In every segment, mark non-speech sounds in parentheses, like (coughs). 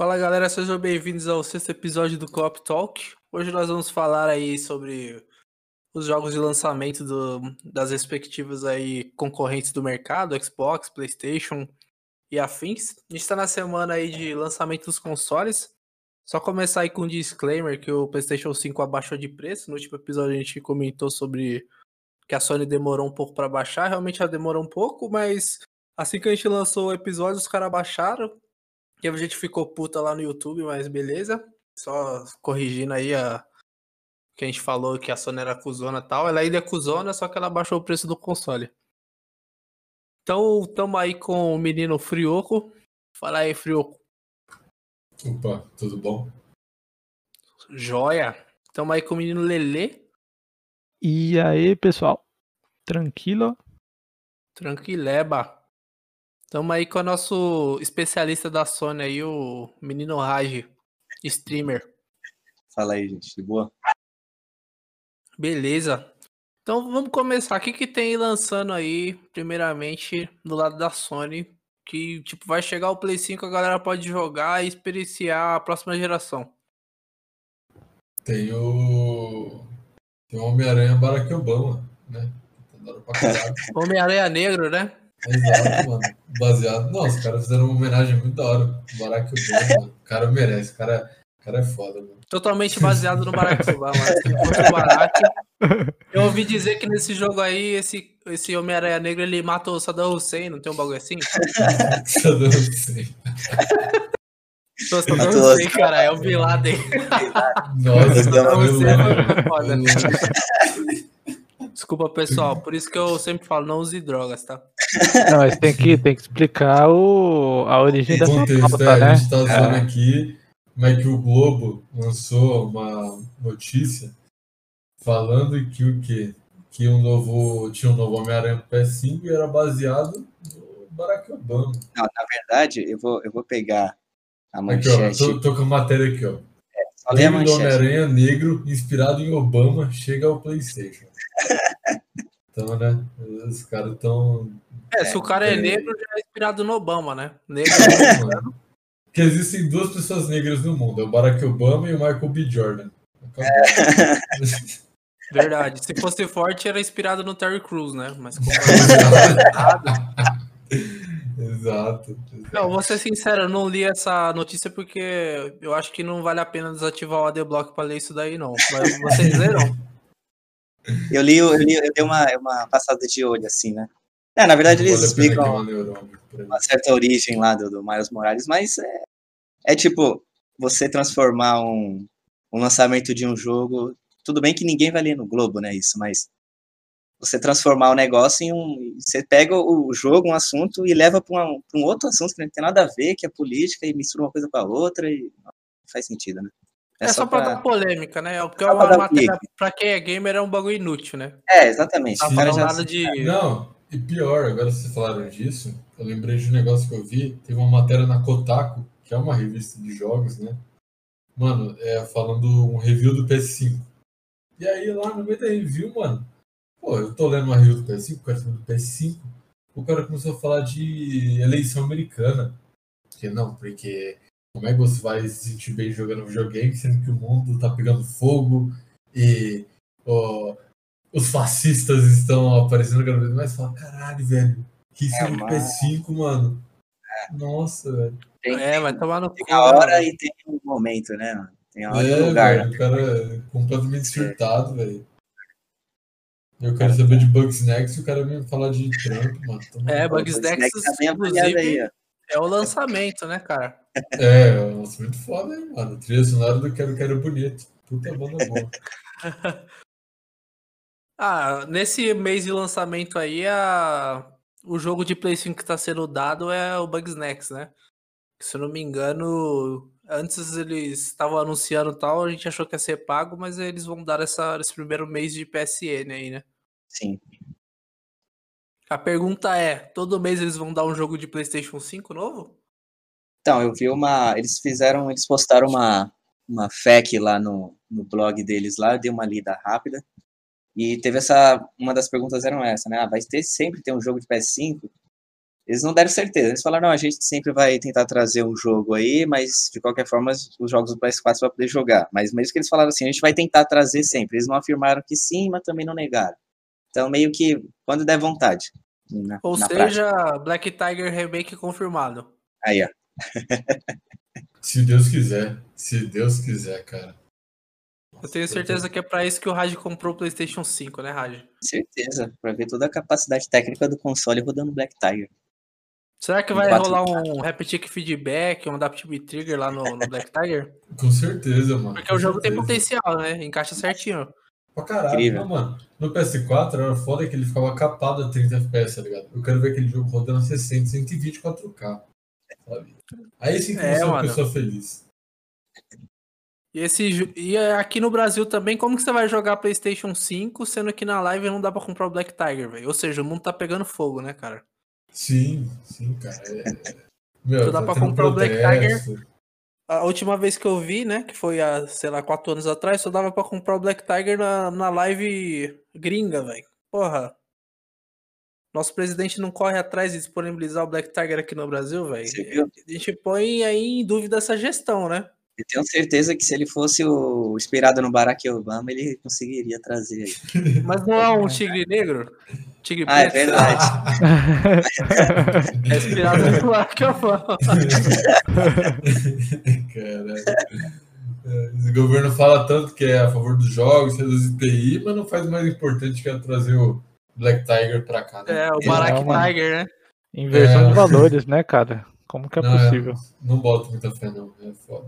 Fala galera, sejam bem-vindos ao sexto episódio do Coop Talk. Hoje nós vamos falar aí sobre os jogos de lançamento do, das respectivas aí concorrentes do mercado, Xbox, PlayStation e afins. A gente está na semana aí de lançamento dos consoles. Só começar aí com um disclaimer que o PlayStation 5 abaixou de preço. No último episódio a gente comentou sobre que a Sony demorou um pouco para baixar. Realmente ela demorou um pouco, mas assim que a gente lançou o episódio, os caras baixaram. E a gente ficou puta lá no YouTube, mas beleza. Só corrigindo aí a que a gente falou que a Sony era cuzona e tal. Ela ainda é cuzona, só que ela baixou o preço do console. Então, tamo aí com o menino Frioco. Fala aí, Frioco. Opa, tudo bom? Joia. Tamo aí com o menino Lelê. E aí, pessoal? Tranquilo? Tranquileba. Tamo aí com o nosso especialista da Sony aí, o menino Raj, streamer. Fala aí, gente, de boa? Beleza. Então vamos começar. O que, que tem lançando aí, primeiramente, do lado da Sony? Que, tipo, vai chegar o Play 5, a galera pode jogar e experienciar a próxima geração. Tem o. Tem o Homem-Aranha Barack Obama, né? (laughs) Homem-Aranha Negro, né? Exato, mano. Baseado. Não, os caras fizeram uma homenagem muito da hora. Barack Obama, mano. O cara merece, o cara, o cara é foda, mano. Totalmente baseado no Barack Obama. Se fosse o Barack. Eu ouvi dizer que nesse jogo aí, esse, esse Homem-Aranha Negro, ele mata o Saddam Hussein, não tem um bagulho assim? Saddam Hussein. Pô, Saddam Hussein, cara, é o Bin Laden. Nossa, Saddam Hussein é mano. muito foda. Desculpa, pessoal, por isso que eu (laughs) sempre falo, não use drogas, tá? Não, mas tem que, tem que explicar o, a origem dessa contexto, pauta, é, né? a gente tá usando aqui como é que o Globo lançou uma notícia falando que o quê? Que um novo, tinha um novo Homem-Aranha pro PS5 e era baseado no Barack Obama. Não, na verdade, eu vou, eu vou pegar a Aqui, ó, manchete. tô, tô com a matéria aqui, ó. Só manchete. Homem-Aranha Negro, inspirado em Obama, chega ao PlayStation. (laughs) Então, né? Os caras estão. É, se o cara é É. negro, já é inspirado no Obama, né? Negro. (laughs) Porque existem duas pessoas negras no mundo: é o Barack Obama e o Michael B. Jordan. Acabou. (laughs) Verdade. Se fosse forte, era inspirado no Terry Crews, né? Mas como (laughs) é Exato. Não, vou ser sincero, eu não li essa notícia porque eu acho que não vale a pena desativar o ADBlock pra ler isso daí, não. Mas vocês leram? Eu li, eu li, eu dei uma, uma passada de olho, assim, né? É, na verdade, eles explicam aí. uma certa origem lá do, do Miles Morales, mas é, é tipo, você transformar um, um lançamento de um jogo. Tudo bem que ninguém vai ler no Globo, né? Isso, mas você transformar o negócio em um. Você pega o jogo, um assunto, e leva para um, um outro assunto que não tem nada a ver, que é política, e mistura uma coisa com a outra, e não faz sentido, né? É, só pra dar polêmica, né? Porque Só pra uma matéria, pra quem é gamer, é um bagulho inútil, né? É, exatamente. Não tá cara falando já- nada de. Não, e pior, agora vocês falaram disso, eu lembrei de um negócio que eu vi, teve uma matéria na Kotaku, que é uma revista de jogos, né? Mano, é, falando um review do PS5. E aí lá no meio da review, mano, pô, eu tô lendo uma review do PS5, o cara falando do PS5, o cara começou a falar de eleição americana. Porque não, porque como é que você vai se sentir bem jogando videogame, sendo que o mundo tá pegando fogo e ó, os fascistas estão aparecendo cada vez mais. Fala, caralho, velho, que isso É, é, um mas- PS5, mano. Nossa, velho. Tem, É, vai tomar no cu. tem a hora e tem um momento, né? mano? Tem a hora e É, o lugar, velho, né? o cara é completamente surtado, velho. Eu quero saber de Bugs Next e o cara vem falar de Trump, mano. Toma É. Bugs avaliado inclusive, aí, ó. É o lançamento, né, cara? É, é um lançamento foda, hein, mano. Trilha sonora do Quero Quero Bonito. Puta banda boa. (laughs) Ah, nesse mês de lançamento aí, a... o jogo de Play 5 que tá sendo dado é o Bugs Next, né? Se eu não me engano, antes eles estavam anunciando tal, a gente achou que ia ser pago, mas eles vão dar essa, esse primeiro mês de PSN aí, né? Sim. A pergunta é, todo mês eles vão dar um jogo de PlayStation 5 novo? Então, eu vi uma. Eles fizeram. Eles postaram uma, uma FAQ lá no, no blog deles lá, eu dei uma lida rápida. E teve essa. Uma das perguntas eram essa, né? Ah, vai ter sempre ter um jogo de PS5? Eles não deram certeza. Eles falaram, não, a gente sempre vai tentar trazer um jogo aí, mas de qualquer forma os jogos do PS4 você vai poder jogar. Mas mesmo que eles falaram assim, a gente vai tentar trazer sempre. Eles não afirmaram que sim, mas também não negaram. Então meio que quando der vontade. Na, Ou na seja, prática. Black Tiger Remake confirmado. Aí, ó. Se Deus quiser. Se Deus quiser, cara. Eu tenho certeza que é pra isso que o Raj comprou o PlayStation 5, né, Raj? Certeza. Pra ver toda a capacidade técnica do console rodando Black Tiger. Será que vai rolar um Haptic Feedback, um Adaptive Trigger lá no, no Black Tiger? Com certeza, mano. Porque com o jogo tem certeza. potencial, né? Encaixa certinho. Pra caralho, Incrível. não, mano. No PS4 era foda que ele ficava capado a 30 FPS, tá ligado? Eu quero ver aquele jogo rodando a 60, 120 4K. Sabe? Aí sim que É, você é uma pessoa feliz. E, esse, e aqui no Brasil também, como que você vai jogar PlayStation 5, sendo que na live não dá pra comprar o Black Tiger, velho? Ou seja, o mundo tá pegando fogo, né, cara? Sim, sim, cara. É... (laughs) Meu, Tu dá tá pra comprar o Black protesto. A última vez que eu vi, né, que foi há, sei lá, quatro anos atrás, só dava pra comprar o Black Tiger na, na live gringa, velho. Porra. Nosso presidente não corre atrás de disponibilizar o Black Tiger aqui no Brasil, velho. A gente põe aí em dúvida essa gestão, né? Eu tenho certeza que se ele fosse o inspirado no Barack Obama, ele conseguiria trazer aí. (laughs) Mas não é um tigre negro? Tigre Ah, é preto? verdade. (laughs) É inspirado no Barack Obama. (laughs) Caralho. É, Esse governo fala tanto que é a favor dos jogos, reduz IPI, mas não faz o mais importante que é trazer o Black Tiger pra cá. Né? É, o Barack É. Tiger, né? Inversão É. de valores, né, cara? Como que é Não, é. possível? Não boto muita fé, não. É foda.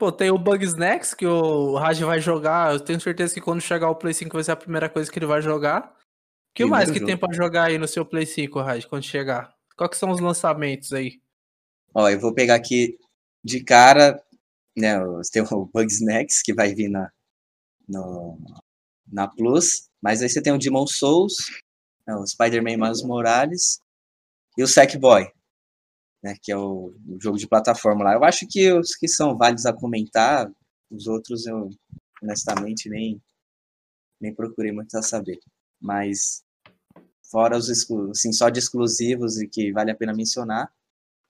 Pô, tem o Bugsnax que o Raj vai jogar. Eu tenho certeza que quando chegar o Play 5 vai ser a primeira coisa que ele vai jogar. O que Primeiro mais que jogo. tem pra jogar aí no seu Play 5, Raj, quando chegar? Quais são os lançamentos aí? Ó, eu vou pegar aqui de cara, né, (laughs) tem o Bugsnax, que vai vir na, no, na Plus, mas aí você tem o Demon Souls, né, o Spider-Man Miles Morales e o Sackboy, né, que é o, o jogo de plataforma lá. Eu acho que os que são válidos a comentar, os outros eu, honestamente, nem, nem procurei muito a saber. Mas, fora os assim, só de exclusivos e que vale a pena mencionar,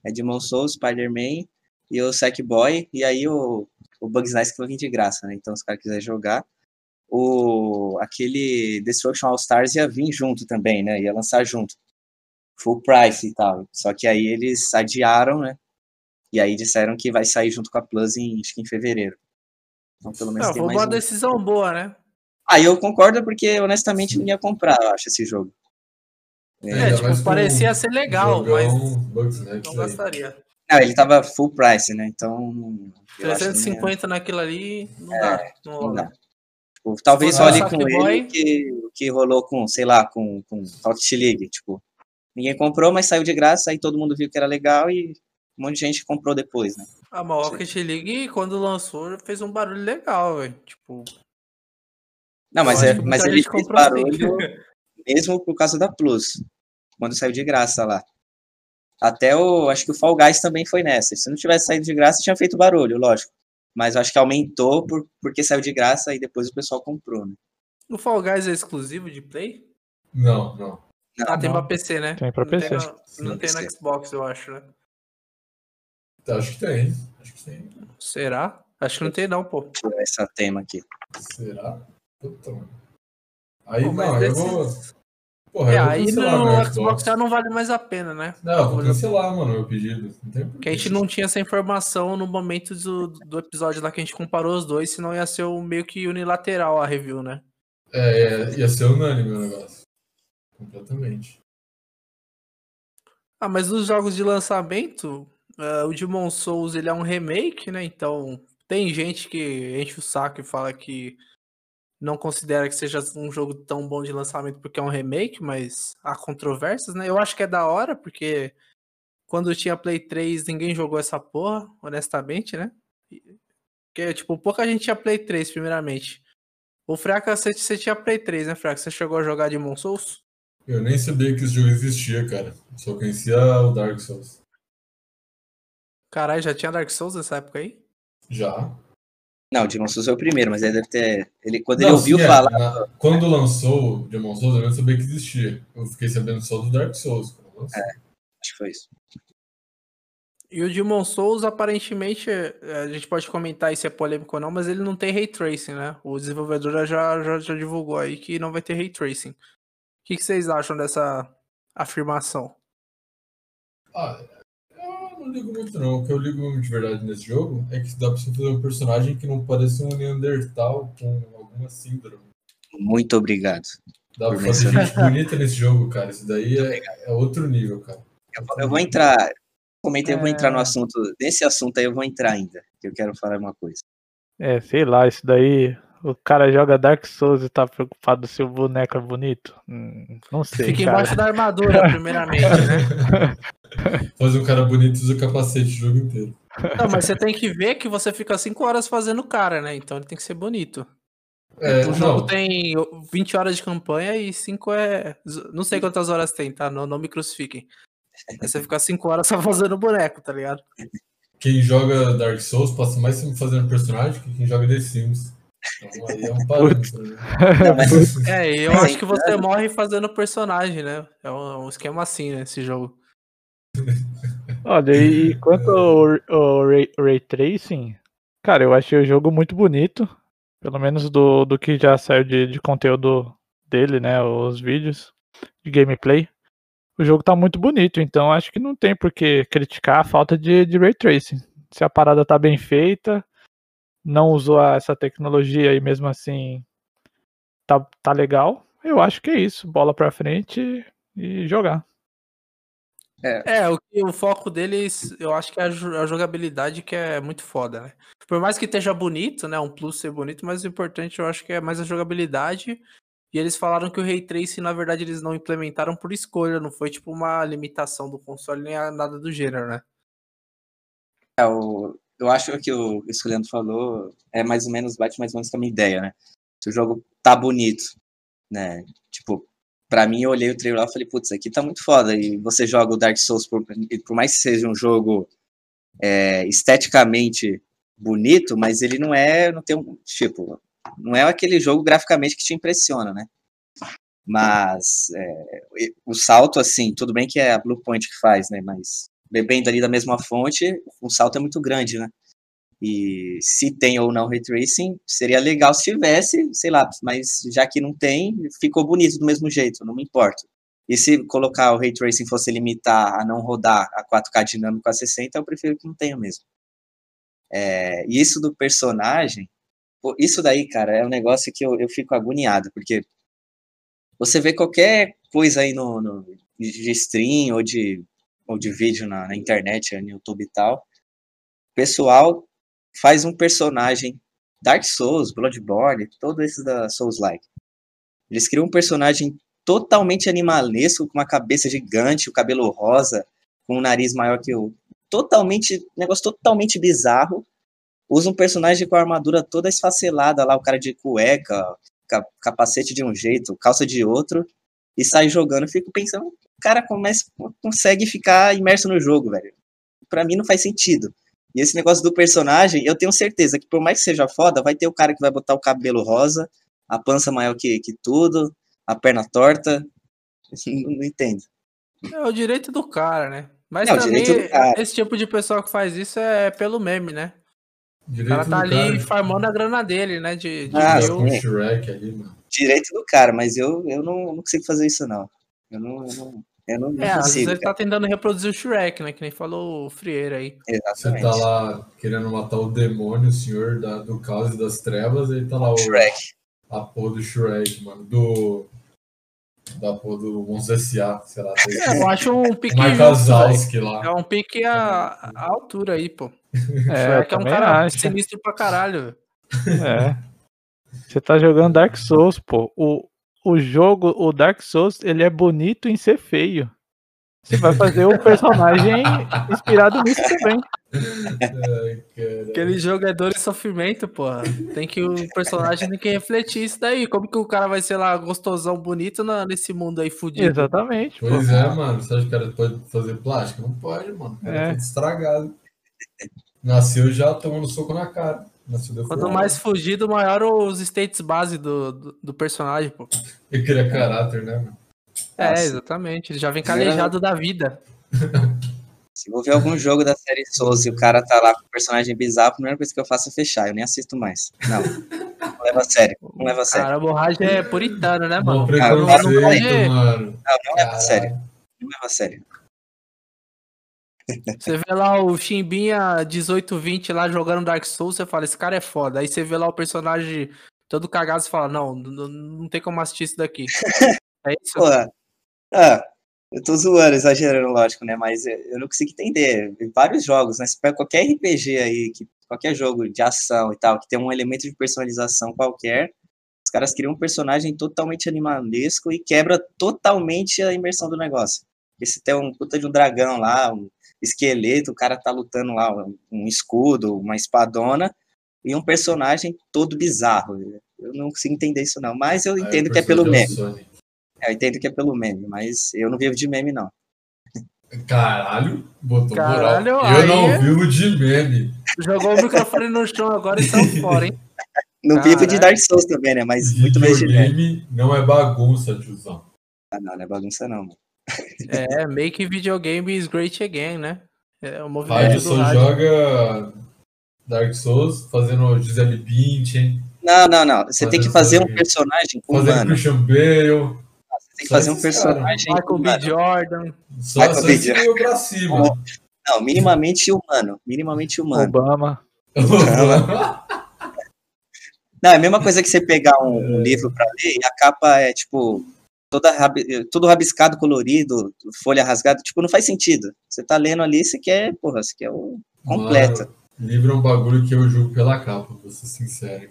é Demon Souls, Spider-Man e o Sackboy, e aí o, o Bugsnax que vai vir de graça, né? Então, se o cara quiser jogar. O, aquele Destruction All Stars ia vir junto também, né? Ia lançar junto. Full price e tal. Só que aí eles adiaram, né? E aí disseram que vai sair junto com a Plus em, acho que em fevereiro. Então, pelo menos Não, tem foi mais uma um. decisão boa, né? Ah, eu concordo porque, honestamente, não ia comprar, eu acho, esse jogo. É, Ainda tipo, parecia ser legal, jogão, mas Bugsnax não aí. gastaria. Não, ele tava full price, né? Então. eu acho que não ia- 350 naquilo ali, não É, dá. Não Não rola. dá. Tipo, talvez o com ele o que, o que rolou com, sei lá, com, com Rocket League. Tipo, ninguém comprou, mas saiu de graça, aí todo mundo viu que era legal e um monte de gente comprou depois, né? A mas o Rocket League, quando lançou, fez um barulho legal, velho. Tipo, Não, mas, eu é, mas ele fez comprou sim. barulho (laughs) mesmo por causa da Plus, quando saiu de graça lá. Até o, acho que o Fall Guys também foi nessa. Se não tivesse saído de graça, tinha feito barulho, lógico. Mas acho que aumentou por, porque saiu de graça e depois o pessoal comprou, né? O Fall Guys é exclusivo de Play? Não, não. Ah, tem pra PC, né? Tem pra Não PC. Tem na- não Tem PC. Xbox, eu acho, né? Acho que tem. Acho que tem. Será? Acho que não tem não, pô. Deixa eu ver esse tema aqui. Será? Puta, mano. Aí, Pô, não, eu vou. Porra, É, eu vou aí no Xbox Xbox. já não vale mais a pena, né? Não, eu vou cancelar, mano, meu pedido. Não tem Porque a gente não tinha essa informação no momento do, do episódio lá que a gente comparou os dois, senão ia ser o meio que unilateral a review, né? É, é, ia ser unânime o negócio. Completamente. Ah, mas nos jogos de lançamento, ah, o Demon Souls ele é um remake, né? Então tem gente que enche o saco e fala que não considera que seja um jogo tão bom de lançamento porque é um remake, mas há controvérsias, né? Eu acho que é da hora, porque quando tinha Play 3 ninguém jogou essa porra, honestamente, né? Porque, tipo, pouca gente tinha Play 3, primeiramente. O Fraca, você, você tinha Play 3, né, Fraca? Você chegou a jogar Demon Souls? Eu nem sabia que esse jogo existia, cara. Só conhecia o Dark Souls. Caralho, já tinha Dark Souls nessa época aí? Já. Não, o Demon Souls foi o primeiro, mas ele deve ter. Ele, quando ele Não, ouviu sim, é, falar. na- quando lançou o Demon Souls, eu não sabia que existia. Eu fiquei sabendo só do Dark Souls. lançou. Acho que foi isso. E o Demon Souls, aparentemente, é, a gente pode comentar se é polêmico ou não, mas ele não tem ray tracing, né? O desenvolvedor já, já, já divulgou aí que não vai ter ray tracing. O que, que vocês acham dessa afirmação? Ah, eu não ligo muito não. O que eu ligo mesmo de verdade nesse jogo é que dá pra você fazer um personagem que não parece um Neandertal com alguma síndrome. Muito obrigado. Dá pra fazer gente bonita nesse jogo, cara. Isso daí é, é outro nível, cara. Eu, vou- eu vou entrar. Comentei, eu vou entrar no É. assunto. Nesse assunto aí eu vou entrar ainda. Que eu quero falar uma coisa. É, sei lá, isso daí. O cara joga Dark Souls e tá preocupado se o boneco é bonito. Hum, não sei. Fica cara. embaixo da armadura, primeiramente, né? (laughs) Fazer um cara bonito e usa capacete o jogo inteiro. Não, mas você tem que ver que você fica 5 horas fazendo o cara, né? Então ele tem que ser bonito. É, o jogo não, tem 20 horas de campanha e 5 é. Não sei quantas horas tem, tá? Não, não me crucifiquem. Aí você fica 5 horas só fazendo o boneco, tá ligado? quem joga Dark Souls passa mais tempo fazendo personagem que quem joga The Sims. Então aí é um parâmetro, né? (laughs) Não, mas- É, e eu acho que você morre fazendo personagem, né? É um, um esquema assim, né? Esse jogo. Olha, e (laughs) quanto ao, ao Ray, Ray Tracing, cara, eu achei o jogo muito bonito. Pelo menos do, do que já saiu de, de conteúdo dele, né? Os vídeos de gameplay. O jogo tá muito bonito, então acho que não tem por que criticar a falta de, de Ray Tracing. Se a parada tá bem feita, não usou essa tecnologia e mesmo assim tá, tá legal, eu acho que é isso. Bola pra frente e jogar. É, o, que- o foco deles, eu acho que é a, a jogabilidade que é muito foda, né? Por mais que esteja bonito, né? Um plus ser bonito, mas o importante eu acho que é mais a jogabilidade. E eles falaram que o Ray Tracing, na verdade, eles não implementaram por escolha, não foi tipo uma limitação do console nem nada do gênero, né? É, o- eu acho que o isso que o Leandro falou é mais ou menos, bate mais ou menos com a minha ideia, né? Se o jogo tá bonito, né? Tipo, pra mim eu olhei o trailer lá e falei, putz, aqui tá muito foda. E você joga o Dark Souls, por, por mais que seja um jogo é, esteticamente bonito, mas ele não é, não tem um, tipo, não é aquele jogo graficamente que te impressiona, né? Mas é, o salto, assim, tudo bem que é a Bluepoint que faz, né? Mas bebendo ali da mesma fonte, o salto é muito grande, né? E se tem ou não ray tracing, seria legal se tivesse, sei lá, mas já que não tem, ficou bonito do mesmo jeito, não me importa. E se colocar o ray tracing fosse limitar a não rodar a 4K dinâmico a 60, eu prefiro que não tenha mesmo. É, e isso do personagem, isso daí, cara, é um negócio que eu, eu fico agoniado, porque você vê qualquer coisa aí no, no de stream ou de, ou de vídeo na, na internet, no YouTube e tal, o pessoal faz um personagem Dark Souls, Bloodborne, todo esse da Souls-like. Eles criam um personagem totalmente animalesco, com uma cabeça gigante, o cabelo rosa, com um nariz maior que o. Totalmente. negócio totalmente bizarro. Usa um personagem com a armadura toda esfacelada lá, o cara de cueca, ca- capacete de um jeito, calça de outro, e sai jogando. Fico pensando, cara começa, consegue ficar imerso no jogo, velho. Pra mim não faz sentido. E esse negócio do personagem, eu tenho certeza que por mais que seja foda, vai ter o cara que vai botar o cabelo rosa, a pança maior que, que tudo, a perna torta. (laughs) Não, não entendo. É o direito do cara, né? Mas É o também direito do cara. esse tipo de pessoa que faz isso é pelo meme, né? O Direito cara tá ali cara. farmando a grana dele, né? De, de Ah, o Shrek ali, mano. Direito do cara, mas eu, eu não, não consigo fazer isso, não. Eu não, eu não, eu não, não É, às vezes consigo. ele tá tentando reproduzir o Shrek, né? Que nem falou o Frieira aí. cara. Você Exatamente. tá lá querendo matar o demônio, o senhor da- do caos e das trevas, aí tá lá o, Shrek. a porra do Shrek, mano. Do. Da porra do Monstros S.A., sei lá. É, eu acho um pique. Wazowski lá. É um pique a, a altura aí, pô. (laughs) É, Shrek é um cara acho. sinistro pra caralho. É. Você tá jogando Dark Souls, pô. O, o jogo, o Dark Souls, ele é bonito em ser feio. Você vai fazer o personagem inspirado nisso também. Ai. Aquele jogo é dor e sofrimento, porra. Tem que o personagem tem que refletir isso daí. Como que o cara vai ser lá gostosão, bonito na- nesse mundo aí fudido? Exatamente, pô. Pois é, mano. Você acha que o cara pode fazer plástico? Não pode, mano. O cara É. tudo estragado. Nasceu já tomando soco na cara. Quanto mais fugido, maior os states base do, do, do personagem, pô. Ele cria caráter, né, mano? É, Nossa. exatamente. Ele já vem calejado da vida. Se eu ver algum jogo da série Souls e o cara tá lá com um personagem bizarro, a primeira coisa que eu faço é fechar. Eu nem assisto mais. Não. Não leva a sério. Não leva a sério. Cara, a borracha é puritano, né, mano? não pode- mano. Não, não leva a sério. Não leva a sério. Você vê lá o Chimbinha 1820 lá jogando Dark Souls, você fala, esse cara é foda. Aí você vê lá o personagem todo cagado, você fala, não, não, não tem como assistir isso daqui. (laughs) É isso? Pô, ah, eu tô zoando, exagerando, lógico, né? Mas eu não consigo entender. Em vários jogos, né? Você pega qualquer RPG aí, que, qualquer jogo de ação e tal, que tem um elemento de personalização qualquer, os caras criam um personagem totalmente animalesco e quebra totalmente a imersão do negócio. Porque se tem um puta de um dragão lá, um esqueleto, o cara tá lutando lá, um, escudo, uma espadona, e um personagem todo bizarro. Eu não consigo entender isso, não. Mas eu entendo o que é pelo meme. É, Eu entendo que é pelo meme, mas eu não vivo de meme, não. Caralho, botou Caralho, moral. Eu aí não vivo de meme. Jogou o microfone no chão agora e saiu fora, hein? (laughs) Não vivo de Caralho. Dark Souls também, né? Mas muito mais de meme. Não é bagunça, tiozão. Ah, não, não é bagunça, não. Mano. É, make videogames great again, né? É o movimento do rádio. joga Dark Souls fazendo Gisele Bündchen, Não, não, não. Você tem que fazer um personagem fazendo humano. Christian Bale. Você tem que fazer um personagem Michael B. Jordan. Só, Michael só B. esse Jordan. meio pra cima. Não, minimamente humano. Minimamente humano. Obama. Não, é a mesma coisa que você pegar um, um livro pra ler e a capa é, tipo, toda rabi- tudo rabiscado, colorido, folha rasgada. Tipo, não faz sentido. Você tá lendo ali, você quer, porra, você quer o completo. Mano, livro é um bagulho que eu julgo pela capa, vou ser sincero.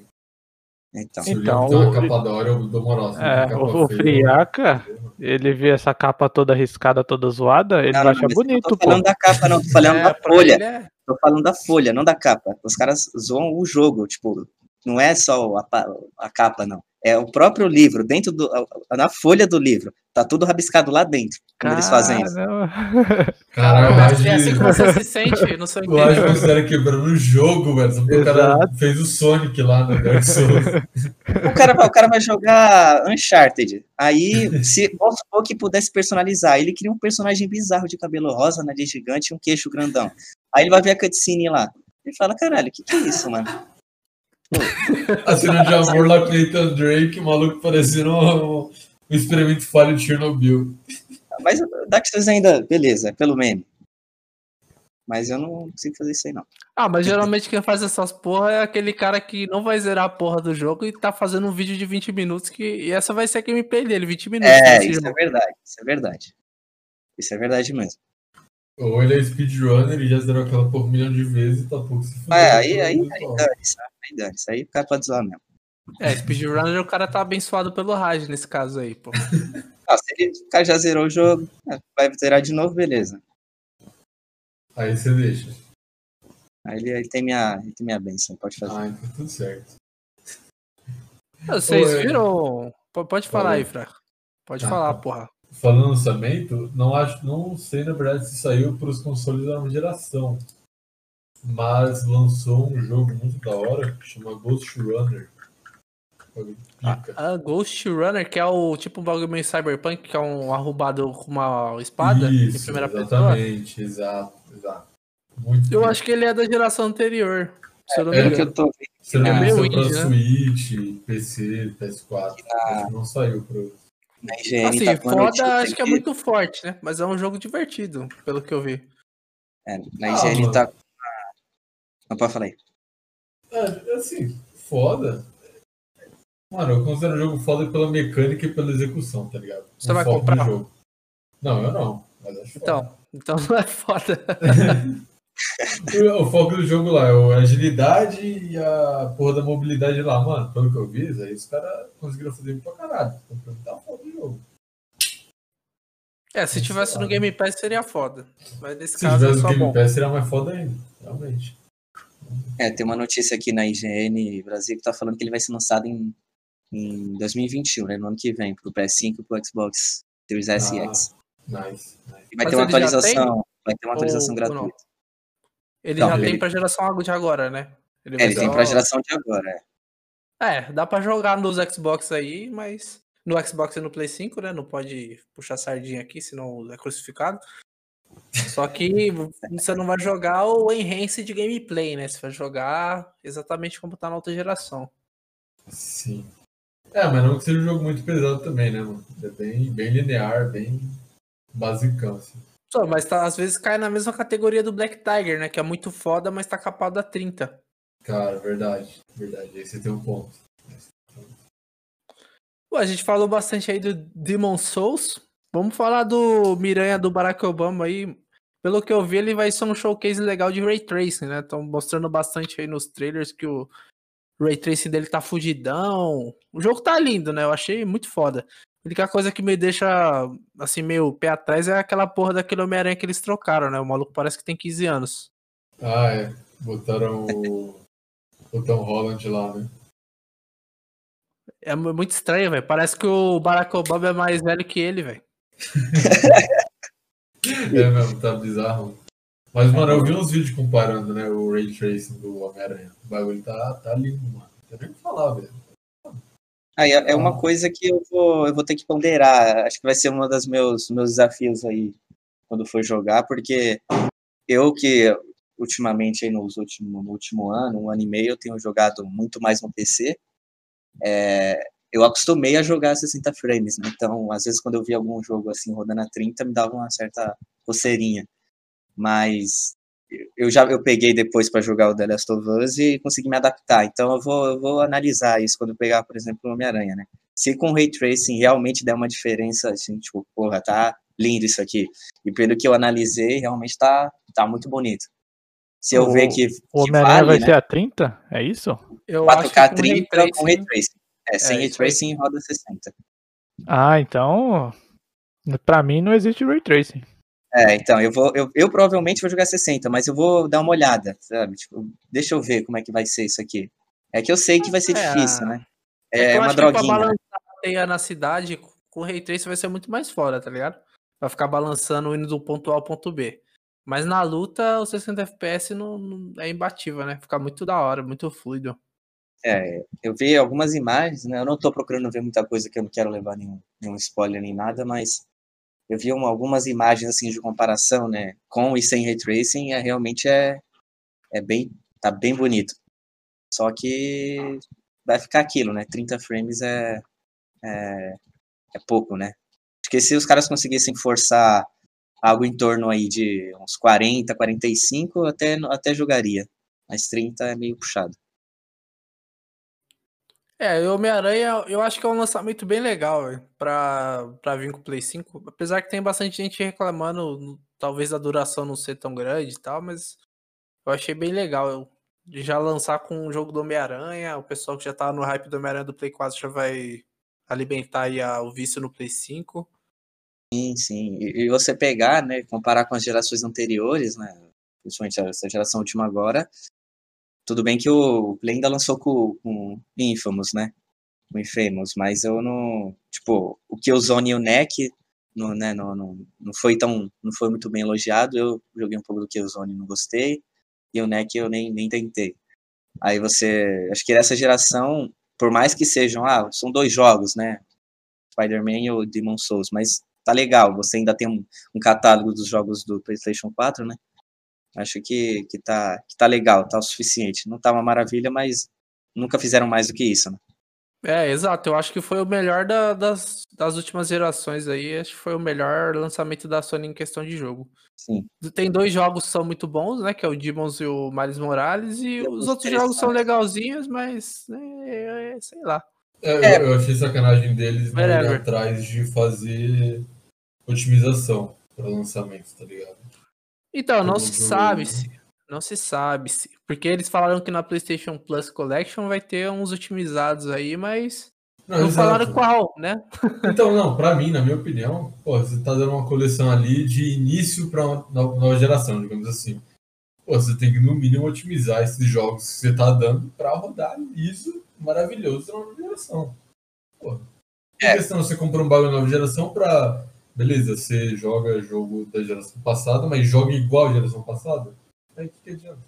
Então, Se Então, livro tem uma o- capa da hora, eu dou moral. É, o, capa o feia, Friaca, ele vê essa capa toda riscada, toda zoada, ele não, não, mas eu não bonito, tô pô. falando da capa, não. Tô (laughs) falando É, da folha. é- Tô falando da folha, não da capa. Os caras zoam o jogo, tipo, não é só a, a capa, não. É o próprio livro, dentro do. Na folha do livro. Tá tudo rabiscado lá dentro. Quando eles fazem isso. Caramba. Caralho, o É assim que você se sente no seu o Raj interior. considera quebrando o jogo, velho. O cara fez o Sonic lá no Dark (laughs) Souls. O cara, vai- o cara vai jogar Uncharted. Aí, (laughs) se vamos supor que pudesse personalizar, ele cria um personagem bizarro de cabelo rosa, nariz gigante e um queixo grandão. Aí ele vai ver a cutscene lá. Ele fala, caralho, o que, que é isso, mano? A cena de amor lá com Nathan Drake, o maluco parecendo um, um experimento falho de Chernobyl. Mas o Dark Souls ainda, beleza, é pelo meme. Mas eu não consigo fazer isso aí, não. Ah, mas geralmente quem faz essas porra é aquele cara que não vai zerar a porra do jogo e tá fazendo um vídeo de 20 minutos que e essa vai ser a gameplay dele, 20 minutos. É, desse isso é jogo. verdade, isso é verdade. Isso é verdade mesmo. Ou ele é speedrunner e já zerou aquela por um milhão de vezes e tá pouco se fudendo. É, aí, aí, aí, dane, sabe? Aí, dane, isso aí o cara pode zoar mesmo. É, speedrunner o cara tá abençoado pelo Raj nesse caso aí, pô. (laughs) Ah, se ele, o cara já zerou o jogo, é, vai zerar de novo, beleza. Aí você deixa. Aí ele, ele tem minha, ele tem minha benção, pode fazer. Ah, então tudo certo. Vocês Oi. viram? Pode falar aí, Fra. Pode Ah, falar, tá. porra. Falando no lançamento, não acho, não sei na verdade se saiu para os consoles da nova geração, mas lançou um jogo muito da hora que chama Ghost Runner. Bagulho pica. A Ghost Runner, que é o tipo um bagulho meio cyberpunk, que é um arrombado com uma espada em Isso, primeira pessoa. exatamente, exato, exato. Muito Eu pica. acho que ele é da geração anterior. Se eu não me é Pelo que engano. eu tô vendo, Se não é meio indie, né? Switch, PC, PS4. Acho que não saiu pro. Na IGN Assim, tá foda notícia acho que é muito forte, né? Mas é um jogo divertido, pelo que eu vi. É, na Ah, mano. tá. Não pode falar aí. É, assim, foda. Mano, eu considero o jogo foda pela mecânica e pela execução, tá ligado? Você O vai comprar? jogo. Não, eu não. Mas acho foda. Então, então (laughs) não é foda. (laughs) (laughs) O foco do jogo lá é a agilidade e a porra da mobilidade lá, mano. Pelo que eu vi, aí os caras conseguiram fazer muito pra caralho. Então, pra mim tá foda o jogo. É, se tivesse no Game Pass seria foda. Mas nesse Se caso é tivesse o só Game bom. Pass, seria mais foda ainda. Realmente. É, tem uma notícia aqui na IGN Brasil que tá falando que ele vai ser lançado em, em 2021, né? No ano que vem, pro PS5 e pro Xbox Series S e Ah, X. Nice, nice. E vai Mas ter uma atualização. Vai ter uma atualização Ou- gratuita. Ele Não, já ele- tem pra geração de agora, né? Ele É, ele tem pra geração de agora. é. É, dá pra jogar nos Xbox aí, mas no Xbox e no Play 5, né? Não pode puxar sardinha aqui, senão é crucificado. Só que (laughs) você não vai jogar o enhance de gameplay, né? Você vai jogar exatamente como tá na outra geração. Sim. É, mas não que seja um jogo muito pesado também, né, mano? É bem, bem linear, bem basicão, assim. Só, mas tá, às vezes cai na mesma categoria do Black Tiger, né? Que é muito foda, mas tá capado a 30. Cara, verdade, verdade. Aí você tem um ponto. Pô, a gente falou bastante aí do Demon Souls. Vamos falar do Miranha do Barack Obama aí. Pelo que eu vi, ele vai ser um showcase legal de Ray Tracing, né? Estão mostrando bastante aí nos trailers que o Ray Tracing dele tá fugidão. O jogo tá lindo, né? Eu achei muito foda. A única coisa que me deixa, assim, meio pé atrás é aquela porra daquele Homem-Aranha que eles trocaram, né? O maluco parece que tem 15 anos. Ah, é. Botaram o, (laughs) o Tom Holland lá, né? É mu- muito estranho, velho. Parece que o Barack Obama é mais velho que ele, velho. (laughs) É mesmo, tá bizarro. Mas, mano, eu vi uns vídeos comparando, né, o Ray Tracing do Homem-Aranha. O bagulho tá, tá lindo, mano. Não tem nem o que falar, velho. Aí é é uma Ah. coisa que eu vou, eu vou ter que ponderar. Acho que vai ser um dos meus, meus desafios aí quando for jogar, porque eu que ultimamente aí nos último, no último ano, um ano e meio, eu tenho jogado muito mais no PC. é, eu acostumei a jogar a 60 frames, né? Então, às vezes quando eu vi algum jogo assim rodando a 30, me dava uma certa coceirinha. Mas eu já eu peguei depois para jogar o The Last of Us e consegui me adaptar. Então eu vou, eu vou analisar isso quando eu pegar, por exemplo, o Homem-Aranha, né? Se com Ray Tracing realmente der uma diferença, assim, tipo, porra, tá lindo isso aqui. E pelo que eu analisei, realmente tá, tá muito bonito. Se eu O- ver que, O Homem-Aranha vale, vai né? ser a 30? É isso? Eu 4K com Ray 30 com Ray Tracing- Tracing. É, sem É, Ray. Tracing roda 60. Ah, então. Pra mim não existe Ray Tracing. É, então, eu vou, eu, eu provavelmente vou jogar 60, mas eu vou dar uma olhada, sabe? Tipo, deixa eu ver como é que vai ser isso aqui. É que eu sei que vai ser É, difícil, né? É, É, uma pra droguinha. né? balançar a teia na cidade, com o Ray Tracing vai ser muito mais fora, tá ligado? Vai ficar balançando indo do ponto A ao ponto B. Mas na luta, o 60 FPS não, não- é imbatível, né? Fica muito da hora, muito fluido. É, eu vi algumas imagens, né? Eu não tô procurando ver muita coisa que eu não quero levar nenhum, nenhum spoiler nem nada, mas eu vi uma- algumas imagens assim de comparação, né? Com e sem ray tracing, é realmente é, é bem, tá bem bonito. Só que vai ficar aquilo, né? 30 frames é, é, é pouco, né? Acho que se os caras conseguissem forçar algo em torno aí de uns 40, 45, até, até jogaria. Mas 30 é meio puxado. É, Homem-Aranha, eu acho que é um lançamento bem legal, pra, pra vir com o Play 5. Apesar que tem bastante gente reclamando, talvez a duração não ser tão grande e tal, mas eu achei bem legal. Eu, já lançar com o jogo do Homem-Aranha, o pessoal que já tá no hype do Homem-Aranha do Play 4 já vai alimentar aí a- o vício no Play 5. Sim, sim. E, e você pegar, né, comparar com as gerações anteriores, né, principalmente essa geração última agora, tudo bem que o Play ainda lançou com, com Infamous, né, com Infamous, mas eu não, tipo, o Killzone e o NEC, não, né, não, não, não foi tão, não foi muito bem elogiado, eu joguei um pouco do Killzone e não gostei, e o NEC eu nem, nem tentei. Aí você, acho que essa geração, por mais que sejam, ah, são dois jogos, né, Spider-Man e o Demon Souls, mas tá legal, você ainda tem um, um catálogo dos jogos do PlayStation 4, né? Acho que, que, tá, que tá legal, tá o suficiente. Não tá uma maravilha, mas nunca fizeram mais do que isso, né? É, exato. Eu acho que foi o melhor da- das, das últimas gerações aí. Acho que foi o melhor lançamento da Sony em questão de jogo. Sim. Tem dois jogos que são muito bons, né? Que é o Demons e o Miles Morales. E Eu os outros jogos são legalzinhos, mas né, é- é- sei lá. É, eu- É. Eu, achei sacanagem deles não ir atrás de fazer otimização para lançamento, tá ligado? Então, não se sabe né? se. Não se sabe se. Porque eles falaram que na PlayStation Plus Collection vai ter uns otimizados aí, mas não exato. falaram qual, né? (laughs) Então, não, pra mim, na minha opinião, pô, você tá dando uma coleção ali de início pra nova geração, digamos assim. Pô, você tem que, no mínimo, otimizar esses jogos que você tá dando pra rodar liso, maravilhoso na nova geração. Pô, É. questão, você compra um bagulho da nova geração pra. Beleza, você joga jogo da geração passada, mas joga igual a geração passada? Aí o que, que adianta?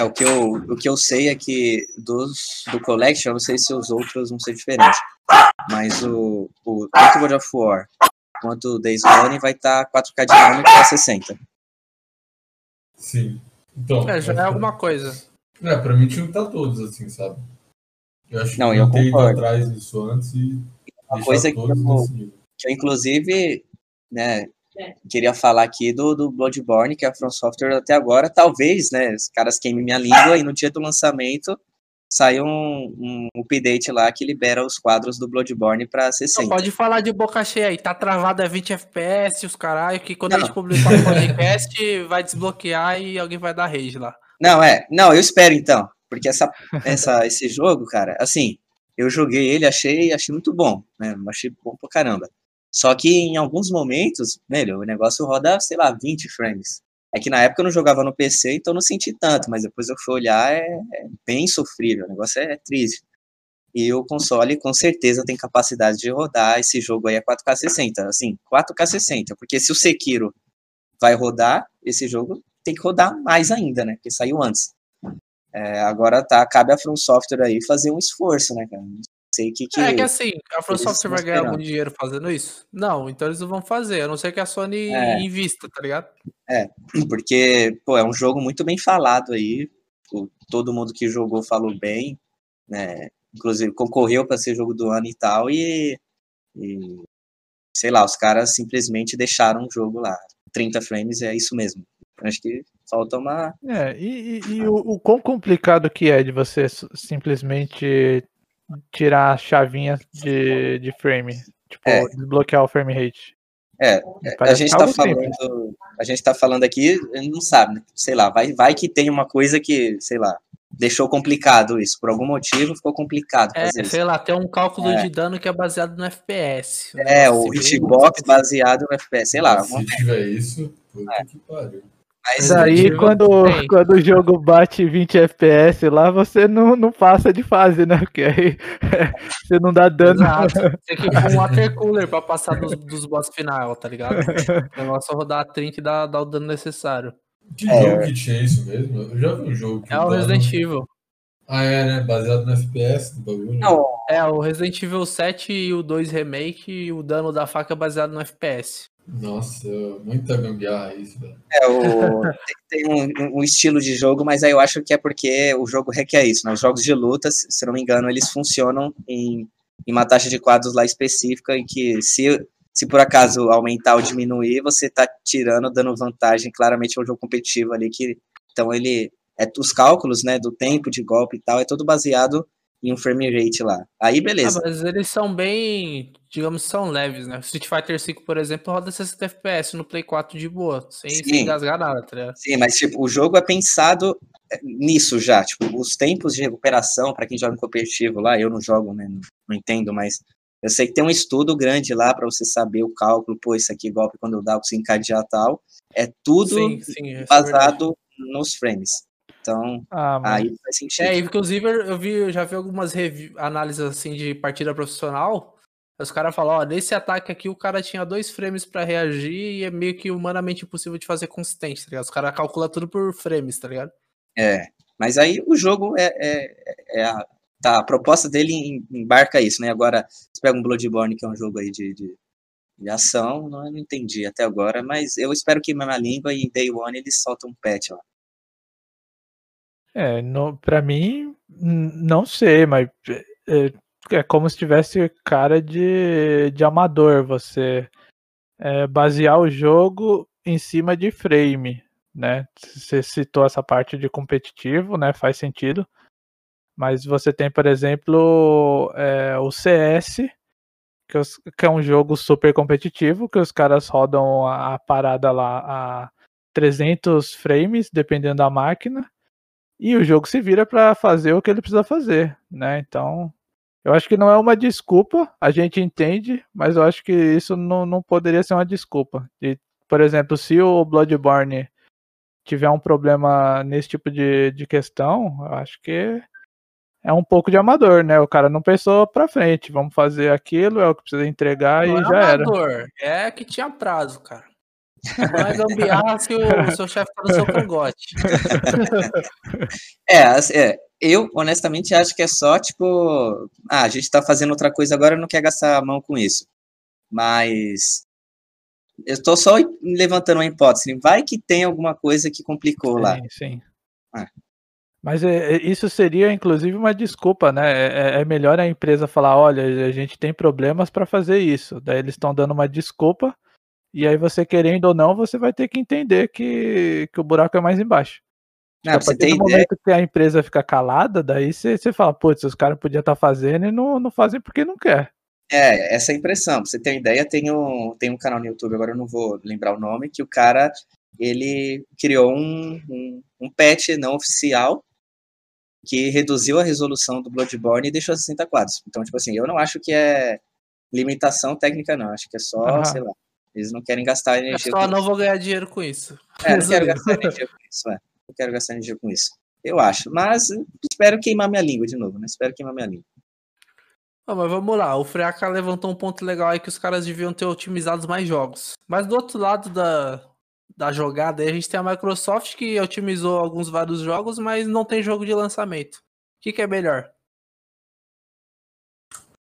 É, o, que eu, o que eu sei é que dos, do Collection, eu não sei se os outros vão ser diferentes. Mas o, o tanto God of War quanto o Days Gone vai estar tá 4K dinâmico a 60. Sim. Então, É, já é alguma coisa. É, pra mim tinha que estar todos, assim, sabe? Eu acho Não, que eu ido concordo. atrás disso antes e Uma coisa que eu- eu, inclusive, né, queria falar aqui do, do Bloodborne, que a From Software até agora, talvez, né, os caras queimem minha língua e no dia do lançamento sai um, um update lá que libera os quadros do Bloodborne pra Não, 60. pode falar de boca cheia aí, tá travado a 20 FPS, os caralho, que quando a Não. gente publicar o podcast (laughs) vai desbloquear e alguém vai dar rage lá. Não, é. Não, eu espero então. Porque essa, essa, esse jogo, cara, assim, eu joguei ele, achei, achei muito bom, né? Achei bom pra caramba. Só que em alguns momentos, velho, o negócio roda, sei lá, 20 frames. É que na época eu não jogava no PC, então não senti tanto, mas depois eu fui olhar, é, é bem sofrível, o negócio é triste. E o console com certeza tem capacidade de rodar esse jogo aí a 4K 60, assim, 4K 60, porque se o Sekiro vai rodar, esse jogo tem que rodar mais ainda, né? Porque saiu antes. É, agora tá, cabe a From Software aí fazer um esforço, né, cara? Sei o que que... É que assim, a From Software vai ganhar algum dinheiro fazendo isso? Não, então eles não vão fazer, a não ser que a Sony É. invista, tá ligado? (clears throat) Porque, pô, é um jogo muito bem falado aí. o- todo mundo que jogou falou bem, né? Inclusive concorreu para ser jogo do ano e tal, e, e, sei lá, os caras simplesmente deixaram o jogo lá. 30 frames é isso mesmo. Acho que falta uma. É, e, e- e o, o quão complicado que é de você simplesmente tirar a chavinha de, de frame, tipo, É. desbloquear o frame rate. É, a Parece gente tá simples. falando, a gente tá falando aqui, não sabe, né? sei lá, vai, vai que tem uma coisa que, sei lá, deixou complicado isso, por algum motivo ficou complicado É, fazer isso. sei lá, tem um cálculo É. de dano que é baseado no FPS. É, o bem hitbox baseado no FPS, sei lá, Se alguma- tiver isso, puta É. que pariu. Mas Evil quando, tem. quando o jogo bate 20 FPS lá, você não, não passa de fase, né? Porque aí (laughs) você não dá dano. Exato. Tem que pôr um water cooler pra passar dos, dos boss final, tá ligado? O negócio é rodar a trinca e dar, dar o dano necessário. Que É. jogo que tinha isso mesmo? Eu já vi um jogo que É o dano- Resident Evil. Ah, é, né? Baseado no FPS do bagulho. Não, É, o Resident Evil 7 e o 2 Remake e o dano da faca é baseado no FPS. Nossa, muita gambiarra isso, velho. é o, tem, um, um estilo de jogo, mas aí eu acho que é porque o jogo requer isso, né? Os jogos de luta, se não me engano, eles funcionam em, em uma taxa de quadros lá específica, em que se, se por acaso aumentar ou diminuir, você tá tirando, dando vantagem, claramente é um jogo competitivo ali, que então ele, é, os cálculos, né, do tempo de golpe e tal, é todo baseado em um frame rate lá. Aí Ah, beleza. mas eles são bem, digamos, são leves, né? Street Fighter V, por exemplo, roda 60 FPS no Play 4 de boa, sem, Sim. sem engasgar nada, tá ligado? Sim, mas tipo, o jogo é pensado é, nisso já, tipo, os tempos de recuperação para quem joga em competitivo lá, eu não jogo, né, não, entendo, mas eu sei que tem um estudo grande lá para você saber o cálculo, pô, isso aqui golpe quando eu consigo encadear tal, é tudo Sim, sim. é verdade. basado nos frames. Então, Ah, aí faz sentido. É, inclusive eu vi, eu já vi algumas análises assim de partida profissional. Os caras falam, ó, nesse ataque aqui o cara tinha dois frames pra reagir e é meio que humanamente impossível de fazer consistente, tá ligado? Os caras calculam tudo por frames, tá ligado? É, mas aí o jogo é, é, é a, tá, a proposta dele em- embarca isso, né? Agora, você pega um Bloodborne, que é um jogo aí de, de, de ação, não, eu não entendi até agora, mas eu espero que na língua e Day One eles soltam um patch lá. É, pra mim, não sei, mas é, é como se tivesse cara de, de amador você é, basear o jogo em cima de frame, né? Você citou essa parte de competitivo, né? Faz sentido. Mas você tem, por exemplo, é, o CS, que, os- que é um jogo super competitivo, que os caras rodam a, a parada lá a 300 frames, dependendo da máquina. E o jogo se vira para fazer o que ele precisa fazer, né? Então, eu acho que não é uma desculpa, a gente entende, mas eu acho que isso não, não poderia ser uma desculpa. E, por exemplo, se o Bloodborne tiver um problema nesse tipo de, de questão, eu acho que é um pouco de amador, né? O cara não pensou pra frente, vamos fazer aquilo, é o que precisa entregar Não e é já era. amador, é que tinha prazo, cara. É gambiarra (laughs) se o seu chefe tá no seu cangote. É, assim, é, eu honestamente acho que é só tipo, ah, a gente tá fazendo outra coisa agora, não quer gastar a mão com isso. Mas eu tô só levantando uma hipótese, vai que tem alguma coisa que complicou lá. Sim, sim. Ah. Mas é, é, isso seria, inclusive, uma desculpa, né? É melhor a empresa falar, olha, a gente tem problemas para fazer isso. Daí eles estão dando uma desculpa, e aí você querendo ou não, você vai ter que entender que, que o buraco é mais embaixo. Não, a partir do ideia, momento que a empresa fica calada, daí você, você fala, putz, os caras podiam estar fazendo e não, não fazem porque não quer. é, essa é a impressão. Pra você ter uma ideia, tem um, tem um canal no YouTube, agora eu não vou lembrar o nome, que o cara, ele criou um, um, um patch não oficial que reduziu a resolução do Bloodborne e deixou a 60 quadros. Então, tipo assim, eu não acho que é limitação técnica, não. Acho que é só, Aham. sei lá, eles não querem gastar É energia só com não vou ganhar dinheiro com isso. É, não (laughs) quero gastar energia com isso, é. Não quero gastar energia com isso. Eu acho. Mas espero queimar minha língua de novo, né? Espero queimar minha língua. Ah, mas vamos lá, o Freaka levantou um ponto legal aí que os caras deviam ter otimizado mais jogos. Mas do outro lado da, da jogada aí, a gente tem a Microsoft que otimizou alguns vários jogos, mas não tem jogo de lançamento. O que, que é melhor?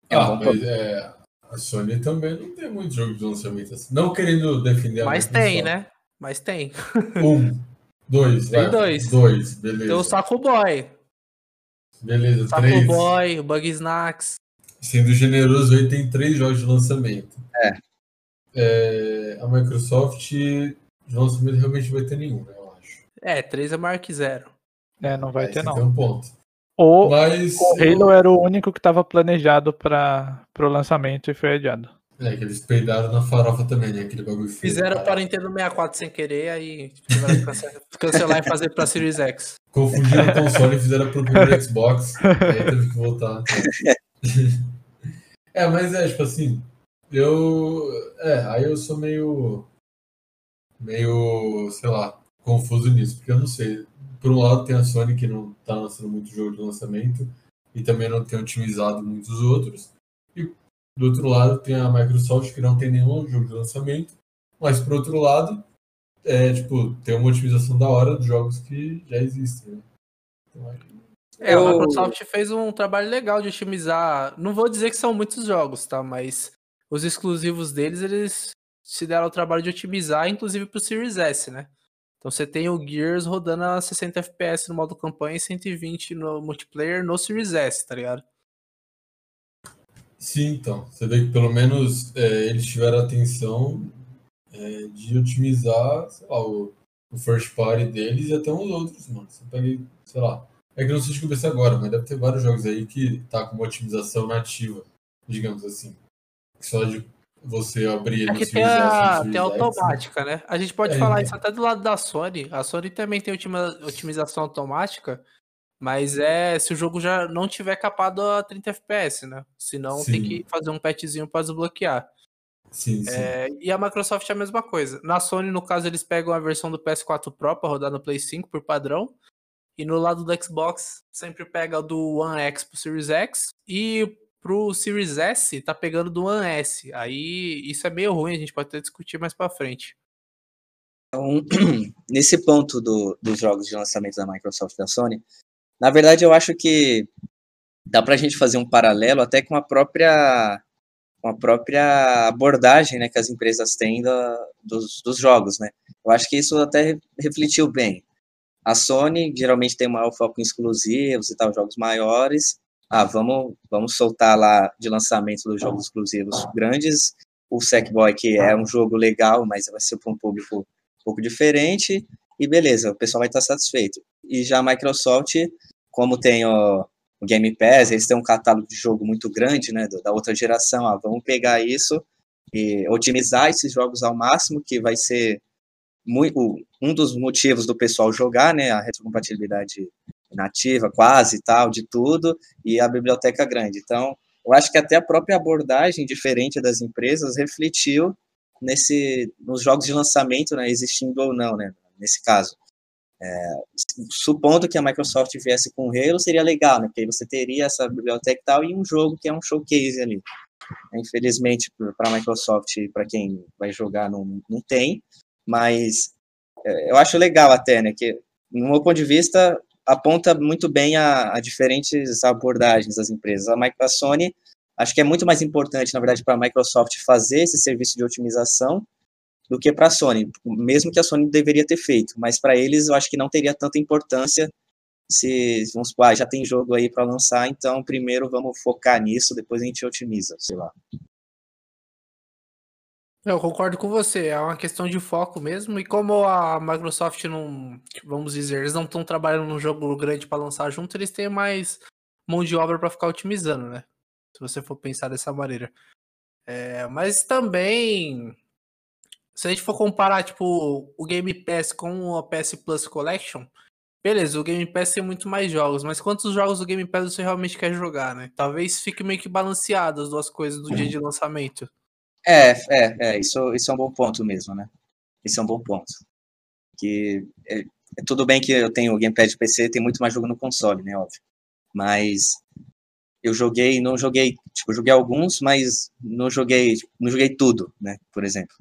É um Ah, mas é, a Sony também não tem muito jogo de lançamento assim. Não querendo defender a Mas tem, né? Mas tem. Um, dois, Tem vai. dois. Dois, beleza. Tem o Saco Boy. Beleza, Saco três. Boy, o Bug Snacks. Sendo generoso, aí tem três jogos de lançamento. É. É, a Microsoft de lançamento realmente não vai ter nenhum, né, eu acho. É, 3 é maior que zero. É, não vai Aí ter não. Tem um ponto. Ou Mas. o Halo era o único que estava planejado para o lançamento e foi adiado. É, que eles peidaram na farofa também, né? Aquele bagulho feio. Fizeram cara. para Nintendo 64 sem querer, aí tiveram que cance- (laughs) cancelar e fazer pra Series X. Confundiram o console e fizeram pro primeiro (laughs) Xbox. aí teve que voltar. (laughs) é, mas é, tipo assim, eu. É, aí eu sou meio. meio, sei lá, confuso nisso, porque eu não sei. Por um lado tem a Sony que não tá lançando muito jogo de lançamento e também não tem otimizado muitos outros. E do outro lado tem a Microsoft que não tem nenhum jogo de lançamento. Mas por outro lado, é, tipo, tem uma otimização da hora dos jogos que já existem. Né? Então, aí- É, a Microsoft fez um trabalho legal de otimizar. Não vou dizer que são muitos jogos, tá? Mas os exclusivos deles, eles se deram o trabalho de otimizar, inclusive pro Series S, né? Então você tem o Gears rodando a 60 FPS no modo campanha e 120 no multiplayer no Series S, tá ligado? Sim, então. Você vê que pelo menos é, eles tiveram atenção é, de otimizar, sei lá, o, o first party deles e até uns outros, mano. Você pega, sei lá. É que não sei de cabeça agora, mas deve ter vários jogos aí que tá com uma otimização nativa, digamos assim. Só de você abrir ele É tem a, tem a automática, né? A gente pode É, falar então. isso até do lado da Sony. A Sony também tem otimização automática, mas é se o jogo já não tiver capado a 30 FPS, né? Senão tem Sim. que fazer um patchzinho para desbloquear. Sim, sim. É, e a Microsoft é a mesma coisa. Na Sony, no caso, eles pegam a versão do PS4 Pro para rodar no Play 5 por padrão. E no lado do Xbox, sempre pega do One X pro Series X. E pro Series S, tá pegando do One S. Aí isso é meio ruim, a gente pode até discutir mais pra frente. Então, (clears throat) nesse ponto do- dos jogos de lançamento da Microsoft e da Sony, na verdade eu acho que dá pra gente fazer um paralelo até com a própria com a própria abordagem né, que as empresas têm da- dos, dos jogos, né? Eu acho que isso até re- refletiu bem. A Sony geralmente tem maior foco em exclusivos e tal, jogos maiores. Ah, vamos, vamos soltar lá de lançamento dos jogos exclusivos grandes. O Sackboy, que é um jogo legal, mas vai ser para um público um pouco diferente. E beleza, o pessoal vai estar satisfeito. E já a Microsoft, como tem o, o Game Pass, eles têm um catálogo de jogo muito grande, né, da outra geração. Ah, vamos pegar isso e otimizar esses jogos ao máximo, que vai ser mui- o- um dos motivos do pessoal jogar, né, a retrocompatibilidade nativa, quase tal, de tudo, e a biblioteca grande. Então, eu acho que até a própria abordagem diferente das empresas refletiu nesse nos jogos de lançamento, né, existindo ou não, né, nesse caso. É, supondo que a Microsoft viesse com o Halo, seria legal, né, porque aí você teria essa biblioteca e tal, e um jogo que é um showcase ali. Infelizmente, para a Microsoft, para quem vai jogar, não, não tem, Mas é, eu acho legal até, né? Que, no meu ponto de vista, aponta muito bem a, a diferentes abordagens das empresas. A, a Sony, acho que é muito mais importante, na verdade, para a Microsoft fazer esse serviço de otimização do que para a Sony, mesmo que a Sony deveria ter feito, mas para eles eu acho que não teria tanta importância se, vamos supor, ah, já tem jogo aí para lançar, então primeiro vamos focar nisso, depois a gente otimiza, sei lá. Eu concordo com você, é uma questão de foco mesmo. E como a Microsoft não, vamos dizer, eles não estão trabalhando num jogo grande para lançar junto, eles têm mais mão de obra para ficar otimizando, né? Se você for pensar dessa maneira. É, mas também, se a gente for comparar, tipo, o Game Pass com a PS Plus Collection, beleza, o Game Pass tem muito mais jogos, mas quantos jogos do Game Pass você realmente quer jogar, né? Talvez fique meio que balanceado as duas coisas do dia de lançamento. É, é, é, isso, isso é um bom ponto mesmo, né? Isso é um bom ponto. Que é, é tudo bem que eu tenho o Gamepad PC, tem muito mais jogo no console, né, óbvio. Mas eu joguei, não joguei, tipo, joguei alguns, mas não joguei, não joguei tudo, né, por exemplo.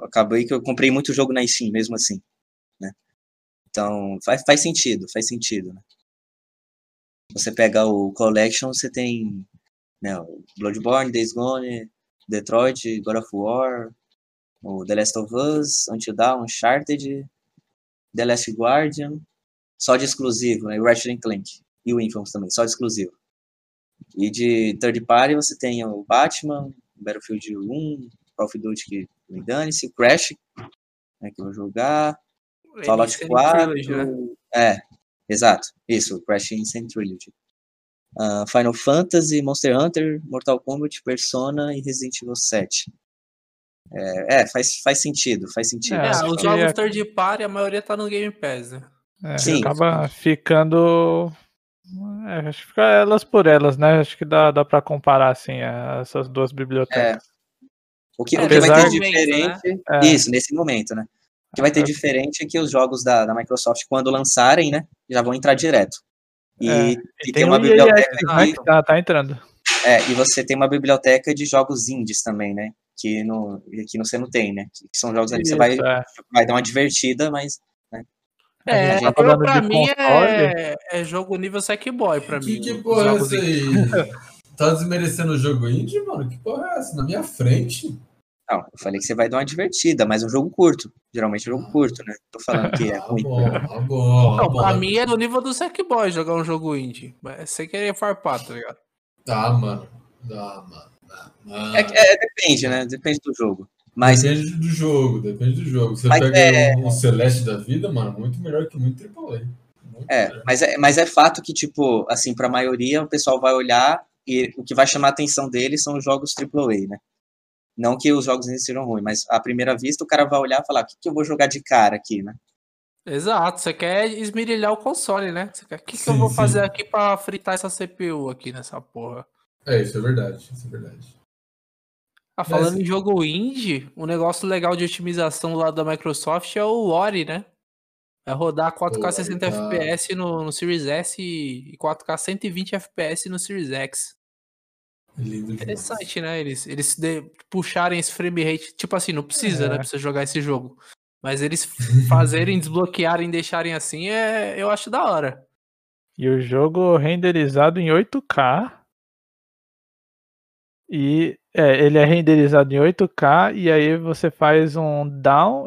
Acabei que eu comprei muito jogo na Steam, mesmo assim, né. Então, faz, faz sentido, faz sentido, né. Você pega o Collection, você tem, né, o Bloodborne, Days Gone, Detroit, God of War, o The Last of Us, Until Dawn, Uncharted, The Last Guardian, só de exclusivo, né? Ratchet Clank e o Infamous também, só de exclusivo. E de third party você tem o Batman, Battlefield 1, Call of Duty que me dane-se, Crash, né, que eu vou jogar, Fallout 4, Trilogy, né? é, exato, isso, Crash Insane Trilogy uh, Final Fantasy, Monster Hunter, Mortal Kombat, Persona e Resident Evil 7. É, é faz, faz sentido, faz sentido. É, os jogos é... third party, a maioria tá no Game Pass, né? É, Sim. Acaba ficando. É, acho que fica elas por elas, né? Acho que dá, dá pra comparar, assim, essas duas bibliotecas. É. O que, o que vai ter diferente. Né? Isso, nesse momento, né? O que vai ter diferente é que os jogos da, da Microsoft, quando lançarem, né? Já vão entrar direto. E, é, e tem, tem, uma biblioteca de... tá, tá entrando. É, e você tem uma biblioteca de jogos indies também, né? Que no, aqui você não tem, né? Que são jogos ali que você vai, é. vai dar uma divertida, mas. Né? É, tá pra, pra mim é, é, jogo nível Sackboy, pra que, mim. Que porra é essa aí? (laughs) tá desmerecendo o jogo indie, mano? Que porra é essa? Na minha frente? Não, eu falei que você vai dar uma divertida, mas um jogo curto. Geralmente é um jogo curto, né? Tô falando que é (laughs) ruim. bom, tá bom, não, pra mim é no nível do Sackboy jogar um jogo indie. Mas sem querer farpar, tá ligado? Tá, mano. Dá, mano. É, é, depende, né? Depende do jogo. Mas... Depende do jogo, depende do jogo. Você pega é... um Celeste da vida, mano, muito melhor que muito AAA. Muito é, mas é, mas é fato que, tipo, assim, pra maioria o pessoal vai olhar e o que vai chamar a atenção deles são os jogos AAA, né? Não que os jogos sejam ruins, mas à primeira vista o cara vai olhar e falar: o que, que eu vou jogar de cara aqui, né? Exato, você quer esmirilhar o console, né? Você quer, o que, sim, que eu vou sim. fazer aqui para fritar essa CPU aqui nessa porra? É, isso é verdade, isso é verdade. Ah, falando Mas... em jogo indie, um negócio legal de otimização lá da Microsoft é o Ori, né? É rodar 4K 60 tá... FPS no, no Series S e 4K 120 FPS no Series X. Lindo Interessante, né? Eles, eles puxarem esse frame rate. Tipo assim, não precisa, é. né? Pra você jogar esse jogo. Mas eles (laughs) fazerem, desbloquearem, deixarem assim, é, eu acho da hora. E o jogo renderizado em 8K. E é, ele é renderizado em 8K e aí você faz um down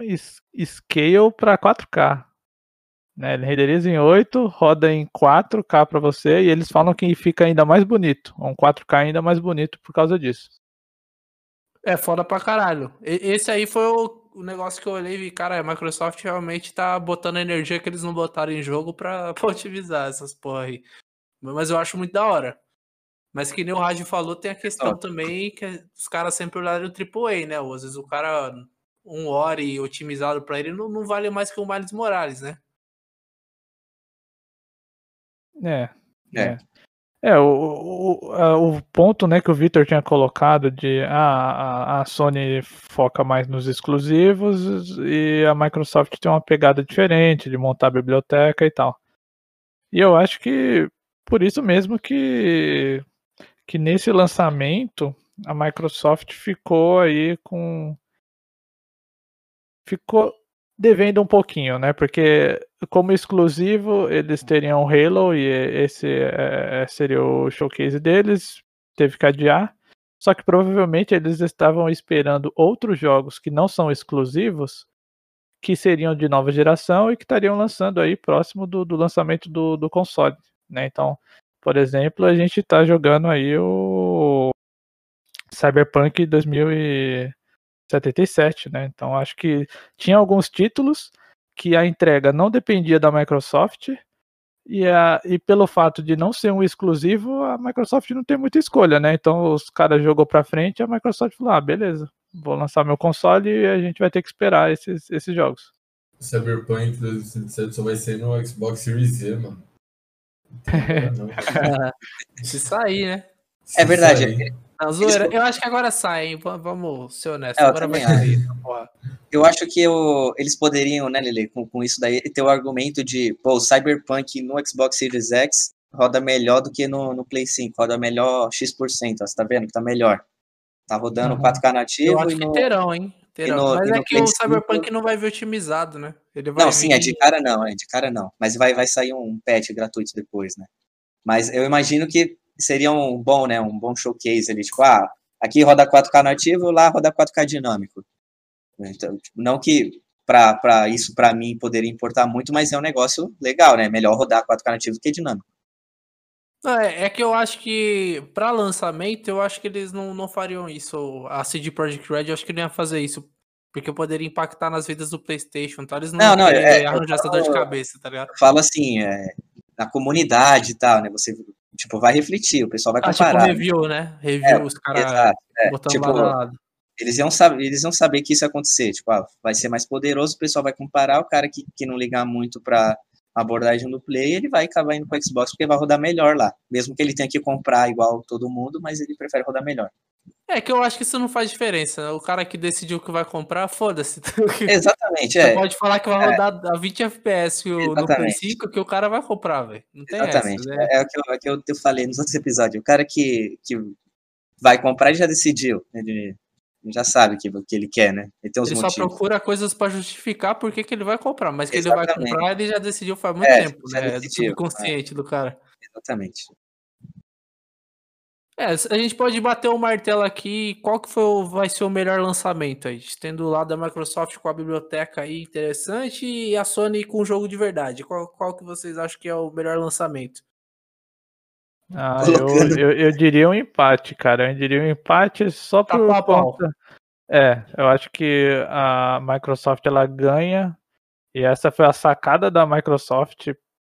scale para 4K. Né? Ele renderiza em 8, roda em 4K para você e eles falam que fica ainda mais bonito. Um 4K ainda mais bonito por causa disso. É foda pra caralho. Esse aí foi o negócio que eu olhei e vi, cara, a Microsoft realmente tá botando a energia que eles não botaram em jogo pra, (laughs) pra otimizar essas porra aí. Mas eu acho muito da hora. Mas que nem o Rádio falou, tem a questão também que os caras sempre olharam o AAA, né? Às vezes o cara, um Ori otimizado pra ele não, não vale mais que o Miles Morales, né? É. É. é. é o, o, o ponto né, que o Victor tinha colocado de ah, a, a Sony foca mais nos exclusivos e a Microsoft tem uma pegada diferente de montar a biblioteca e tal. E eu acho que por isso mesmo que, que nesse lançamento a Microsoft ficou aí com. Ficou devendo um pouquinho, né? Porque como exclusivo eles teriam Halo e esse é, seria o showcase deles, teve que adiar. Só que provavelmente eles estavam esperando outros jogos que não são exclusivos, que seriam de nova geração e que estariam lançando aí próximo do, do lançamento do, do console, né? Então, por exemplo, a gente está jogando aí o Cyberpunk 2077, né? Então acho que tinha alguns títulos que a entrega não dependia da Microsoft e, a, e pelo fato de não ser um exclusivo, a Microsoft não tem muita escolha, né? Então os caras jogou para frente, a Microsoft falou: "Ah, beleza, vou lançar meu console e a gente vai ter que esperar esses, esses jogos". Cyberpunk 2077 só vai ser no Xbox Series Z, mano. (laughs) Não, (laughs) Se sair, né? Se É verdade. sair. Não, zoeira. Eu acho que agora sai, hein? Vamos ser honestos. É, eu agora vai sair. porra. Eu acho que o- eles poderiam, né, Lele, com, com isso daí, ter o argumento de, pô, o Cyberpunk no Xbox Series X roda melhor do que no, no Play 5, roda melhor X%, ó, você tá vendo que tá melhor. Tá rodando Uhum. 4K Eu nativo acho e que no... terão, hein? Terão. no- Mas é no que Play o 5 Cyberpunk não vai vir otimizado, né? Ele vai Não, sim, é de vir- cara não, é de cara não. Mas vai, vai sair um patch gratuito depois, né? Mas eu imagino que seria um bom, né? Um bom showcase ali, tipo, ah, aqui roda 4K nativo, lá roda 4K dinâmico. Então, tipo, não que para isso para mim poderia importar muito, mas é um negócio legal, né? Melhor rodar 4K nativo do que dinâmico. Não, É, é que eu acho que pra lançamento, eu acho que eles não, não fariam isso. A CD Projekt Red, eu acho que não ia fazer isso. Porque poderia impactar nas vidas do PlayStation, tá? Eles não, Não, iam não, é- eu arranjar essa dor de cabeça, tá ligado? Eu falo assim, é, na comunidade e tal, né? Você tipo vai refletir, o pessoal vai Ah, tipo comparar. né? review, né? Review, os caras é, botando tipo, lado a lado. eles iam, saber, eles iam saber que isso ia acontecer. Tipo, ah, vai ser mais poderoso, o pessoal vai comparar. O cara que, que não ligar muito pra abordagem do play, ele vai acabar indo pro Xbox porque vai rodar melhor lá. Mesmo que ele tenha que comprar igual todo mundo, mas ele prefere rodar melhor. É que eu acho que isso não faz diferença. O cara que decidiu que vai comprar, foda-se. (laughs) Exatamente, Você é. pode falar que vai É. rodar a 20 FPS no Play Exatamente. 5 que o cara vai comprar, velho. Não tem Exatamente. essa, né? É, é o que, eu, é o que eu, eu falei nos outros episódios. O cara que, que vai comprar ele já decidiu. Ele já sabe o que, que ele quer, né? Ele tem os Ele só motivos. procura coisas pra justificar por que ele vai comprar, mas que ele vai Exatamente. comprar ele já decidiu faz muito É, tempo, né? É do decidiu, subconsciente do cara. Exatamente. É, a gente pode bater o martelo aqui. Qual que foi o, vai ser o melhor lançamento aí? Tendo o lado da Microsoft com a biblioteca aí interessante e a Sony com o jogo de verdade. Qual, qual que vocês acham que é o melhor lançamento? Ah, eu, eu, eu diria um empate, cara. Eu diria um empate só Tá por a conta. É, eu acho que a Microsoft ela ganha e essa foi a sacada da Microsoft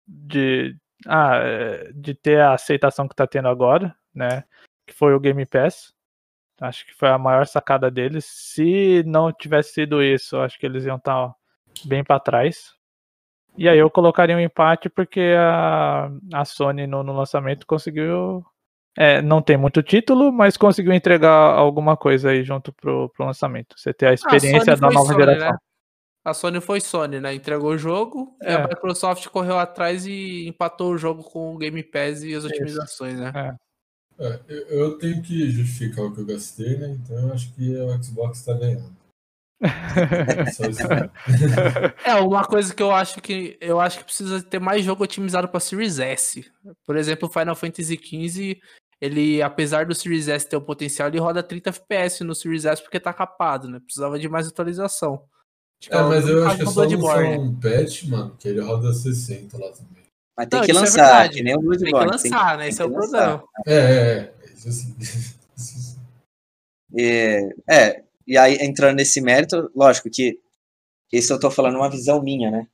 de, ah, é, de ter a aceitação que tá tendo agora, né? Que foi o Game Pass. Acho que foi a maior sacada deles. Se não tivesse sido isso, acho que eles iam estar bem para trás. E aí eu colocaria um empate porque a, a Sony no, no lançamento conseguiu. é, não tem muito título, mas conseguiu entregar alguma coisa aí junto pro, pro lançamento. Você ter a experiência Sony da nova Sony, geração. né? A Sony foi Sony, né? Entregou o jogo e É. a Microsoft correu atrás e empatou o jogo com o Game Pass e as otimizações, né? É, eu, eu tenho que justificar o que eu gastei, né? Então eu acho que o Xbox tá ganhando. (laughs) É, uma coisa que eu acho que eu acho que precisa ter mais jogo otimizado para Series S. Por exemplo, o Final Fantasy XV, ele, apesar do Series S ter o potencial, ele roda 30 FPS no Series S porque tá capado, né? Precisava de mais atualização. Acho É, mas eu mesmo acho que é só um patch, mano, que ele roda 60 lá também. Mas tem Não, que é lançar, verdade. que nem o Tem que Bloodborne. lançar, né? tem Esse é o problema. É, é, é. É, (laughs) é, e aí entrando nesse mérito, lógico que isso eu tô falando uma visão minha, né?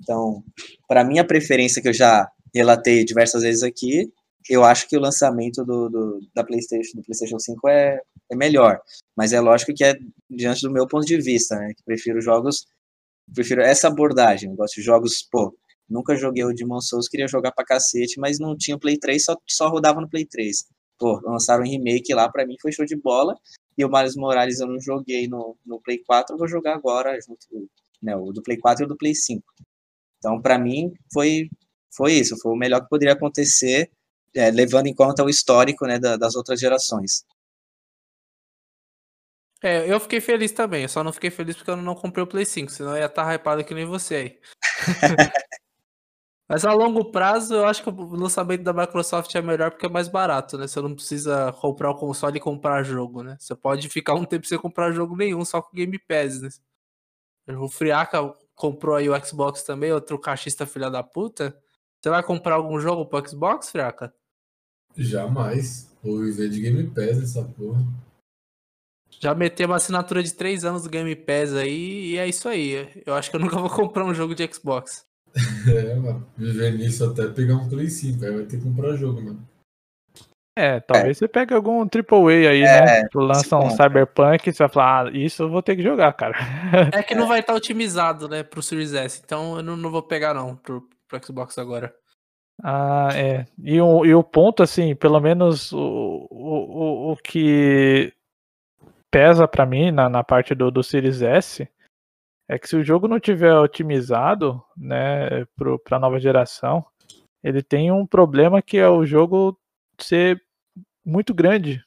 Então, para minha preferência que eu já relatei diversas vezes aqui, eu acho que o lançamento do, do- da PlayStation, do PlayStation 5 é, é melhor. Mas é lógico que é diante do meu ponto de vista, né? Que prefiro jogos, prefiro essa abordagem. Eu gosto de jogos, pô, nunca joguei o Demon Souls, queria jogar pra cacete, mas não tinha o Play 3, só, só rodava no Play 3. Pô, lançaram um remake lá, pra mim foi show de bola. E o Miles Morales eu não joguei no, no Play 4, eu vou jogar agora junto, né, o do Play 4 e o do Play 5. Então, pra mim, foi, foi isso, foi o melhor que poderia acontecer, é, levando em conta o histórico né, da- das outras gerações. É, eu fiquei feliz também. Eu só não fiquei feliz porque eu não comprei o Play 5, senão eu ia estar tá hypado que nem você aí. (laughs) Mas a longo prazo, eu acho que o lançamento da Microsoft é melhor porque é mais barato, né? Você não precisa comprar o console e comprar jogo, né? Você pode ficar um tempo sem comprar jogo nenhum, só com Game Pass, né? O Friaca comprou aí o Xbox também, outro cachista filha da puta. Você vai comprar algum jogo pro Xbox, Friaca? Jamais. Vou viver de Game Pass essa porra. Já meteu uma assinatura de 3 anos do Game Pass aí e é isso aí. Eu acho que eu nunca vou (laughs) comprar um jogo de Xbox. É, mano. Viver nisso até pegar um Play 5, aí vai ter que comprar jogo, mano. É, talvez é. você pegue algum AAA aí, é, né? Lança um Cyberpunk e você vai falar, ah, isso eu vou ter que jogar, cara. É que não vai estar tá otimizado, né, pro Series S, então eu não, não vou pegar não pro, pro Xbox agora. Ah, é. E o, e o ponto, assim, pelo menos o, o, o que pesa para mim na, na parte do, do Series S é que se o jogo não tiver otimizado, né, para a nova geração, ele tem um problema que é o jogo ser muito grande,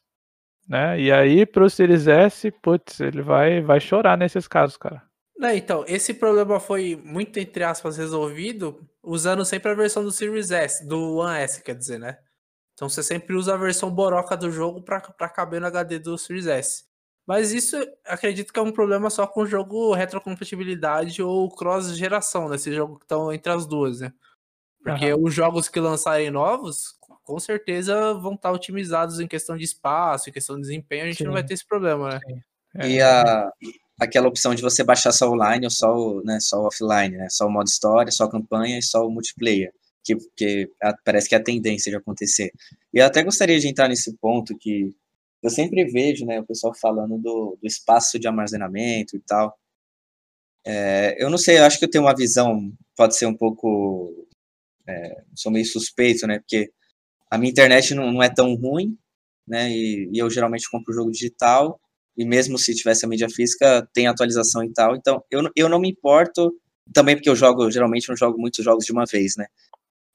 né? E aí pro Series S, putz, ele vai vai chorar nesses casos, cara. Não, então, esse problema foi muito entre aspas resolvido usando sempre a versão do Series S, do One S, quer dizer, né? Então você sempre usa a versão boroca do jogo para caber no HD do Series S. Mas isso acredito que é um problema só com o jogo retrocompatibilidade ou cross-geração, né? Esse jogo que estão entre as duas, né? Porque uhum. os jogos que lançarem novos, com certeza vão estar otimizados em questão de espaço, em questão de desempenho, a gente Sim. não vai ter esse problema, né? É. E a, aquela opção de você baixar só online ou só o, né, só o offline, né? Só o modo história, só a campanha e só o multiplayer. Que, que parece que é a tendência de acontecer. E eu até gostaria de entrar nesse ponto que eu sempre vejo, né, o pessoal falando do, do espaço de armazenamento e tal. É, eu não sei, eu acho que eu tenho uma visão, pode ser um pouco, é, sou meio suspeito, né, porque a minha internet não, não é tão ruim, né, e, e, eu geralmente compro o jogo digital, e mesmo se tivesse a mídia física, tem atualização e tal, então eu, eu não me importo, também porque eu jogo, geralmente eu jogo muitos jogos de uma vez, né,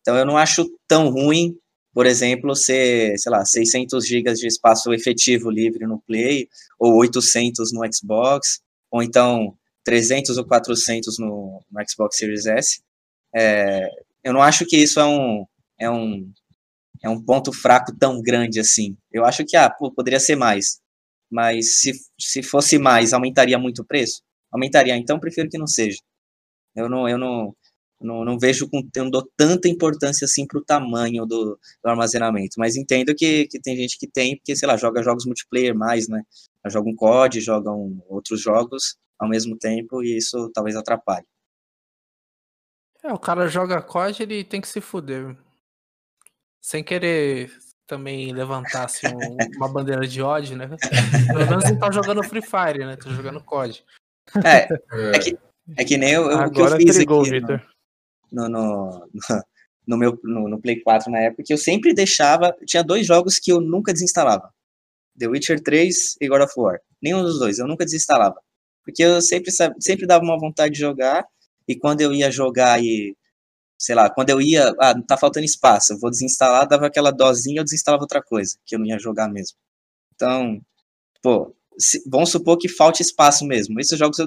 então eu não acho tão ruim por exemplo, ser, sei lá, 600 GB de espaço efetivo livre no Play, ou 800 no Xbox, ou então 300 ou 400 no, no Xbox Series S. É, eu não acho que isso é um, é, um, é um ponto fraco tão grande assim. Eu acho que, ah, pô, poderia ser mais. Mas se, se fosse mais, aumentaria muito o preço? Aumentaria, então prefiro que não seja. Eu não, eu não, não, não vejo com não dou tanta importância assim para o tamanho do, do, armazenamento, mas entendo que, que tem gente que tem, porque, sei lá, joga jogos multiplayer mais, né? Joga um COD, jogam outros jogos ao mesmo tempo e isso talvez atrapalhe. É, o cara joga COD, ele tem que se fuder. Sem querer também levantar assim, um, uma bandeira de ódio, né? Pelo menos não tá jogando Free Fire, né? Tá jogando COD. É, (laughs) é que, é que nem eu, o que eu fiz aqui. Victor no, no, (laughs) no meu no, no, Play 4 na época, que eu sempre deixava. Tinha dois jogos que eu nunca desinstalava: The Witcher 3 e God of War. Nenhum dos dois, eu nunca desinstalava. Porque eu sempre, sempre dava uma vontade de jogar, e quando eu ia jogar e. Sei lá, quando eu ia. Ah, tá faltando espaço, eu vou desinstalar, dava aquela dosinha, eu desinstalava outra coisa, que eu não ia jogar mesmo. Então, pô, se, vamos supor que falte espaço mesmo. Esses jogos eu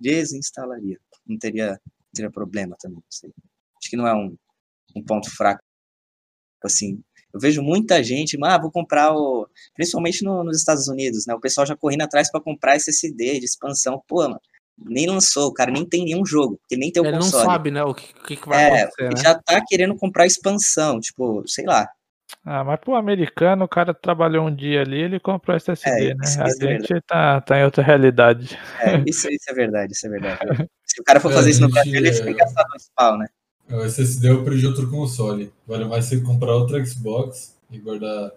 desinstalaria. Não teria teria problema também. Acho que não é um, um ponto fraco. Assim, eu vejo muita gente, ah, vou comprar o. Principalmente no, nos Estados Unidos, né? O pessoal já correndo atrás para comprar SSD de expansão. Pô, mano, nem lançou, o cara nem tem nenhum jogo, porque nem tem o Ele console. não sabe, né, o que, que vai é, acontecer. Né? Já tá querendo comprar expansão, tipo, sei lá. Ah, mas pro americano, o cara trabalhou um dia ali, ele comprou SSD, é, né? A é gente é tá, tá em outra realidade. É, isso, isso é verdade, isso é verdade. (laughs) Se o cara for fazer isso no Brasil, ele fica gastando dois pau, né? O SSD é o preço de outro console. Vale mais você comprar outro Xbox e guardar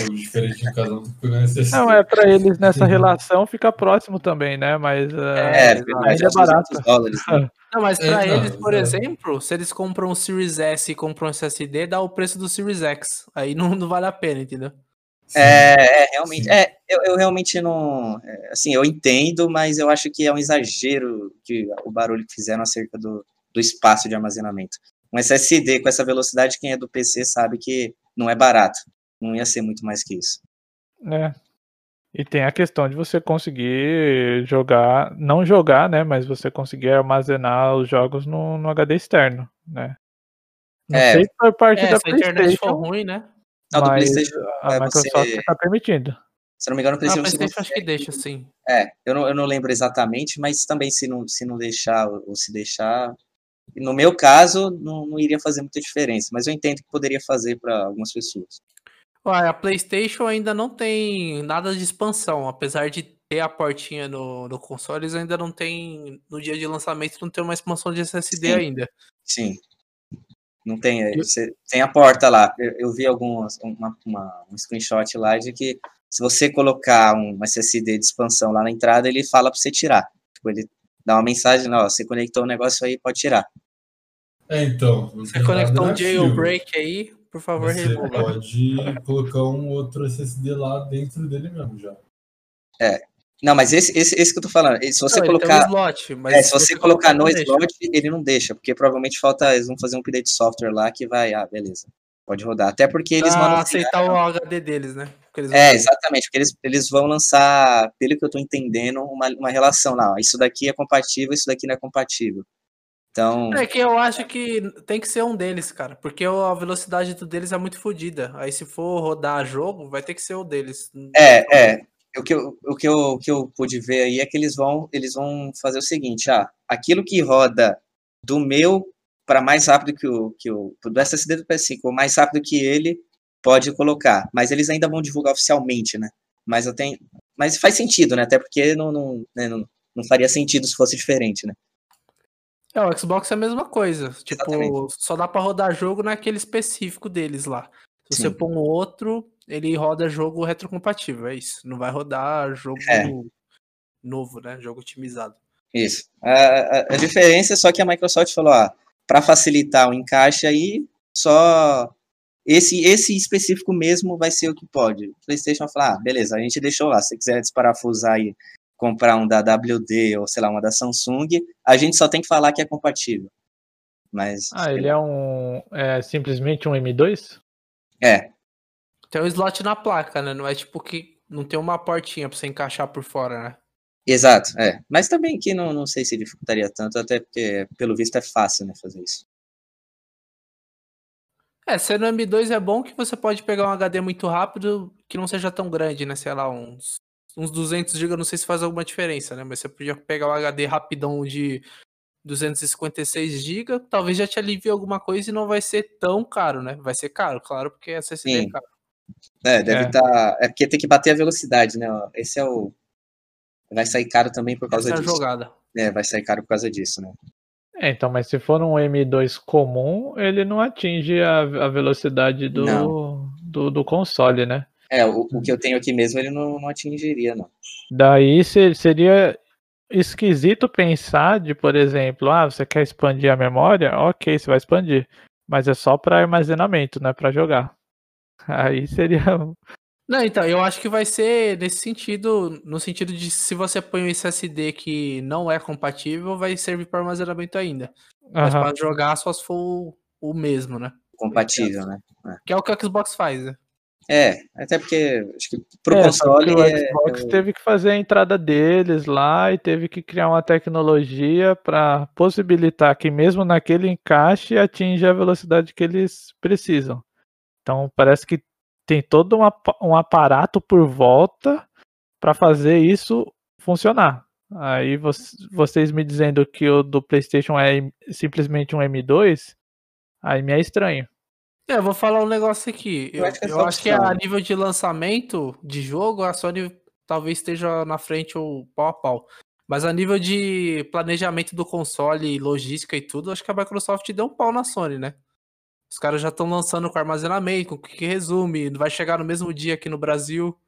algo diferente de cada um do que pegar SSD. Não, é pra eles nessa relação fica próximo também, né? Mas é, é, verdade, é barato. Dólares, né? (laughs) Não, mas pra é, eles, não, por é. exemplo, se eles compram um Series S e compram um SSD, dá o preço do Series X. Aí não, não vale a pena, entendeu? É, é, realmente, Sim. é, eu, eu, realmente não, é, assim, eu entendo, mas eu acho que é um exagero que o barulho que fizeram acerca do, do espaço de armazenamento. Um SSD com essa velocidade, quem é do PC sabe que não é barato, não ia ser muito mais que isso. É. E tem a questão de você conseguir jogar, não jogar, né? Mas você conseguir armazenar os jogos no, no HD externo, né? Não É. sei por parte É, da se a internet for ruim, né? Não, do mas PlayStation, a é, Microsoft você- está permitindo. se não me engano, o Ah, PlayStation, a você PlayStation acho que deixa, sim. É, eu não, eu não lembro exatamente, mas também se não, se não deixar ou se deixar. No meu caso, não, não iria fazer muita diferença, mas eu entendo que poderia fazer para algumas pessoas. Olha, a PlayStation ainda não tem nada de expansão, apesar de ter a portinha no, no console, eles ainda não tem, no dia de lançamento, não tem uma expansão de SSD Sim. ainda. Sim. Não tem. é, Você, tem a porta lá. Eu, eu vi algumas, uma, uma- um screenshot lá de que se você colocar um SSD de expansão lá na entrada, ele fala para você tirar. Tipo, ele dá uma mensagem, ó, você conectou o negócio aí, pode tirar. É, então. Você conectou um nativo. jailbreak aí, por favor, Você remova. pode colocar um outro SSD lá dentro dele mesmo já. Não, mas esse, esse, esse que eu tô falando, se você Não, tem um colocar. slot, É, se você colocar no não deixa. slot, ele não deixa, porque provavelmente falta, eles vão fazer um update de software lá que vai, ah, beleza, pode rodar. Até porque eles Pra vão aceitar o HD deles, né? É, exatamente, porque eles, eles vão lançar, pelo que eu tô entendendo, uma, uma relação lá, ó, isso daqui é compatível, isso daqui não é compatível. Então, É que eu acho que tem que ser um deles, cara, porque a velocidade do deles é muito fodida. Aí se for rodar jogo, vai ter que ser o deles. é, é, o que, eu, o, que eu, o que eu pude ver aí é que eles vão, eles vão fazer o seguinte, ah, aquilo que roda do meu para mais rápido que o, que o do SSD do PS5, ou mais rápido que ele, pode colocar, mas eles ainda vão divulgar oficialmente, né? Mas eu tenho, mas faz sentido, né? Até porque não, não, né, não, não faria sentido se fosse diferente, né? É, o Xbox é a mesma coisa. Tipo, Exatamente. só dá pra rodar jogo naquele específico deles lá. Se você Sim. pôr um outro, ele roda jogo retrocompatível, é isso. Não vai rodar jogo É. novo, né? Jogo otimizado. Isso. A, a, a diferença é só que a Microsoft falou, ó, para facilitar o encaixe aí, só esse esse específico mesmo vai ser o que pode. O PlayStation vai falar, ah, beleza, a gente deixou lá, se você quiser desparafusar e comprar um da WD ou sei lá, uma da Samsung, a gente só tem que falar que é compatível. Mas Ah, ele é um. É simplesmente um M2? é, Tem um slot na placa, né? Não é tipo que não tem uma portinha pra você encaixar por fora, né? exato, é. Mas também que não, não sei se dificultaria tanto, até porque pelo visto é fácil, né, fazer isso. É, sendo M2 é bom que você pode pegar um HD muito rápido que não seja tão grande, né? Sei lá, uns, uns 200 GB, não sei se faz alguma diferença, né? Mas você podia pegar um HD rapidão de 256 GB, talvez já te alivie alguma coisa e não vai ser tão caro, né? Vai ser caro, claro, porque SSD é Sim. caro. É, deve É. estar. é porque tem que bater a velocidade, né? Esse é o. Vai sair caro também por causa Essa é a disso. jogada. É, vai sair caro por causa disso, né? É, então, mas se for um M2 comum, ele não atinge a, a velocidade do, do, do console, né? É, o, o que eu tenho aqui mesmo ele não, não atingiria, não. Daí se- seria esquisito pensar de, por exemplo, ah, você quer expandir a memória? Ok, você vai expandir. Mas é só para armazenamento, não é para jogar. Aí seria. (laughs) Não, então, eu acho que vai ser nesse sentido, no sentido de se você põe um SSD que não é compatível, vai servir para armazenamento ainda. Mas Aham. para jogar só se for o, mesmo, né? Compatível, né? Que é o que o Xbox faz, né? É, até porque acho que pro É, console o é, Xbox é teve que fazer a entrada deles lá e teve que criar uma tecnologia para possibilitar que mesmo naquele encaixe atinja a velocidade que eles precisam. Então parece que tem todo um, apa- um aparato por volta para fazer isso funcionar. Aí vo- vocês me dizendo que o do PlayStation é simplesmente um M2, aí me é estranho. É, eu vou falar um negócio aqui. Eu, Eu acho que eu só acho que a nível de lançamento de jogo, a Sony talvez esteja na frente ou pau a pau. Mas a nível de planejamento do console, logística e tudo, acho que a Microsoft deu um pau na Sony, né? Os caras já estão lançando com armazenamento, com quick resume, vai chegar no mesmo dia aqui no Brasil.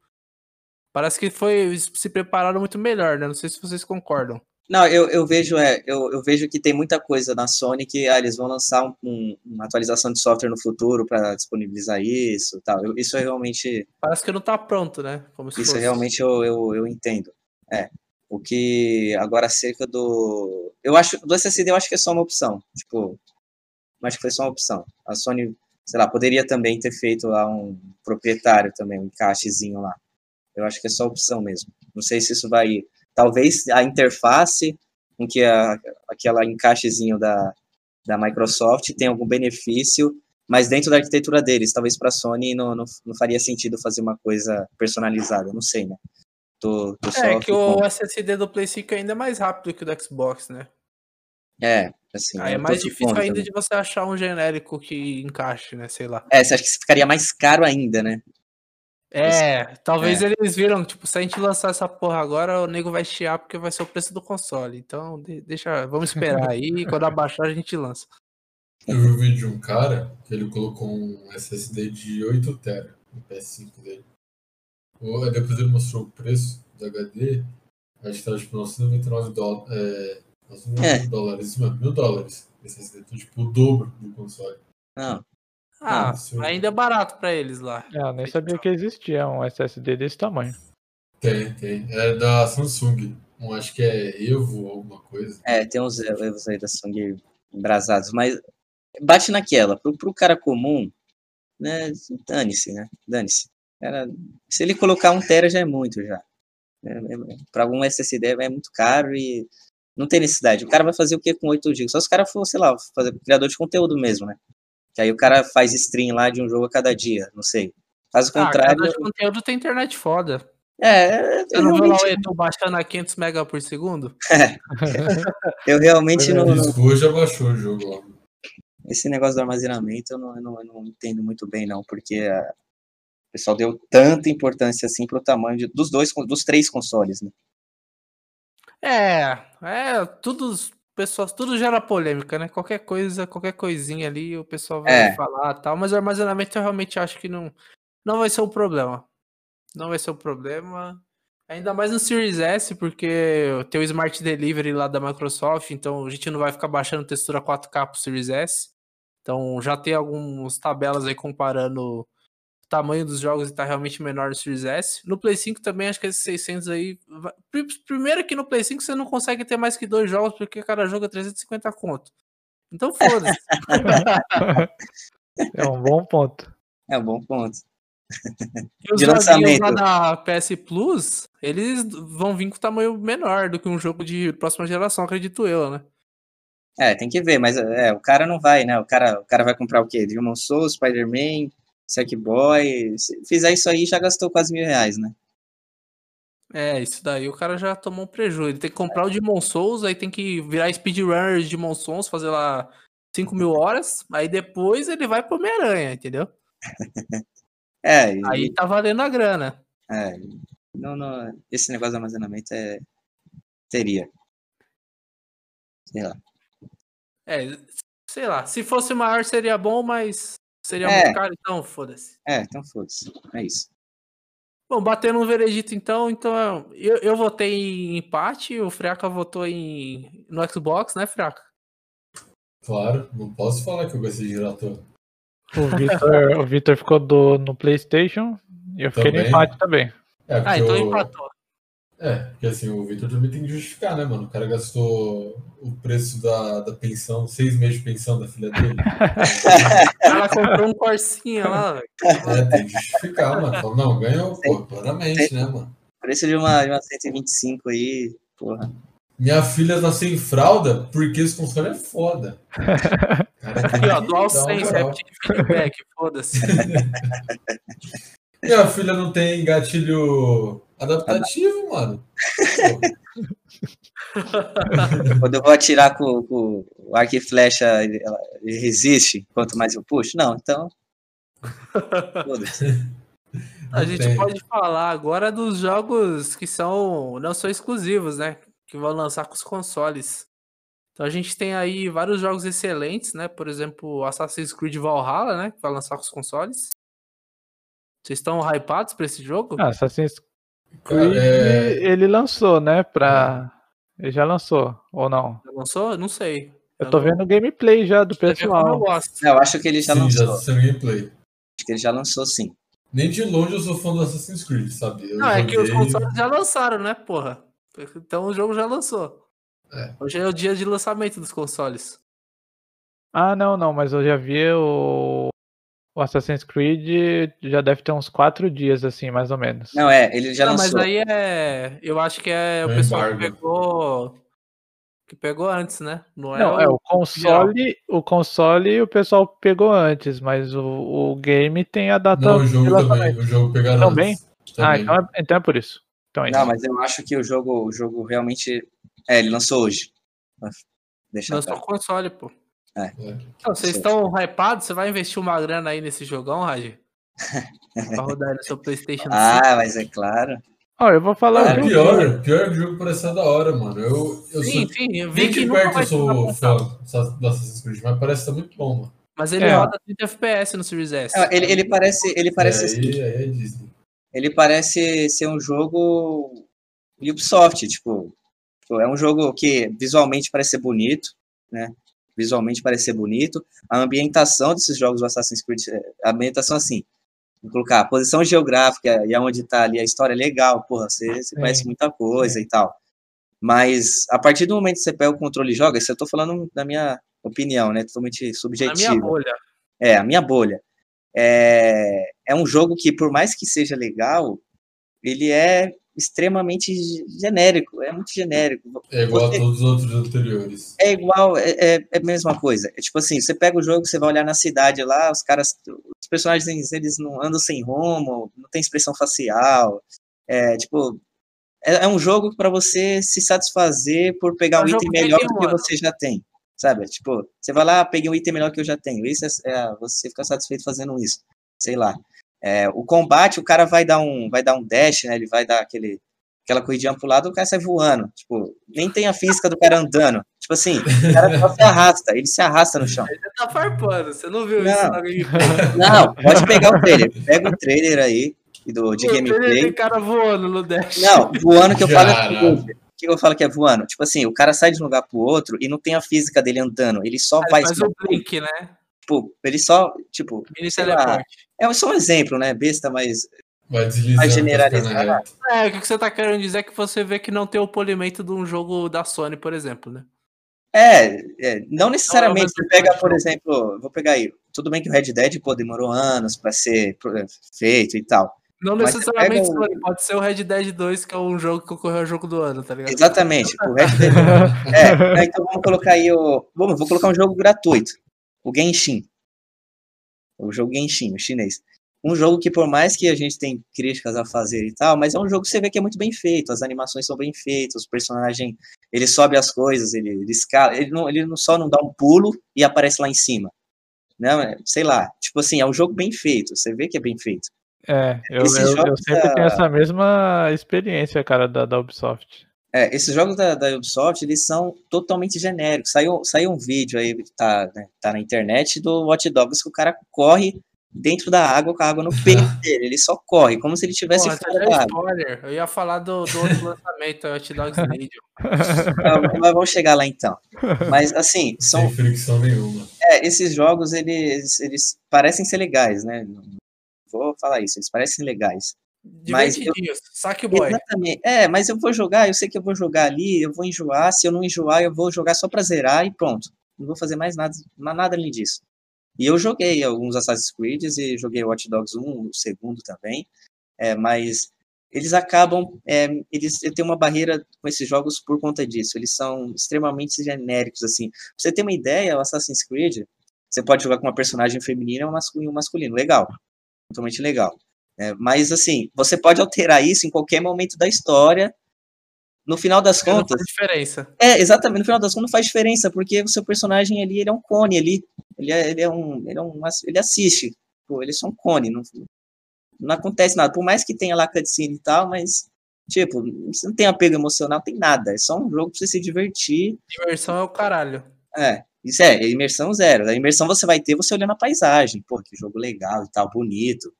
Parece que foi se prepararam muito melhor, né? Não sei se vocês concordam. Não, eu, eu vejo é, eu, eu vejo que tem muita coisa na Sony que ah, eles vão lançar um- um- uma atualização de software no futuro para disponibilizar isso, tal. Eu- isso é realmente Parece que não tá pronto, né? Isso fosse. realmente eu, eu, eu entendo. É. O que agora acerca do. Eu acho. Do SSD eu acho que é só uma opção. Tipo. Que foi só uma opção. A Sony, sei lá, poderia também ter feito lá um proprietário também, um encaixezinho lá. Eu acho que é só opção mesmo. Não sei se isso vai. Talvez a interface com que a, aquela encaixezinho da, da Microsoft tenha algum benefício, mas dentro da arquitetura deles, talvez para a Sony não, não, não, faria sentido fazer uma coisa personalizada, não sei, né? Tô, tô é que o SSD do Play 5 ainda é mais rápido que o do Xbox, né? É, assim. Aí é mais difícil ainda também. de você achar um genérico que encaixe, né? Sei lá. É, você acha que ficaria mais caro ainda, né? É, talvez é. eles viram, tipo, se a gente lançar essa porra agora, o nego vai chiar porque vai ser o preço do console. Então, deixa, vamos esperar aí, (laughs) quando abaixar a gente lança. Eu vi um vídeo de um cara que ele colocou um SSD de 8 TB no PS5 dele. Depois ele mostrou o preço do HD, acho que tava tipo 999 dólares. É, 999 é. dólares, mano, mil dólares. SSD, então, tipo, o dobro do console. Não, ah, ainda é barato para eles lá. É, eu nem sabia que existia um SSD desse tamanho. Tem, tem. É da Samsung. Um, acho que é Evo, alguma coisa. É, tem uns Evos aí da Samsung embrasados, mas bate naquela. Pro, pro cara comum, né, dane-se, né? Dane-se. Se ele colocar um tera já é muito já. É, é, para algum SSD é muito caro e não tem necessidade. O cara vai fazer o que com 8 GB? Só se o cara for, sei lá, fazer criador de conteúdo mesmo, né? Que aí o cara faz stream lá de um jogo a cada dia, não sei. Faz o ah, contrário. Cada conteúdo tem internet foda. É, eu não realmente... vou lá, eu tô baixando a 500 MB por segundo? É. (laughs) eu realmente não. O já baixou o jogo. Esse negócio do armazenamento eu não, eu não, eu não entendo muito bem, não, porque a... o pessoal deu tanta importância assim pro tamanho de, dos dois, dos três consoles, né? É, é, tudo pessoal, tudo gera polêmica, né? Qualquer coisa, qualquer coisinha ali, o pessoal vai é. falar tal, mas o armazenamento eu realmente acho que não, não vai ser um problema. Não vai ser um problema. Ainda mais no Series S, porque tem o Smart Delivery lá da Microsoft, então a gente não vai ficar baixando textura 4K pro Series S. Então já tem algumas tabelas aí comparando tamanho dos jogos está realmente menor no Series S. No Play 5 também, acho que esses 600 aí. Primeiro que no Play 5 você não consegue ter mais que dois jogos, porque cada jogo é 350 conto. Então foda-se. (laughs) é um bom ponto. É um bom ponto. E os jogos lá da PS Plus, eles vão vir com tamanho menor do que um jogo de próxima geração, acredito eu, né? É, tem que ver, mas é, o cara não vai, né? O cara, o cara vai comprar o quê? Demon Souls, Spider-Man, Sackboy. Se fizer isso aí, já gastou quase mil reais, né? É, isso daí o cara já tomou um prejuízo. Ele tem que comprar o Demon Souls, aí tem que virar speedrunner de Demon Souls, fazer lá 5 mil horas, aí depois ele vai pro Homem-Aranha, entendeu? (laughs) é. E... Aí tá valendo a grana. É. Não, não, esse negócio de armazenamento é. Teria. Sei lá. É, sei lá. Se fosse maior seria bom, mas Seria é. muito caro, então foda-se. É, então foda-se. É isso. Bom, batendo no veredito então, então eu, eu votei em empate, o Fraca votou em no Xbox, né, Fraca? Claro, não posso falar que eu gostei de Girator. O Victor, ficou do, no PlayStation e eu fiquei também. no empate também. É, ah, então eu... empatou. É, porque assim, o Victor também tem que justificar, né, mano? O cara gastou o preço da, da pensão, seis meses de pensão da filha dele. (laughs) Ela comprou um corsinha lá, velho. É, tem que justificar, mano. Fala, não, ganhou, pô, claramente, né, mano? Preço de uma, de uma 125 aí, porra. Minha filha tá sem fralda porque esse console é foda. Cara, Aqui, ó, DualSense, é feedback, foda-se. (laughs) Minha filha não tem gatilho Adaptativo, mano. (laughs) Quando eu vou atirar com, com o arco e flecha, ele, ele, resiste quanto mais eu puxo? Não, então. A gente tem. pode falar agora dos jogos que são não são exclusivos, né? Que vão lançar com os consoles. Então a gente tem aí vários jogos excelentes, né? Por exemplo, Assassin's Creed Valhalla, né? Que vai lançar com os consoles. Vocês estão hypados para esse jogo? Ah, Assassin's Creed, é... ele lançou, né? Pra. Ele já lançou, ou não? Já lançou? Não sei. Eu, tô vendo gameplay já do pessoal. Eu, gosto. eu acho que ele já sim, lançou. Já gameplay. Acho que ele já lançou, sim. Nem de longe eu sou fã do Assassin's Creed, sabe? Eu não, joguei... é que os consoles já lançaram, né, porra? Então o jogo já lançou. É. Hoje é o dia de lançamento dos consoles. Ah, não, não, mas eu já vi o, o Assassin's Creed já deve ter uns quatro dias, assim, mais ou menos. Não, é, ele já Não, lançou. mas aí é. Eu acho que é o É pessoal que embargo. pegou. Que pegou antes, né? Não é, Não, o... é o console, o console o pessoal pegou antes, mas o, o game tem a data Não, o jogo também. O jogo pegaram Também? antes. Ah, Também. então é, então é por isso. Então é Não, isso. mas eu acho que o jogo, o jogo realmente. É, ele lançou hoje. Deixa Lançou o console, pô. É. Então, vocês estão hypados? Você vai investir uma grana aí nesse jogão, Raj? (laughs) pra rodar no seu PlayStation 5? Ah, mas é claro. Ó, eu vou falar o que eu pior, pior que o jogo parece ser da hora, mano. Eu, eu Sim, sou. sim, eu Vi que que perto eu sou fã do Assassin's Creed, mas parece estar muito bom, mano. Mas ele É. roda 30 FPS no Series S. Não, Ele, ele parece, ele parece, é, aí, aí é ele parece ser um jogo Ubisoft, tipo, tipo, é um jogo que visualmente parece ser bonito, né? Visualmente parece ser bonito. A ambientação desses jogos do Assassin's Creed, é- a ambientação assim, vou colocar a posição geográfica e aonde tá ali a história é legal, porra, você, você Sim. conhece muita coisa e tal. Mas a partir do momento que você pega o controle e joga, isso eu tô falando da minha opinião, né? Totalmente subjetiva. minha bolha. É, a minha bolha. É, é um jogo que, por mais que seja legal, ele é extremamente genérico, é muito genérico. É igual Você- a todos os outros anteriores. É igual, é, é, é a mesma coisa. É tipo assim, você pega o jogo, você vai olhar na cidade lá, os caras, os personagens, eles não andam sem rumo, não tem expressão facial. É, tipo, é, é um jogo para você se satisfazer por pegar É um um item melhor do que você já tem. Sabe? Tipo, você vai lá, peguei um item melhor que eu já tenho. Isso é, é você fica satisfeito fazendo isso. Sei lá. É, o combate, o cara vai dar um, vai dar um dash, né? Ele vai dar aquele, aquela corridinha pro lado, o cara sai voando. Tipo, nem tem a física do cara andando. Tipo assim, o cara só se arrasta, ele se arrasta no chão. Ele tá farpando, você não viu Não. isso na gameplay? Não, pode pegar o trailer. Pega o trailer aí do, de Tem gameplay. cara voando no dash. Não, voando que eu falo é o o que eu falo que é voando? Tipo assim, o cara sai de um lugar pro outro e não tem a física dele andando. Ele só Ele vai. faz o blink, né? Tipo, ele só, tipo, Mini teleporte. é só um exemplo, né? Besta, mas Vai deslizando. Vai generalizar. É, o que você tá querendo dizer é que você vê que não tem o polimento de um jogo da Sony, por exemplo, né? É, é, não necessariamente. mesmo Você pega, tipo por exemplo, vou pegar aí. Tudo bem que o Red Dead, pô, demorou anos pra ser pro- feito e tal. Não necessariamente pega o- Sony, pode ser o Red Dead 2, que é um jogo que concorreu ao jogo do ano, tá ligado? Exatamente. O Red Dead. (laughs) é, então vamos colocar aí o. Vamos, vou colocar um jogo gratuito. O Genshin. O jogo Genshin, o chinês. Um jogo que, por mais que a gente tem críticas a fazer e tal, mas é um jogo que você vê que é muito bem feito. As animações são bem feitas, o personagem ele sobe as coisas, ele, ele escala, ele, não, ele não só não dá um pulo e aparece lá em cima. Não, é, sei lá, tipo assim, é um jogo bem feito, você vê que é bem feito. É, eu, eu, eu sempre da- tenho essa mesma experiência, cara, da, da Ubisoft. É, esses jogos da, da Ubisoft, eles são totalmente genéricos. Saiu, saiu um vídeo aí, tá, né, tá na internet, do Watch Dogs, que o cara corre dentro da água com a água no (laughs) peito dele. Ele só corre, como se ele tivesse Porra, fora você da deu água. spoiler. Eu ia falar do, do outro (laughs) lançamento, Hot Dogs Legion. Mas mas vamos chegar lá então. Mas, assim, são, Sem fricção nenhuma. é, esses jogos, eles, eles parecem ser legais, né? Não Vou falar isso, eles parecem legais. Mas eu- Divertidinhos. Saque boy. Exatamente. É, mas eu vou jogar, eu sei que eu vou jogar ali, eu vou enjoar. Se eu não enjoar, eu vou jogar só pra zerar e pronto. Não vou fazer mais nada, nada além disso. E eu joguei alguns Assassin's Creed e joguei Watch Dogs 1, o segundo também. É, mas eles acabam, é, eles têm uma barreira com esses jogos por conta disso. Eles são extremamente genéricos, assim. Pra você ter uma ideia, o Assassin's Creed, você pode jogar com uma personagem feminina masculino, um masculino. Legal. Totalmente legal. É, mas, assim, você pode alterar isso em qualquer momento da história. No final das Não contas, faz diferença. é, exatamente, no final das contas não faz diferença, porque o seu personagem ali, ele é um cone ali. Ele é, ele é um, ele é um, ele assiste. Pô, ele é só um cone, não, não acontece nada. Por mais que tenha lá cutscene e tal, mas, tipo, você não tem apego emocional, não tem nada. É só um jogo pra você se divertir. Diversão é o caralho. É, isso é, é imersão zero. A imersão você vai ter você olhando a paisagem. Pô, que jogo legal e tal, bonito.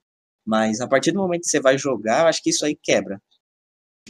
Mas a partir do momento que você vai jogar, eu acho que isso aí quebra.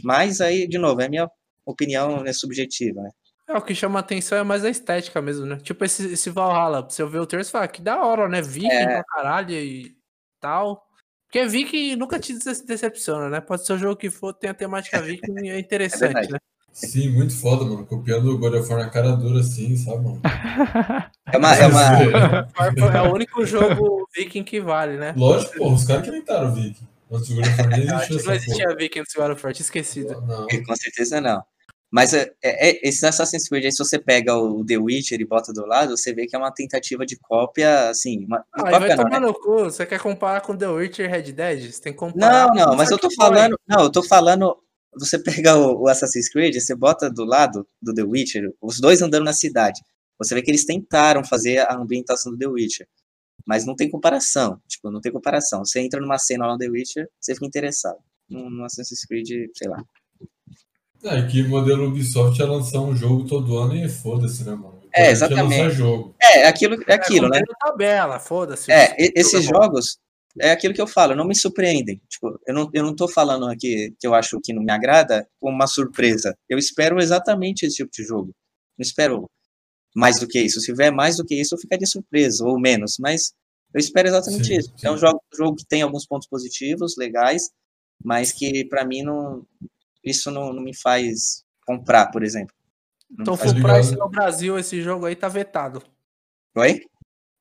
Mas aí, de novo, é a minha opinião né, subjetiva, né? É, o que chama atenção é mais a estética mesmo, né? Tipo esse, esse Valhalla, você ver o trailer e falar que da hora, né? Viking É. pra caralho e tal. Porque Viking nunca te dece- decepciona, né? Pode ser o jogo que for, tem a temática Viking e (laughs) é interessante, verdade. né? Sim, muito foda, mano. Copiando o God of War na cara dura assim, sabe, mano? (laughs) É uma, é uma, É o único jogo Viking que vale, né? Lógico, pô, os caras que inventaram o Viking. Antes do God of War nem existia que não existia Viking no God of War, tinha esquecido. Não. com certeza não. Mas é, é, esses Assassin's Creed aí, se você pega o The Witcher e bota do lado, você vê que é uma tentativa de cópia, assim, uma, Ah, cópia vai não, tomar né? no cu. Você quer comparar com The Witcher e Red Dead? Você tem que comparar. Não, não, mas eu tô falando, não, eu tô falando, você (laughs) pega o, o Assassin's Creed, você bota do lado do The Witcher, os dois andando na cidade, você vê que eles tentaram fazer a ambientação do The Witcher, mas não tem comparação, tipo, não tem comparação. Você entra numa cena lá no The Witcher, você fica interessado. No, no Assassin's Creed, sei lá. É que o modelo Ubisoft é lançar um jogo todo ano e foda-se, né, mano? É, exatamente. lançar jogo. É, aquilo, é aquilo, né? cumprindo tabela, foda-se. É, esses é jogos, é aquilo que eu falo, não me surpreendem. Tipo, eu não, eu não tô falando aqui que eu acho que não me agrada como uma surpresa. Eu espero exatamente esse tipo de jogo. Não espero mais do que isso. Se tiver mais do que isso, eu ficaria surpreso, ou menos. Mas eu espero exatamente Sim, isso. É um sim. jogo, jogo que tem alguns pontos positivos, legais, mas que pra mim não, isso não, não me faz comprar, por exemplo. Não Então, full ligado. price no Brasil, esse jogo aí tá vetado. Oi?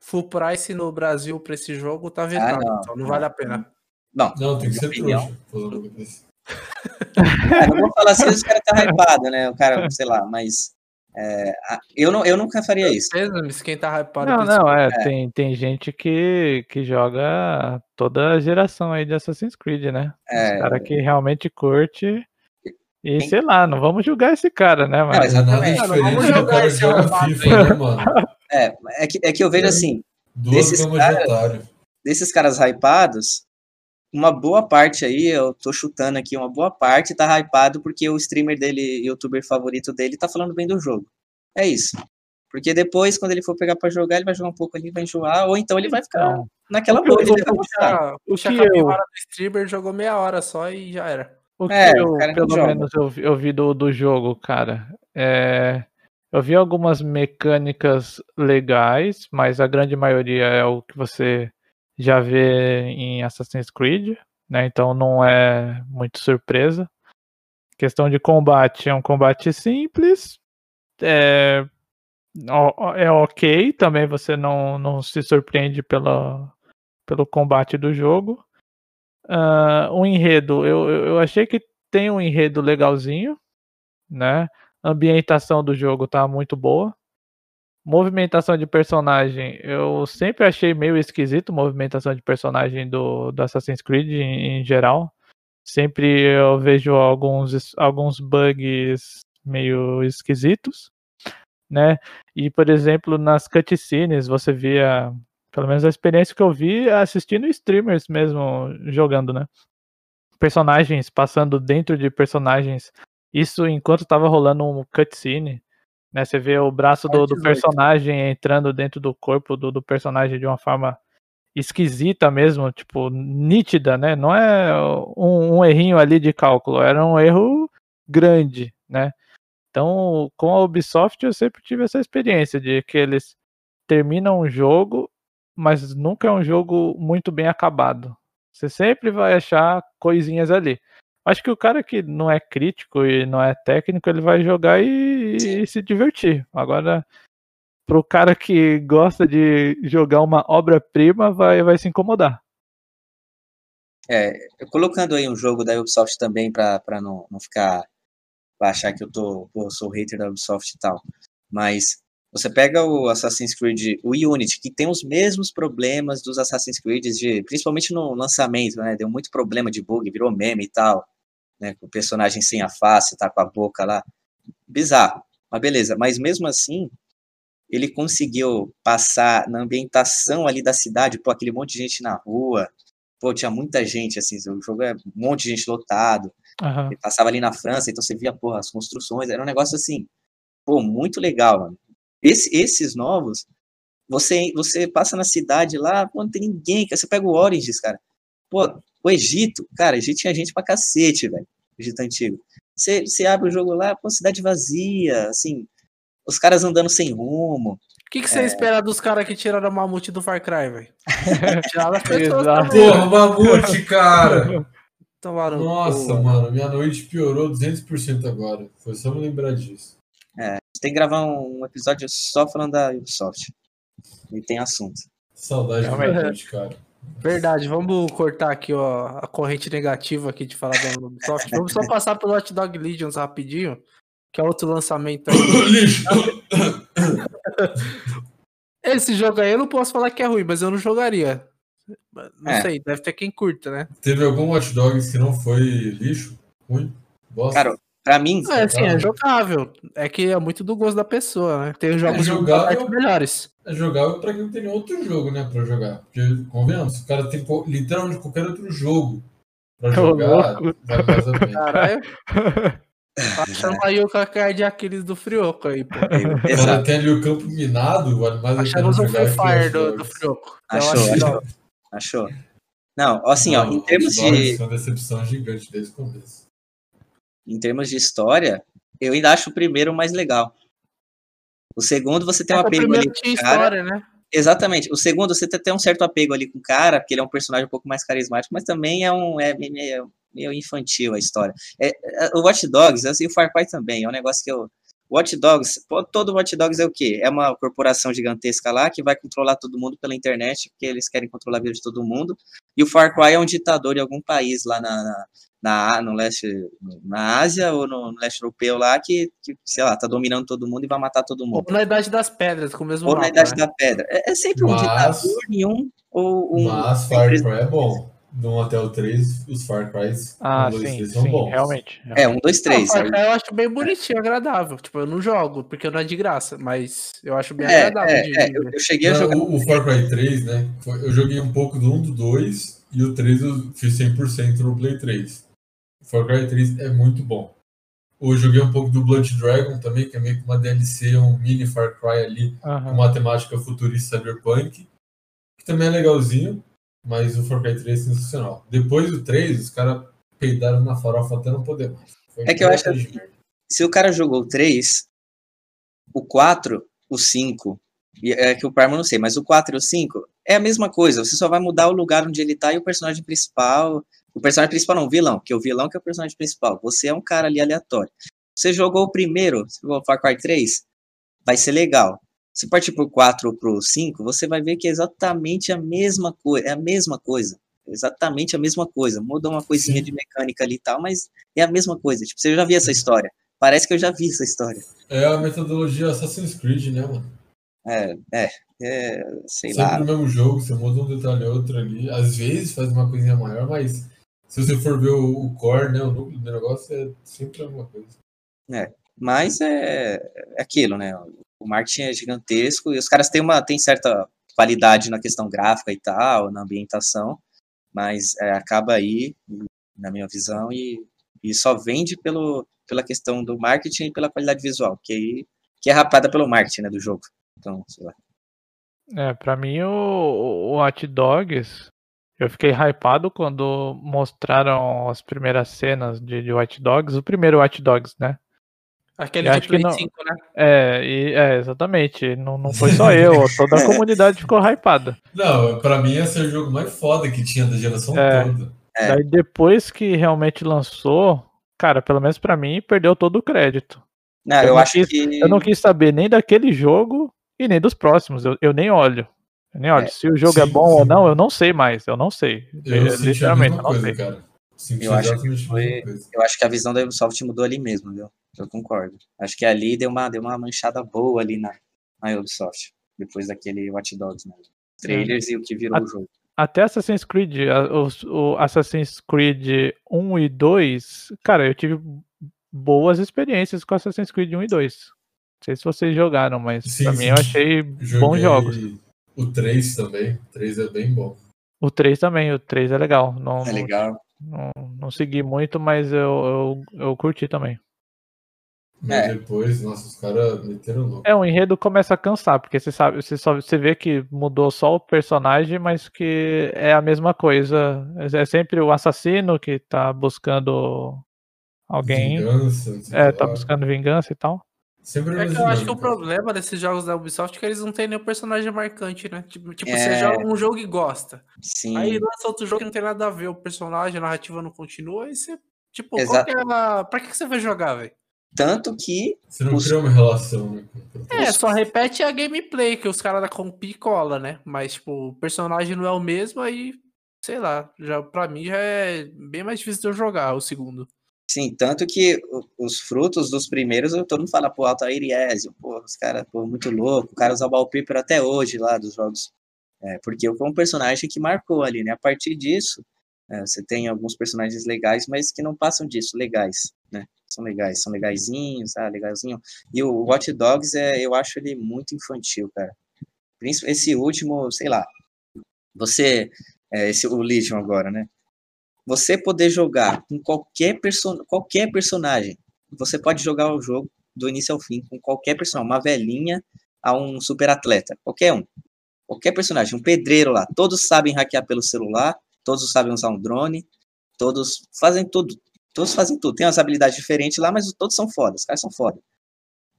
Full price no Brasil pra esse jogo tá vetado. não, então não não. vale a pena. Não, Não, tem que ser opinião. trouxa. desse. É, não vou falar assim, os caras tá hypado, né? O cara, sei lá, mas é, eu, não, eu nunca faria isso. Certeza, quem tá hypado Não, não, é, É. Tem, tem gente que, que joga toda a geração aí de Assassin's Creed, né? É, Os cara que realmente curte. E sei lá, não vamos julgar esse cara, né? Não, Mas Não é Exatamente. Mano, diferente vamos cara que esse joga arrombado FIFA, né, mano? É, é, que, é que eu vejo assim, Duas Desses otário. desses caras hypados, uma boa parte aí, eu tô chutando aqui, uma boa parte tá hypado porque o streamer dele, youtuber favorito dele, tá falando bem do jogo. É isso. Porque depois, quando ele for pegar pra jogar, ele vai jogar um pouco ali, vai enjoar, ou então ele vai ficar Então, naquela o boa, ele vai gostar. capivara do streamer, jogou meia hora só e já era. O que É, o eu, cara pelo joga. menos, eu, vi- eu vi do, do jogo, cara, é, eu vi algumas mecânicas legais, mas a grande maioria é o que você já vê em Assassin's Creed, né? Então não é muito surpresa. Questão de combate, é um combate simples, é, é ok, também você não, não se surpreende pela, pelo combate do jogo. Ah, o enredo, eu eu achei que tem um enredo legalzinho, né? Ambientação do jogo tá muito boa. Movimentação de personagem, eu sempre achei meio esquisito movimentação de personagem do, do Assassin's Creed em, em geral. Sempre eu vejo alguns, alguns bugs meio esquisitos, né? E, por exemplo, nas cutscenes você via, pelo menos a experiência que eu vi, assistindo streamers mesmo jogando, né? Personagens passando dentro de personagens. Isso enquanto tava rolando um cutscene, né? Você vê o braço do, do 18. personagem entrando dentro do corpo do, do personagem de uma forma esquisita mesmo, tipo, nítida, né? Não é um, um errinho ali de cálculo, era um erro grande, né? Então, com a Ubisoft eu sempre tive essa experiência de que eles terminam um jogo, mas nunca é um jogo muito bem acabado. Você sempre vai achar coisinhas ali. Acho que o cara que não é crítico e não é técnico, ele vai jogar e, e se divertir. Agora, pro cara que gosta de jogar uma obra-prima, vai, vai se incomodar. É, colocando aí um jogo da Ubisoft também pra, pra não, não ficar. pra achar que eu tô, pô, sou hater da Ubisoft e tal. Mas você pega o Assassin's Creed, o Unity, que tem os mesmos problemas dos Assassin's Creed, de, principalmente no lançamento, né? Deu muito problema de bug, virou meme e tal. Né, com o personagem sem a face, tá com a boca lá. Bizarro. Mas beleza. Mas mesmo assim, ele conseguiu passar na ambientação ali da cidade, pô, aquele monte de gente na rua, pô, tinha muita gente, assim, o jogo é um monte de gente lotado, Aham. ele passava ali na França, então você via, porra, as construções, era um negócio assim, pô, muito legal, mano. Esse- esses novos, você, você passa na cidade lá, pô, não tem ninguém, você pega o Origins, cara, pô, o Egito, cara, Egito tinha gente pra cacete, velho, Egito antigo. Você, você abre o jogo lá, pô, cidade vazia, assim, os caras andando sem rumo, O que, que você É. espera dos caras que tiraram o mamute do Far Cry, velho? (laughs) Tiraram as pessoas Exato. também. Porra, mamute, cara! (laughs) Tomaram Nossa, mano, minha noite piorou 200% agora. Foi só me lembrar disso. A gente tem que gravar um episódio só falando da Ubisoft. E tem assunto. Saudade da Realmente. minha noite, cara. Verdade, vamos cortar aqui ó, a corrente negativa aqui de falar da Ubisoft. Vamos só passar pelo Hot Dog Legions rapidinho, que é outro lançamento! (coughs) Esse jogo aí eu não posso falar que é ruim, mas eu não jogaria. Não É. sei, deve ter quem curta, né? Teve algum Watch Dogs que não foi lixo? Ruim? Bosta? Cara, pra mim, É, assim, é jogável. É que é muito do gosto da pessoa, né? Tem jogos de jogável. melhores. É jogável pra quem não tem outro jogo, né, pra jogar. Porque, convenhamos, o cara tem literalmente qualquer outro jogo pra (laughs) Ô, jogar. Caralho. Achando aí o calcanhar de Aquiles do Frioco aí, pô. O cara exato. tem ali o campo minado, vale mais Achamos o Free Fire do, do Dogs. Frioco. Achou, achou. não. Achou? Não, assim, ó, Não, em termos de, Foi uma decepção gigante desde o começo. em termos de história, eu ainda acho o primeiro mais legal. O segundo, você tem um o apego ali tinha história, né? Exatamente. O segundo, você tem até um certo apego ali com o cara, porque ele é um personagem um pouco mais carismático, mas também é um é meio, meio infantil a história. É, é, o Watch Dogs, assim, o Far Cry também, é um negócio que eu. Watch Dogs, todo Watch Dogs é o quê? É uma corporação gigantesca lá que vai controlar todo mundo pela internet, porque eles querem controlar a vida de todo mundo. E o Far Cry é um ditador em algum país lá na, na, na- no leste, na Ásia ou no, no leste europeu lá, que, que, sei lá, tá dominando todo mundo e vai matar todo Ou mundo. na Idade das Pedras, com o mesmo Ou na mapa, Idade né? da Pedra. É, é sempre um Mas- ditador em um ou um. Mas Far Cry é bom. Do 1 até o 3, os Far Cry Ah, 1, 2, sim, 3 são sim, bons. realmente. É, um, dois, Não, três. Far Cry eu acho bem bonitinho, agradável. Tipo, eu não jogo, porque não é de graça, mas eu acho bem É, agradável é, de é, eu, eu cheguei a Não, jogar. o, o Far Cry 3, né? foi- eu joguei um pouco do 1, do 2 e o 3 eu fiz 100% no Play 3. Far Cry 3 é muito bom. Eu joguei um pouco do Blood Dragon também, que é meio que uma DLC, um mini Far Cry ali, com Aham. uma temática futurista cyberpunk, que também é legalzinho, mas o Far Cry 3 é sensacional. Depois do 3, os caras peidaram na farofa até não poder mais. Foi É que eu acho muita assim. Se o cara jogou o 3, o 4, o 5, e é que o Parma eu não sei, mas o 4 e o 5 é a mesma coisa. Você só vai mudar o lugar onde ele tá e o personagem principal. O personagem principal não, o vilão, porque o vilão que é o personagem principal. Você é um cara ali aleatório. Você jogou o primeiro, você jogou o Far Cry 3, vai ser legal. Se partir pro 4 ou pro 5, você vai ver que é exatamente a mesma coisa. É a mesma coisa. Exatamente a mesma coisa. Muda uma coisinha Sim. de mecânica ali e tal, mas é a mesma coisa. Tipo, você já viu essa história. Parece que eu já vi essa história. É a metodologia Assassin's Creed, né, mano? É, é, é sei Sempre lá. no mesmo jogo, você muda um detalhe ou outro ali. Às vezes faz uma coisinha maior, mas se você for ver o, o core, né, o núcleo do negócio, é sempre a mesma coisa. Mas é, é aquilo, né? O marketing é gigantesco e os caras têm uma têm certa qualidade na questão gráfica e tal, na ambientação, mas é, acaba aí, na minha visão, e, e só vende pelo, pela questão do marketing e pela qualidade visual, que, aí, que é rapada pelo marketing né, do jogo. Então, sei lá. É, pra mim o, o Watch Dogs, eu fiquei hypado quando mostraram as primeiras cenas de, de Watch Dogs, o primeiro Watch Dogs, né? Aquele de Play não- 5, né? É, e, é exatamente, não, não foi só (laughs) eu, toda a comunidade ficou hypada. Não, pra mim esse é o jogo mais foda que tinha da geração É. toda. É. Daí depois que realmente lançou, cara, pelo menos pra mim, perdeu todo o crédito. Não, Eu eu, não acho quis- que. Eu não quis saber nem daquele jogo e nem dos próximos, eu, eu nem olho. Eu nem olho. É, Se o jogo é sim, bom ou sim. não, eu não sei mais, eu não sei. Eu É, a Literalmente, eu não coisa, sei. cara. Eu acho que foi-. Eu acho que a visão da Ubisoft mudou ali mesmo, viu? Eu concordo. Acho que ali deu uma, deu uma manchada boa ali na, na Ubisoft, depois daquele Watch Dogs, né? Trailers e o que virou A- o jogo. Até Assassin's Creed, a- os- o, Assassin's Creed 1 e 2, cara, eu tive boas experiências com Assassin's Creed 1 e 2. Não sei se vocês jogaram, mas Sim, pra sim. mim eu achei Joguei bons jogos. O 3 também. O 3 é bem bom. O 3 também, o 3 é legal. Não, É legal. Não, não segui muito, mas eu, eu, eu curti também. É. depois, nossa, os caras meteram louco. É, o enredo começa a cansar, porque você sabe, você só você vê que mudou só o personagem, mas que é a mesma coisa. É sempre o assassino que tá buscando alguém. Vingança, não sei É, tá buscando vingança e tal. Sempre É que eu acho que o problema desses jogos da Ubisoft é que eles não têm nenhum personagem marcante, né? Tipo, tipo É. você joga um jogo e gosta. Sim. Aí lança outro jogo que não tem nada a ver, o personagem, a narrativa não continua, aí você. Tipo, Exa- qual que é a... pra que você vai jogar, velho? Tanto que Você não Os- cria uma relação, né? É, só repete a gameplay que os caras da Compi cola, né? Mas, tipo, o personagem não é o mesmo, aí, sei lá, já, pra mim já é bem mais difícil de eu jogar o segundo. Sim, tanto que os frutos dos primeiros, todo mundo fala, pô, Altair e Ezio, pô, os caras, pô, muito louco, o cara usa wallpaper até hoje lá dos jogos. É, porque foi um personagem que marcou ali, né? A partir disso, é, você tem alguns personagens legais, mas que não passam disso, legais, né? São legais, são legaisinhos, ah, legalzinho. E o Watch Dogs, é, eu acho ele muito infantil, cara. Esse último, sei lá, você, é, esse, o Legion agora, né? Você poder jogar com qualquer, perso qualquer personagem. Você pode jogar o jogo do início ao fim com qualquer personagem, uma velhinha a um super atleta, qualquer um. Qualquer personagem, um pedreiro lá. Todos sabem hackear pelo celular, todos sabem usar um drone, todos fazem tudo. Todos fazem tudo. Tem umas habilidades diferentes lá, mas todos são fodas, os caras são foda.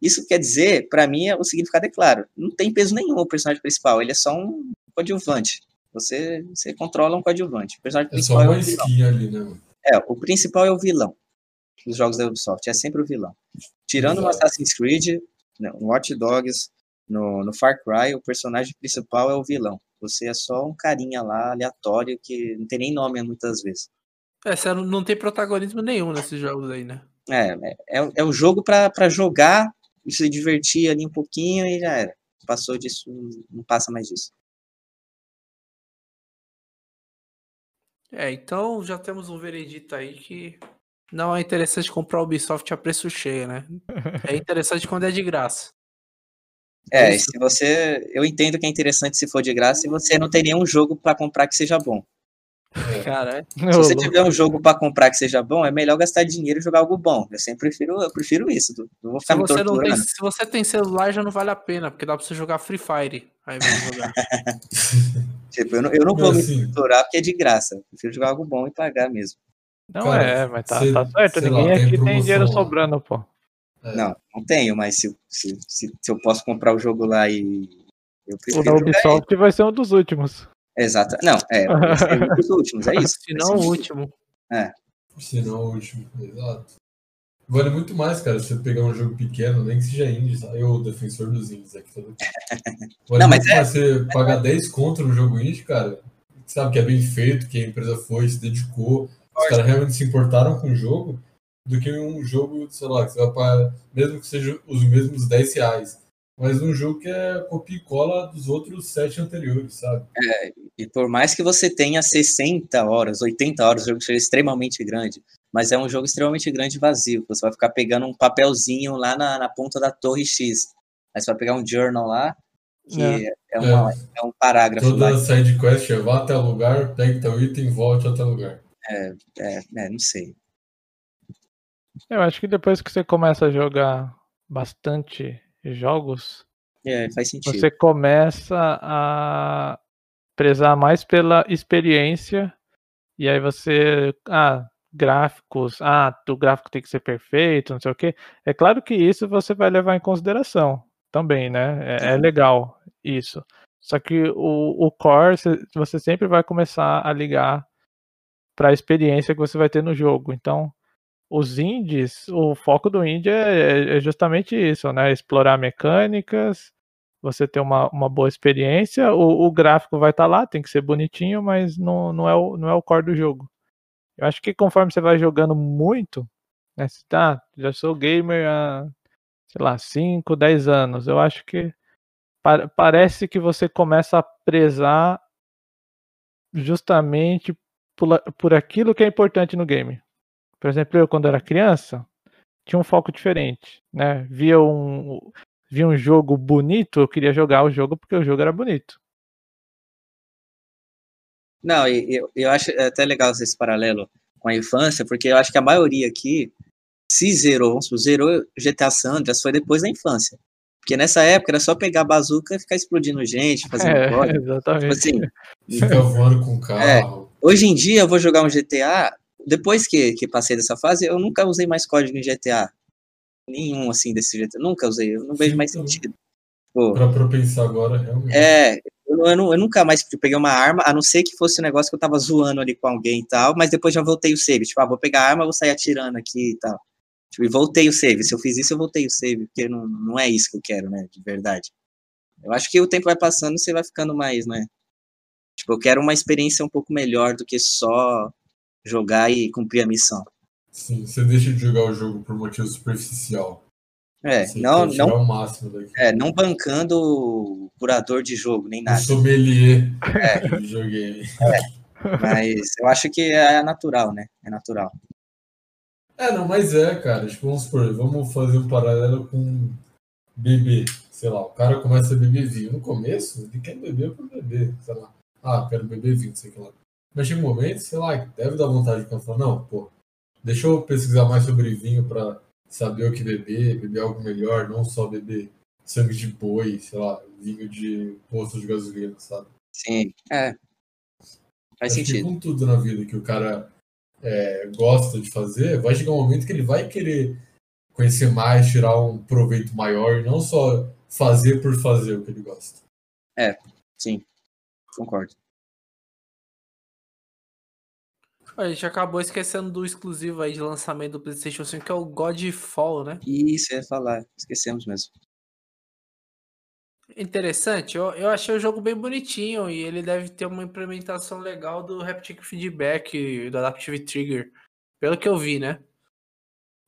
Isso quer dizer, pra mim, o significado é claro. Não tem peso nenhum o personagem principal, ele é só um coadjuvante. Você, você controla um coadjuvante. O personagem É só principal é, uma o vilão. skin ali, né? É, o principal é o vilão dos jogos da Ubisoft, é sempre o vilão. Tirando no Exato. Assassin's Creed, no Watch Dogs, no, no Far Cry, o personagem principal é o vilão. Você é só um carinha lá, aleatório, que não tem nem nome muitas vezes. É, você não- tem protagonismo nenhum nesses jogos aí, né? É, é, é, é um jogo pra pra jogar, e se divertir ali um pouquinho e já era. Passou disso, não passa mais disso. É, então já temos um veredito aí que não é interessante comprar o Ubisoft a preço cheio, né? É interessante quando é de graça. É, Isso. se você. Eu entendo que é interessante se for de graça e você não tem nenhum jogo pra comprar que seja bom. Cara, é. Se você tiver um jogo pra comprar que seja bom, é melhor gastar dinheiro e jogar algo bom. Eu sempre prefiro, eu prefiro isso. Não vou Se ficar me você, não tem, se você tem celular, já não vale a pena, porque dá pra você jogar Free Fire de jogar. (laughs) Tipo, eu não, eu não vou Mas, me assim, torturar porque é de graça. Eu prefiro jogar algo bom e pagar mesmo. Não Cara, é, mas tá, cê- tá certo. sei lá, Ninguém tem aqui tem dinheiro lá. sobrando, pô. É. Não, não tenho, mas se, se, se, se eu posso comprar o jogo lá e. Eu O da. Ubisoft vai ser um dos últimos. Exato. Não, é, (laughs) um dos últimos, é isso. Se não, o último. Se não, o último. Exato. Vale muito mais, cara, você pegar um jogo pequeno, nem que seja indie, sabe? Eu, defensor dos indies aqui todo. (laughs) Vale Não, mas muito mais você pagar 10 contra um jogo indie, cara, sabe que é bem feito, que a empresa foi, se dedicou, os caras realmente se importaram com o jogo, do que um jogo, sei lá, que você vai pagar, mesmo que seja os mesmos 10 reais. Mas um jogo que é copia e cola dos outros sete anteriores, sabe? E por mais que você tenha 60 horas, 80 horas, o jogo seja extremamente grande, mas é um jogo extremamente grande e vazio. Você vai ficar pegando um papelzinho lá na, na ponta da torre X. Aí você vai pegar um journal lá, que É. é, uma, é um parágrafo lá. Toda side quest é vá até o lugar, pegue teu item, volte até o lugar. É, é, não sei. Eu acho que depois que você começa a jogar bastante jogos, É, faz sentido. você começa a prezar mais pela experiência e aí você, ah, gráficos, ah, o gráfico tem que ser perfeito, não sei o quê. É claro que isso você vai levar em consideração também, né? É, é legal isso. Só que o, o core cê- você sempre vai começar a ligar para a experiência que você vai ter no jogo. Então, os indies, o foco do indie é, é justamente isso, né? Explorar mecânicas, você ter uma, uma boa experiência. O, o gráfico vai estar lá, tem que ser bonitinho, mas não, não, é o, não é o core do jogo. Eu acho que conforme você vai jogando muito, né? Você tá, já sou gamer há, sei lá, 5, 10 anos. Eu acho que pa- parece que você começa a prezar justamente por, por aquilo que é importante no game. Por exemplo, eu quando era criança, tinha um foco diferente, né? Via um, via um jogo bonito, eu queria jogar o jogo porque o jogo era bonito. Não, eu, eu acho até legal esse paralelo com a infância, porque eu acho que a maioria aqui se zerou, vamos supor, zerou GTA San Andreas foi depois da infância. Porque nessa época era só pegar a bazuca e ficar explodindo gente, fazendo É, código. (laughs) Tipo exatamente. assim, Fica voando com o carro. hoje em dia eu vou jogar um GTA, depois que, que passei dessa fase, eu nunca usei mais código em GTA. nenhum assim desse jeito. Eu nunca usei, eu não vejo mais sentido. Pô, Pra, pra pensar agora, realmente. é, eu, eu, eu nunca mais peguei uma arma, a não ser que fosse um negócio que eu tava zoando ali com alguém e tal, mas depois já voltei o save. Tipo, ah, vou pegar a arma, vou sair atirando aqui e tal. Tipo, e voltei o save. Se eu fiz isso, eu voltei o save, porque não, não é isso que eu quero, né? De verdade. Eu acho que o tempo vai passando, você vai ficando mais, né? Tipo, eu quero uma experiência um pouco melhor do que só jogar e cumprir a missão. Sim, você deixa de jogar o jogo por motivo superficial. É, Você não, não, o máximo daqui. é, não bancando o curador de jogo, nem O nada. sommelier (laughs) de videogame. Mas eu acho que é natural, né? É natural. É, não, mas é, cara. Tipo, vamos supor, vamos fazer um paralelo com bebê. Sei lá, o cara começa a beber vinho. No começo, ele quer beber por beber, sei lá. Ah, quero beber vinho, sei lá. Mas chega um momento, sei lá, deve dar vontade de falar, não, pô, deixa eu pesquisar mais sobre vinho pra saber o que beber, beber algo melhor, não só beber sangue de boi, sei lá, vinho de posto de gasolina, sabe? Sim, é. Faz Acho sentido. com tudo na vida que o cara é, gosta de fazer, vai chegar um momento que ele vai querer conhecer mais, tirar um proveito maior, e não só fazer por fazer o que ele gosta. Sim, concordo. A gente acabou esquecendo do exclusivo aí de lançamento do PlayStation 5, que é o Godfall, né? Isso, ia falar. Esquecemos mesmo. Interessante, eu, eu achei o jogo bem bonitinho e ele deve ter uma implementação legal do Haptic Feedback e do Adaptive Trigger, pelo que eu vi, né?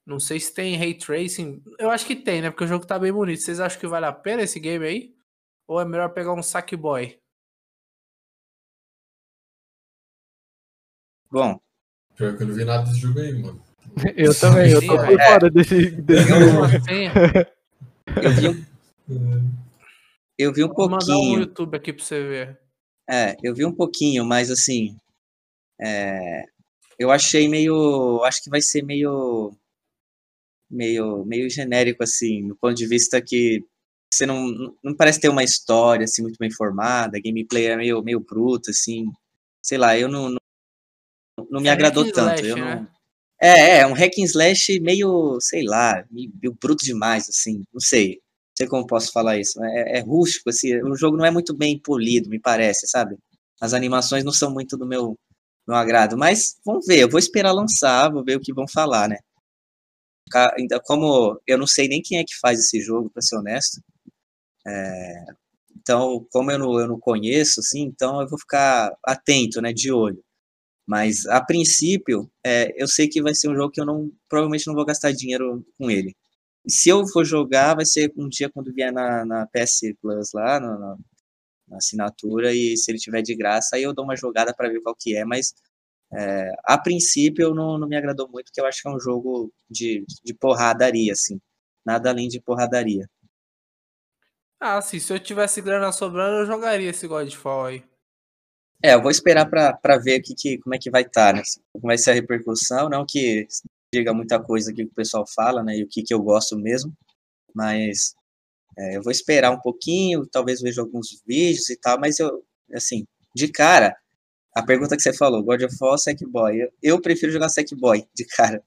Não sei se tem Ray Tracing, eu acho que tem, né? Porque o jogo tá bem bonito. Vocês acham que vale a pena esse game aí? Ou é melhor pegar um Sackboy? Bom, Pior que eu não vi nada desse jogo aí, mano. (laughs) Eu também, eu tô por é. fora desse, desse Eu- jogo. Eu vi, um- eu vi um vou mandar um pouquinho. YouTube aqui pra você ver. É, eu vi um pouquinho, mas assim. é, eu achei meio. Acho que vai ser meio. Meio, meio genérico, assim, no ponto de vista que você não, não parece ter uma história assim, muito bem formada, a gameplay é meio, meio bruta, assim. Sei lá, eu não, não, não me É agradou tanto. slash, eu né? não, é, é, um hack and slash meio, sei lá, meio, bruto demais, assim, não sei. Não sei como posso falar isso. É, é rústico, assim, o jogo não é muito bem polido, me parece, sabe? As animações não são muito do meu, meu agrado, mas vamos ver, eu vou esperar lançar, vou ver o que vão falar, né? Ainda como eu não sei nem quem é que faz esse jogo, pra ser honesto. é, então, como eu não, eu não conheço, assim, então eu vou ficar atento, né, de olho. Mas a princípio, é, eu sei que vai ser um jogo que eu não provavelmente não vou gastar dinheiro com ele. E se eu for jogar, vai ser um dia quando vier na, na PS Plus lá, na, na- na assinatura, e se ele tiver de graça, aí eu dou uma jogada para ver qual que é, mas é, a princípio não, não me agradou muito, porque eu acho que é um jogo de, de porradaria, assim. Nada além de porradaria. Ah, sim, se eu tivesse grana sobrando, eu jogaria esse Godfall aí. É, eu vou esperar para ver aqui que, como é que vai estar, né? Como vai ser a repercussão, não que diga muita coisa aqui que o pessoal fala, né? E o que, que eu gosto mesmo, mas é, eu vou esperar um pouquinho, talvez veja alguns vídeos e tal, mas eu, assim, de cara, a pergunta que você falou, God of War ou Sackboy? Eu, eu prefiro jogar Sackboy, de cara,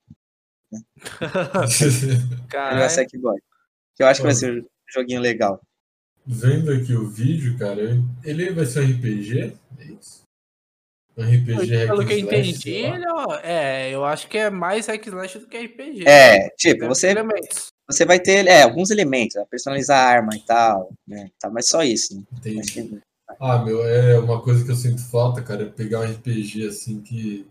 (laughs) jogar Caralho. Sackboy. Que eu acho que vai ser um joguinho legal. Vendo aqui o vídeo, cara, ele vai ser um RPG? É isso? Um RPG hack Pelo que eu entendi, ele, ó, é, eu acho que é mais hack slash do que RPG. É, tipo, Deve você elementos. você vai ter é, alguns elementos, né, personalizar a arma e tal, né? Tá, mas só isso. Né? Entendi. que- Ah, meu, é uma coisa que eu sinto falta, cara, é pegar um RPG assim que.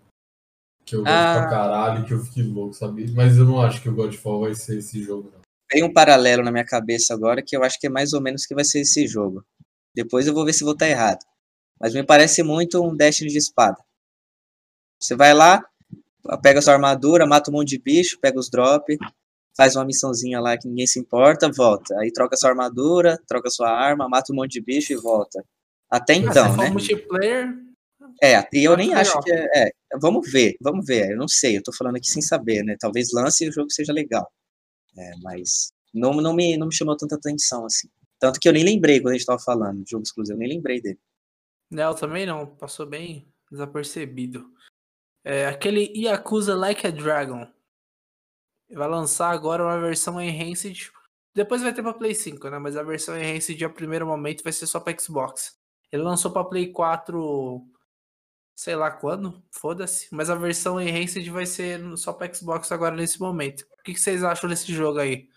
Que eu gosto Ah. pra caralho, que eu fiquei louco, sabe? Mas eu não acho que o Godfall vai ser esse jogo, não. Tem um paralelo na minha cabeça agora que eu acho que é mais ou menos que vai ser esse jogo. Depois eu vou ver se vou estar errado. Mas me parece muito um Destiny de espada. Você vai lá, pega sua armadura, mata um monte de bicho, pega os drop, faz uma missãozinha lá que ninguém se importa, volta. Aí troca sua armadura, troca sua arma, mata um monte de bicho e volta. Até Ah, então, for né? multiplayer, É, e eu Muito nem acho que é, é, Vamos ver, vamos ver. Eu não sei, eu tô falando aqui sem saber, né? Talvez lance e o jogo seja legal. É, mas não, não, me, não me chamou tanta atenção assim. Tanto que eu nem lembrei quando a gente tava falando de jogo exclusivo, eu nem lembrei dele. Nel também não, passou bem desapercebido. É, aquele Yakuza Like a Dragon. vai lançar agora uma versão Enhanced. Depois vai ter pra Play 5, né? Mas a versão Enhanced a primeiro momento vai ser só pra Xbox. Ele lançou pra Play 4, sei lá quando, foda-se. Mas a versão Enhanced vai ser só pra Xbox agora nesse momento. O que, vocês acham desse jogo aí?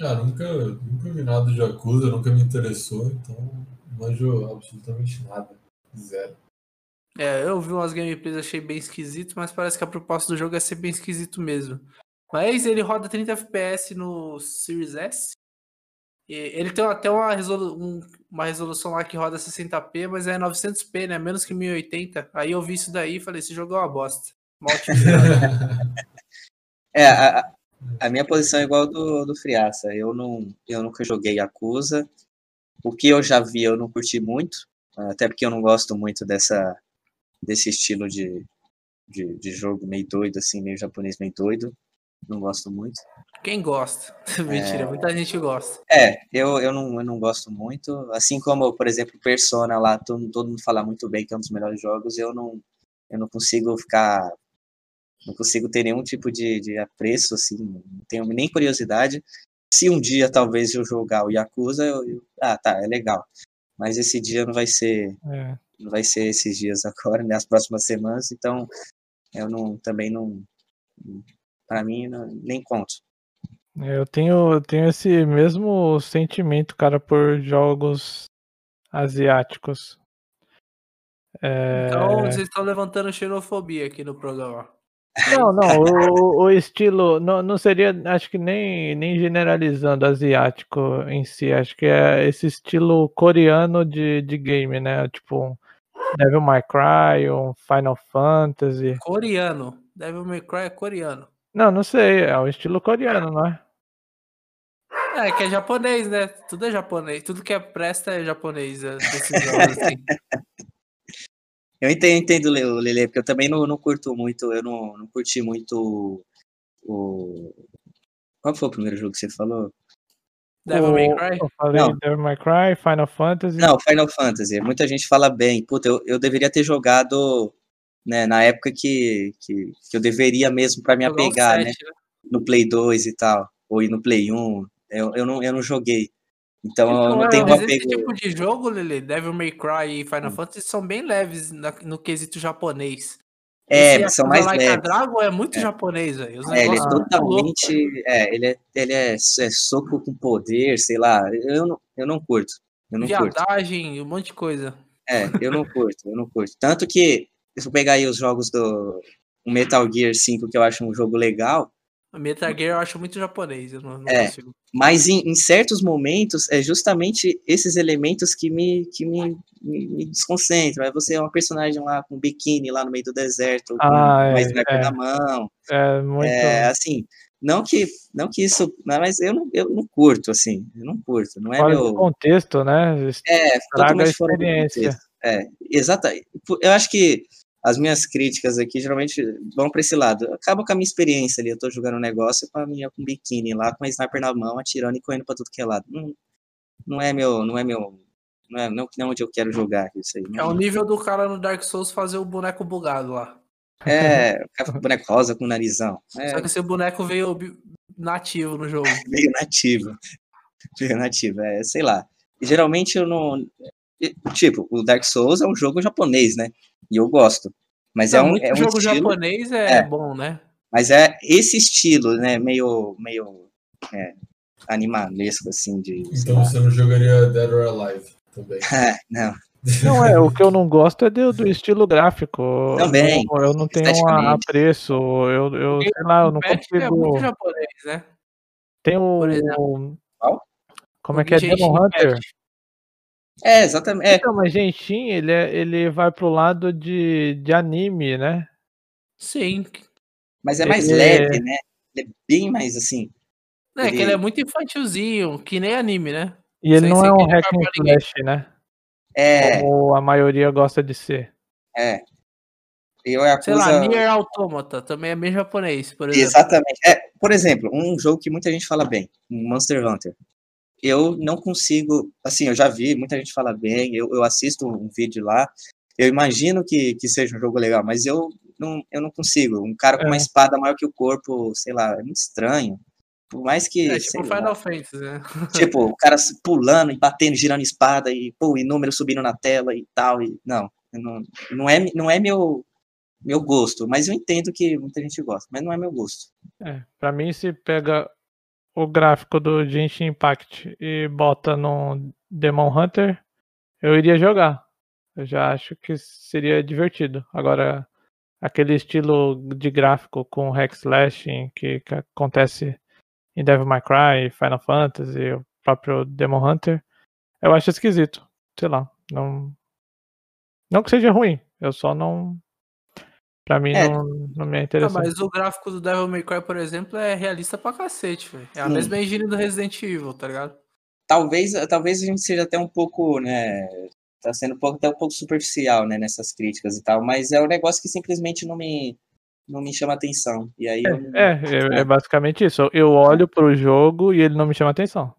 Ah, nunca, nunca vi nada de Yakuza, nunca me interessou, então não manjo absolutamente nada. Zero. É, eu vi umas gameplays, achei bem esquisito, mas parece que a proposta do jogo é ser bem esquisito mesmo. Mas ele roda 30 FPS no Series S. E ele tem até uma, resolu um, uma resolução lá que roda 60p, mas é 900p, né? Menos que 1080. Aí eu vi isso daí e falei, esse jogo é uma bosta. (laughs) É, a, a minha posição é igual do, do Friaça. Eu, não, eu nunca joguei Yakuza. O que eu já vi eu não curti muito. Até porque eu não gosto muito dessa, desse estilo de, de, de jogo meio doido, assim, meio japonês meio doido. Não gosto muito. Quem gosta? (laughs) Mentira, é... muita gente gosta. É, eu, eu, não, eu não gosto muito. Assim como, por exemplo, Persona lá, todo, todo mundo fala muito bem que é um dos melhores jogos, eu não, eu não consigo ficar não consigo ter nenhum tipo de, de apreço, assim, não tenho nem curiosidade. Se um dia talvez eu jogar o Yakuza, eu, eu, ah, tá, é legal. Mas esse dia não vai ser, é. não vai ser esses dias agora, (laughs) né, as próximas semanas, então eu não, também não, para mim, não, nem conto. É, eu tenho, eu tenho esse mesmo sentimento, cara, por jogos asiáticos. É... Então vocês estão levantando xenofobia aqui no programa. Não, não, o, o estilo não, não seria, acho que nem, nem generalizando asiático em si, acho que é esse estilo coreano de, de game, né? Tipo Devil May Cry, um Final Fantasy. Coreano, Devil May Cry é coreano. Não, não sei, é o estilo coreano, não é? É, que é japonês, né? Tudo é japonês, tudo que é presta é japonês, desses jogos, assim. (laughs) Eu entendo, entendo Lele, porque eu também não, não curto muito, eu não, não curti muito o. Qual foi o primeiro jogo que você falou? Devil May Cry? Eu falei não. Devil May Cry, Final Fantasy. Não, Final Fantasy. Muita gente fala bem. Puta, eu, eu deveria ter jogado né, na época que, que, que eu deveria mesmo para me apegar, 7, né? né? No Play 2 e tal. Ou no Play 1. Eu, eu, não, eu não joguei. Então, então não tem um apego. Esse tipo de jogo, Lele, Devil May Cry e Final hum. Fantasy são bem leves na, no quesito japonês. É, são mais like leves. Dragon é muito é. japonês, velho. É, ele é totalmente. É, ele é, ele é, é, soco com poder, sei lá. Eu não, eu não curto. Eu não Viadagem, curto. um monte de coisa. É, eu não curto, eu não curto. Tanto que, se eu pegar aí os jogos do Metal Gear 5, que eu acho um jogo legal, Metal Gear eu acho muito japonês, eu não, não é, consigo. Mas em, em, certos momentos é justamente esses elementos que me, que me, me, me desconcentram. É você é uma personagem lá com biquíni lá no meio do deserto, com ah, mais é, é, na mão. É, muito. É, assim, não que, não que isso, mas eu não, eu não curto, assim, eu não curto, não é fora meu... contexto, né? É, totalmente fora do contexto. É, exato. Eu acho que as minhas críticas aqui geralmente vão para esse lado. Acaba com a minha experiência ali. Eu tô jogando um negócio com a minha com biquíni lá, com a sniper na mão, atirando e correndo para tudo que é lado. Não, não é meu, não é meu, não é não, não é onde eu quero jogar isso aí. É o nível do cara no Dark Souls fazer o boneco bugado lá. É, o boneco rosa com narizão. É. Só que esse boneco veio nativo no jogo. (laughs) veio nativo. Veio nativo, é, sei lá. Geralmente eu não. Tipo, o Dark Souls é um jogo japonês, né? E eu gosto. Mas é Não, é um, é um jogo estilo, japonês é, é, bom, né? Mas é esse estilo, né? Meio, meio é, animalesco, assim. De, então você não jogaria Dead or Alive também? (laughs) não. Não, é, o que eu não gosto é do, do estilo gráfico. Também. Eu, eu não tenho um apreço, eu, eu sei lá, eu não é consigo. É muito japonês, né? Tem o. Qual? Como é que é? Demon Hunter? É, exatamente. É. Então, mas Genshin, ele, é, ele vai pro lado de, de anime, né? Sim. Mas é mais ele... leve, né? Ele é bem mais assim. É, ele... que ele é muito infantilzinho, que nem anime, né? E ele não é um hack and slash, né? É. Como a maioria gosta de ser. É. Eu acusa... Sei lá, Nier Automata também é bem japonês, por exemplo. Exatamente. É, por exemplo, um jogo que muita gente fala bem, Monster Hunter eu não consigo, assim, eu já vi, muita gente fala bem, eu, eu assisto um vídeo lá, eu imagino que, que seja um jogo legal, mas eu não, eu não consigo. Um cara com uma É. espada maior que o corpo, sei lá, é muito estranho. Por mais que. É tipo lá, Final Fantasy, né? (laughs) Tipo, o cara pulando e batendo, girando espada e, pô, e número subindo na tela e tal. E, não, não, não é, não é meu, meu gosto, mas eu entendo que muita gente gosta, mas não é meu gosto. É, pra mim, se pega o gráfico do Genshin Impact e bota no Demon Hunter, eu iria jogar. Eu já acho que seria divertido. Agora, aquele estilo de gráfico com hack slashing que, que acontece em Devil May Cry, Final Fantasy, o próprio Demon Hunter, eu acho esquisito. Sei lá, não não que seja ruim, eu só não Pra mim É. não, não me é Ah, interessante. mas o gráfico do Devil May Cry, por exemplo, é realista pra cacete, velho. É a Sim. mesma engine do Resident Evil, tá ligado? Talvez, talvez a gente seja até um pouco, né, tá sendo um pouco, até um pouco superficial, né, nessas críticas e tal, mas é um negócio que simplesmente não me, não me chama atenção. E aí eu não- É, é, é basicamente isso. Eu olho pro jogo e ele não me chama atenção.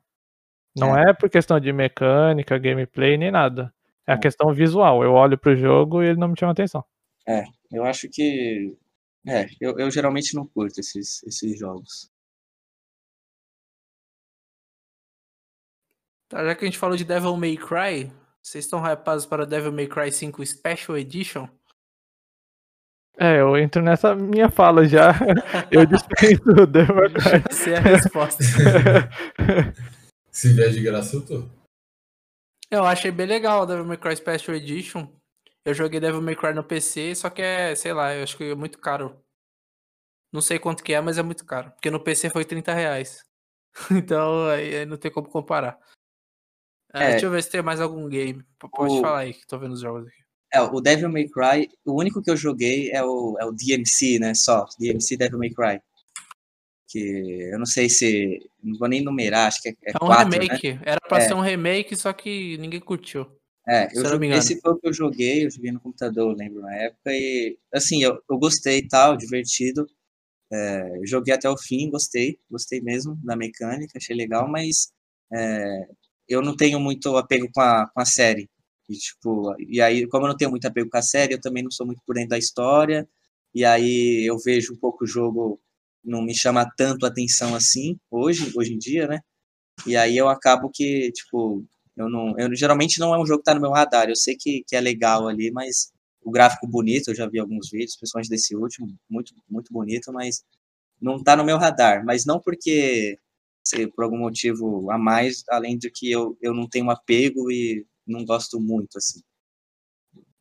Não é, por questão de mecânica, gameplay, nem nada. É a É. questão visual. Eu olho pro jogo e ele não me chama atenção. Eu acho que, é, eu, eu geralmente não curto esses, esses jogos. Tá, já que a gente falou de Devil May Cry, vocês estão hypados para Devil May Cry 5 Special Edition? É, eu entro nessa minha fala já. (laughs) Eu dispenso o Devil May Cry. Essa é a resposta. (laughs) Se vier de graça, eu tô. Eu achei bem legal o Devil May Cry Special Edition. Eu joguei Devil May Cry no PC, só que é, sei lá, eu acho que é muito caro. Não sei quanto que é, mas é muito caro. Porque no PC foi 30 reais. (laughs) Então aí não tem como comparar. Ah, É. Deixa eu ver se tem mais algum game. Pode O- falar aí, que tô vendo os jogos aqui. É, o Devil May Cry, o único que eu joguei é o, é o DMC, né, só, DMC Devil May Cry. Que eu não sei se, não vou nem numerar, acho que é, é É um quatro, né? remake. Era pra É. ser um remake, só que ninguém curtiu. É, eu joguei, engano. esse foi o que eu joguei, eu joguei no computador, lembro na época, e assim, eu, eu gostei e tal, divertido. É, joguei até o fim, gostei, gostei mesmo da mecânica, achei legal, mas é, eu não tenho muito apego com a, com a série. E, tipo, e aí, como eu não tenho muito apego com a série, eu também não sou muito por dentro da história, e aí eu vejo um pouco o jogo, não me chama tanto atenção assim, hoje, hoje em dia, né? E aí eu acabo que, tipo, eu não, eu geralmente não é um jogo que tá no meu radar. Eu sei que, que é legal ali, mas o gráfico bonito, eu já vi alguns vídeos, principalmente desse último, muito muito bonito, mas não tá no meu radar. Mas não porque sei, por algum motivo a mais, além de que eu, eu não tenho apego e não gosto muito assim.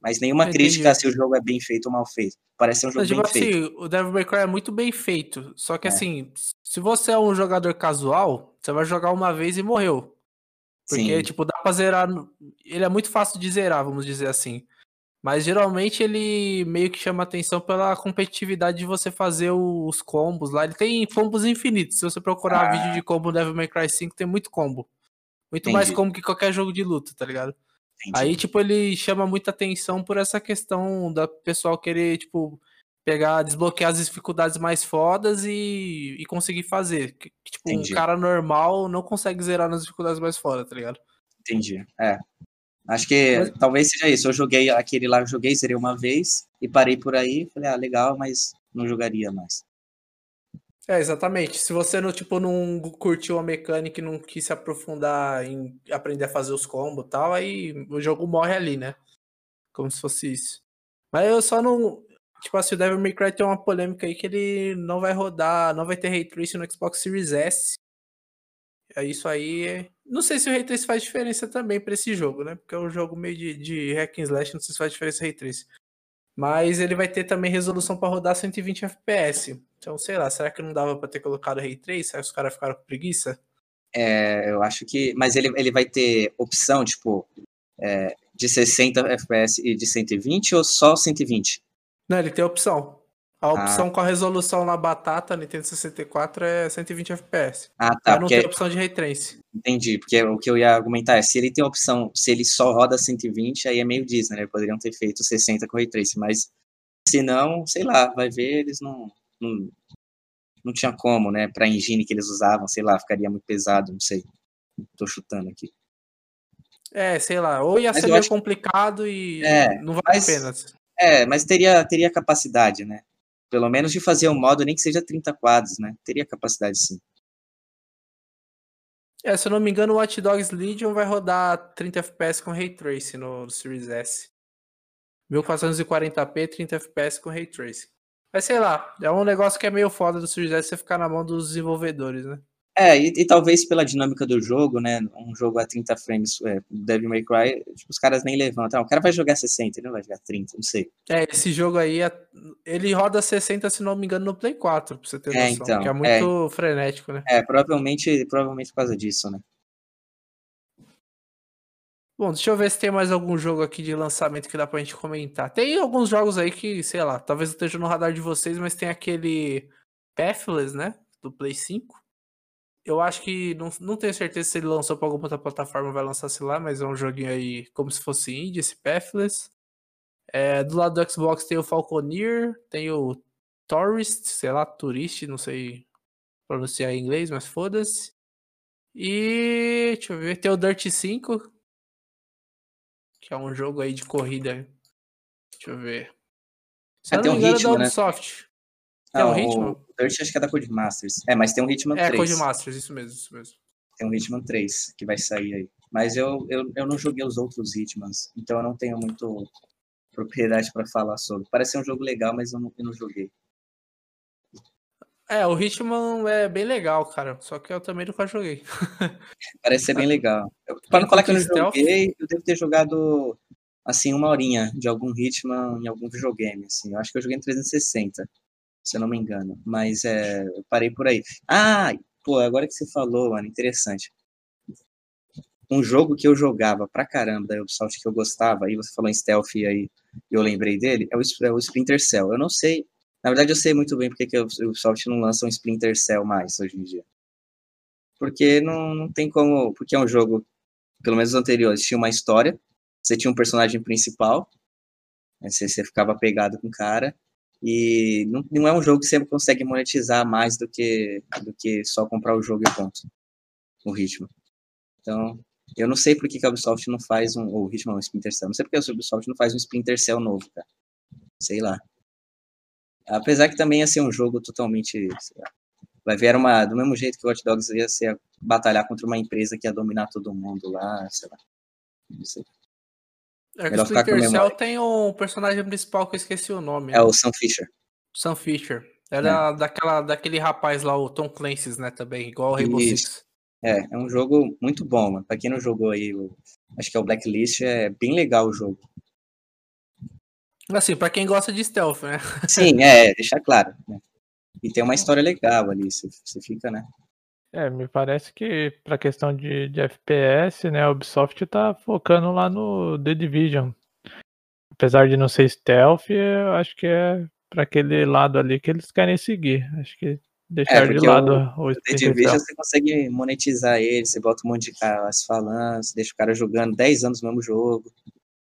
Mas nenhuma crítica se o jogo é bem feito ou mal feito. Parece ser um jogo Mas, tipo bem feito. assim, o Devil May Cry é muito bem feito. Só que É. assim, se você é um jogador casual, você vai jogar uma vez e morreu. Porque, Sim. tipo, dá pra zerar. Ele é muito fácil de zerar, vamos dizer assim. Mas geralmente ele meio que chama atenção pela competitividade de você fazer os combos lá. Ele tem combos infinitos. Se você procurar Ah. vídeo de combo Devil May Cry 5, tem muito combo. Muito mais Entendi. combo que qualquer jogo de luta, tá ligado? Entendi. Aí, tipo, ele chama muita atenção por essa questão da pessoal querer, tipo, pegar, desbloquear as dificuldades mais fodas e, e conseguir fazer. Que, tipo, Entendi. um cara normal não consegue zerar nas dificuldades mais fodas, tá ligado? Entendi. É. Acho que Mas- talvez seja isso. Eu joguei aquele lá, eu joguei, zerei uma vez e parei por aí. Falei, ah, legal, mas não jogaria mais. É, exatamente. Se você não, tipo, não curtiu a mecânica e não quis se aprofundar em aprender a fazer os combos e tal, aí o jogo morre ali, né? Como se fosse isso. Mas eu só não. Tipo assim, o Devil May Cry tem uma polêmica aí que ele não vai rodar, não vai ter Ray Tracing no Xbox Series S. É Isso aí. é- Não sei se o Ray Tracing faz diferença também pra esse jogo, né? Porque é um jogo meio de, de hack and slash, não sei se faz diferença Ray Tracing. Mas ele vai ter também resolução pra rodar 120 FPS. Então, sei lá, será que não dava pra ter colocado Ray Trace? Será que os caras ficaram com preguiça? É, eu acho que. Mas ele, ele vai ter opção, tipo, é, de 60 FPS e de 120 ou só 120? Não, ele tem opção. A Ah. opção com a resolução na batata Nintendo 64 é 120 FPS. Ah, Mas tá. não Porque, tem opção de Ray Trace. entendi. Porque o que eu ia argumentar é: se ele tem opção, se ele só roda 120, aí é meio Disney, né? Poderiam ter feito 60 com Ray Trace, mas se não, sei lá, vai ver, eles não. Não, não tinha como, né? Pra engine que eles usavam, sei lá, ficaria muito pesado, não sei. Tô chutando aqui. É, sei lá. Ou ia Mas ser meio acho- complicado e É, não vale mas- a pena. É, mas teria, teria capacidade, né? Pelo menos de fazer um modo, nem que seja 30 quadros, né? Teria capacidade sim. É, se eu não me engano, o Watch Dogs Legion vai rodar 30 FPS com Ray Tracing no, Series S. 1440p, 30 FPS com Ray Tracing. Mas sei lá, é um negócio que é meio foda do Series S você ficar na mão dos desenvolvedores, né? É, e, e, talvez pela dinâmica do jogo, né? Um jogo a 30 frames, é, Devil May Cry, tipo, os caras nem levantam. Ah, o cara vai jogar 60, ele não vai jogar 30, não sei. É, esse jogo aí, ele roda 60, se não me engano, no Play 4, pra você ter é, noção. Então, que é muito é, frenético, né? É, provavelmente, provavelmente por causa disso, né? Bom, deixa eu ver se tem mais algum jogo aqui de lançamento que dá pra gente comentar. Tem alguns jogos aí que, sei lá, talvez esteja no radar de vocês, mas tem aquele Pathless, né? Do Play 5 eu acho que não, não tenho certeza se ele lançou para alguma outra plataforma vai lançar se lá, mas é um joguinho aí como se fosse indie, esse Pathless. É, do lado do Xbox tem o Falconeer, tem o Tourist, sei lá, Tourist, não sei pronunciar em inglês, mas foda-se. E deixa eu ver, tem o Dirt 5, que é um jogo aí de corrida. Deixa eu ver. Se é, eu não me engano, ritmo, é da né? Tem um ritmo? O Dirt acho que é da Codemasters. É, mas tem um Hitman é, 3. É, Codemasters, isso mesmo, isso mesmo. Tem um Hitman 3 que vai sair aí. Mas eu, eu, eu não joguei os outros Hitmans, então eu não tenho muito propriedade para falar sobre. Parece ser um jogo legal, mas eu não, eu não joguei. É, o Hitman é bem legal, cara. Só que eu também nunca joguei. (laughs) Parece ser bem legal. Para não falar que eu não joguei, eu devo ter jogado assim uma horinha de algum Hitman em algum videogame. Assim. Eu acho que eu joguei em 360 se eu não me engano. Mas é, eu parei por aí. Ah, pô, agora que você falou, mano, interessante. Um jogo que eu jogava pra caramba da Ubisoft que eu gostava, aí você falou em stealth e aí eu lembrei dele, é o, é o Splinter Cell. Eu não sei, na verdade eu sei muito bem porque que o Ubisoft não lança um Splinter Cell mais hoje em dia. Porque não, não tem como, porque é um jogo, pelo menos os anteriores, tinha uma história, você tinha um personagem principal, você, você ficava pegado com o cara, e não, não é um jogo que você consegue monetizar mais do que, do que só comprar o jogo e ponto. O ritmo. Então, eu não sei por que, que a Ubisoft não faz um. O ritmo não, o Splinter Cell. Não sei por que a Ubisoft não faz um Splinter Cell novo, cara. Sei lá. Apesar que também ia ser um jogo totalmente. Lá, vai ver uma. Do mesmo jeito que o Hot Dogs ia ser batalhar contra uma empresa que ia dominar todo mundo lá, sei lá. Não sei. É que o Splinter Cell tem um personagem principal que eu esqueci o nome. É o Sam Fisher. Sam Fisher. Era é. daquela, daquele rapaz lá, o Tom Clancy's, né, também, igual o Rainbow Isso. Six. É, é um jogo muito bom, mano. Pra quem não jogou aí, acho que é o Blacklist, é bem legal o jogo. Assim, pra quem gosta de stealth, né? Sim, (laughs) é, deixar claro. Né? E tem uma história legal ali, você fica, né? É, me parece que para questão de, de FPS, né, a Ubisoft tá focando lá no The Division. Apesar de não ser stealth, eu acho que é para aquele lado ali que eles querem seguir. Acho que deixar é, de lado o, o The Division você consegue monetizar ele, você bota um monte de caras falando, você deixa o cara jogando 10 anos no mesmo jogo.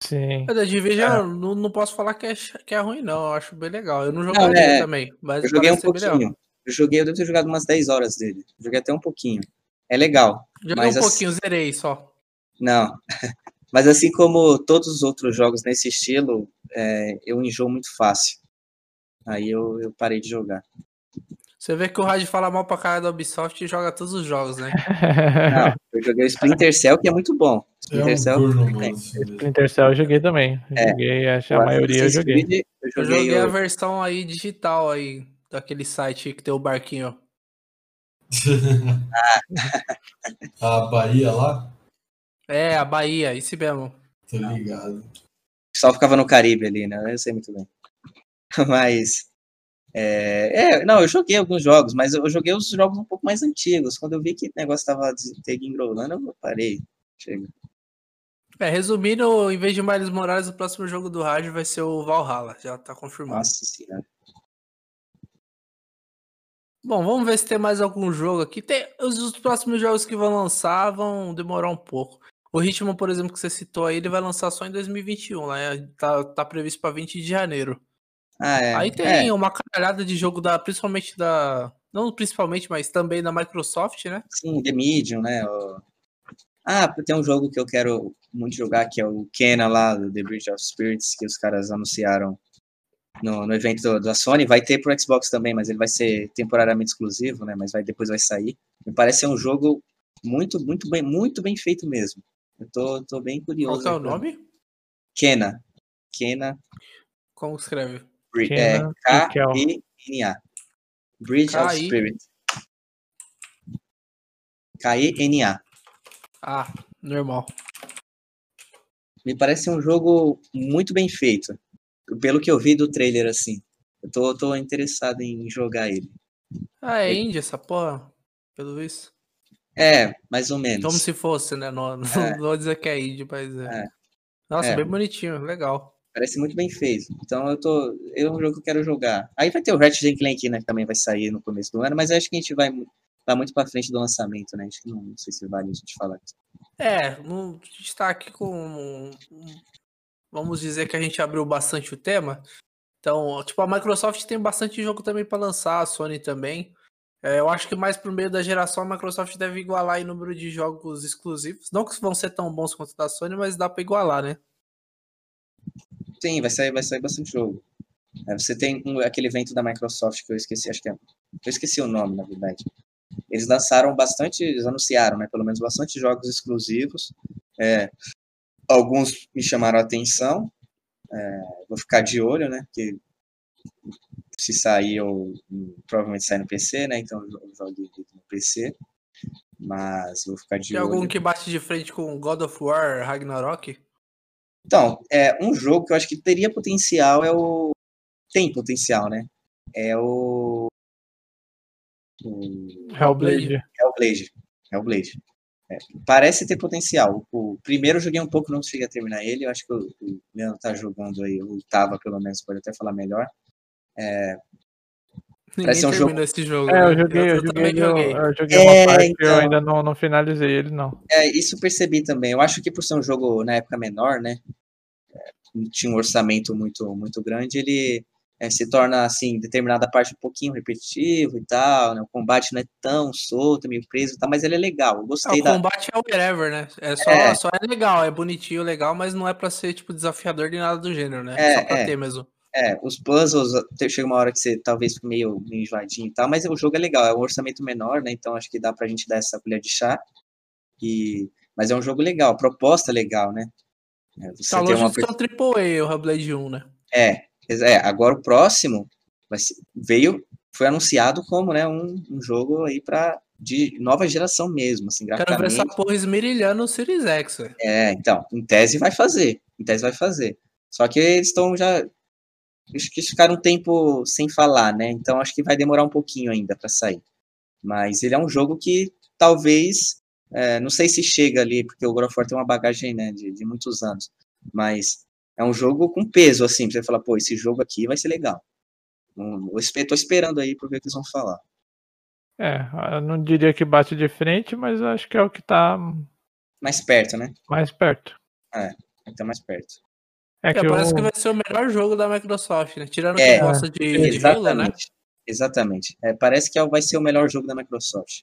Sim. O The Division, é. não, não posso falar que é, que é ruim, não. Eu acho bem legal. Eu não joguei é, também, mas eu joguei um pouquinho. Eu joguei, eu devo ter jogado umas 10 horas dele. Joguei até um pouquinho. É legal. Joguei mas um pouquinho, assim... zerei só. Não. (laughs) mas assim como todos os outros jogos nesse estilo, é, eu enjoo muito fácil. Aí eu, eu parei de jogar. Você vê que o Raj fala mal pra cara da Ubisoft e joga todos os jogos, né? (laughs) Não, eu joguei o Splinter Cell, que é muito bom. Splinter, é um Cell, Splinter Cell eu joguei também. É. Joguei, acho que a maioria eu joguei. eu joguei. Eu joguei a versão aí digital aí daquele site que tem o barquinho. (laughs) a Bahia lá? É, a Bahia, isso mesmo. Tô ligado. Só ficava no Caribe ali, né? Eu sei muito bem. (laughs) Mas. É, é, não, eu joguei alguns jogos, mas eu joguei os jogos um pouco mais antigos. Quando eu vi que o negócio tava desengrolando, eu parei. Chega. É, resumindo, em vez de Miles Morales, o próximo jogo do rádio vai ser o Valhalla, já tá confirmado. Nossa senhora. Bom, vamos ver se tem mais algum jogo aqui. Tem, os, os, próximos jogos que vão lançar vão demorar um pouco. O Ritmo, por exemplo, que você citou aí, ele vai lançar só em 2021, né? Tá, tá previsto para 20 de janeiro. Ah, é. Aí tem é. uma caralhada de jogo da, principalmente da, não principalmente, mas também da Microsoft, né? Sim, The Medium, né? O... Ah, tem um jogo que eu quero muito jogar que é o Kena lá, do The Bridge of Spirits, que os caras anunciaram no, no evento da Sony. Vai ter pro Xbox também, mas ele vai ser temporariamente exclusivo, né? Mas vai, depois vai sair. Me parece ser um jogo muito, muito bem, muito bem feito mesmo. Eu tô, tô bem curioso. Qual que é o nome? Kena. Kena. Como escreve? É, K-E-N-A. Bridge of Spirit. K-E-N-A. Ah, normal. Me parece um jogo muito bem feito. Pelo que eu vi do trailer, assim. Eu tô, tô interessado em jogar ele. Ah, é Índia essa porra? Pelo visto. É, mais ou menos. Como se fosse, né? Não, não, É. vou dizer que é Índia, mas é. É. Nossa, É. bem bonitinho, legal. Parece muito bem feito. Então eu tô. É um jogo que eu quero jogar. Aí vai ter o Ratchet Clank, né? Que também vai sair no começo do ano, mas acho que a gente vai, vai muito pra frente do lançamento, né? Acho que não, não sei se vale a gente falar aqui. É, não- a gente tá aqui com. um- Vamos dizer que a gente abriu bastante o tema. Então, tipo, a Microsoft tem bastante jogo também pra lançar, a Sony também. É, eu acho que mais pro meio da geração a Microsoft deve igualar o número de jogos exclusivos. Não que vão ser tão bons quanto da Sony, mas dá pra igualar, né? Sim, vai sair, vai sair bastante jogo. É, você tem um- aquele evento da Microsoft que eu esqueci, acho que é. Eu esqueci o nome, na verdade. Eles lançaram bastante, eles anunciaram, né? Pelo menos bastante jogos exclusivos. É, alguns me chamaram a atenção. É, vou ficar de olho, né? Porque se sair, eu provavelmente sai no PC, né? Então eu jo- eu jogo no PC. Mas vou ficar de Tem olho. algum que bate de frente com God of War Ragnarok? Então, é um jogo que eu acho que teria potencial é o tem potencial, né? É o, o Hellblade. Hellblade. Hellblade. É, parece ter potencial. O primeiro eu joguei um pouco, não cheguei a terminar ele. Eu acho que o, o Leandro tá jogando aí, o tava pelo menos, pode até falar melhor. Ninguém Parece um jogo- esse jogo. É, eu né? joguei, eu, joguei, também ele, eu, joguei. eu joguei É, uma parte e eu então. ainda não, não finalizei ele, não. É, isso eu percebi também. Eu acho que por ser um jogo na época menor, né? é, não tinha um orçamento muito, muito grande, ele é, se torna, assim, determinada parte um pouquinho repetitivo e tal, né? O combate não é tão solto, meio preso e tal, mas ele é legal. Eu Ah, gostei o da. combate é whatever, né? É só, É. só é legal, é bonitinho, legal, mas não é pra ser, tipo, desafiador nem nada do gênero, né? É, só pra é. ter mesmo. É, os puzzles, chega uma hora que você talvez fique meio, meio enjoadinho e tal, mas o jogo é legal, é um orçamento menor, né? Então acho que dá pra gente dar essa colher de chá. E... Mas é um jogo legal, proposta legal, né? É, você Tá longe uma de ser um AAA, o Hellblade 1, né? É, é, agora o próximo ser- veio, foi anunciado como, né, um, um jogo aí para de nova geração mesmo, assim, Quero ver essa graficamente. porra esmerilhando o Series X. É, então, em tese vai fazer, em tese vai fazer. Só que eles estão já acho que eles ficaram um tempo sem falar, né? Então acho que vai demorar um pouquinho ainda para sair. Mas ele é um jogo que talvez, é, não sei se chega ali, porque o God of War tem uma bagagem, né, de, de muitos anos. Mas é um jogo com peso, assim, pra você falar, pô, esse jogo aqui vai ser legal. Eu tô esperando aí pra ver o que eles vão falar. É, eu não diria que bate de frente, mas eu acho que é o que tá Mais perto, né? mais perto. Vai estar mais perto. É É, que parece o- que vai ser o melhor jogo da Microsoft, né? Tirando É, quem gosta de, de Halo, né? Exatamente. Exatamente. É, parece que vai ser o melhor jogo da Microsoft.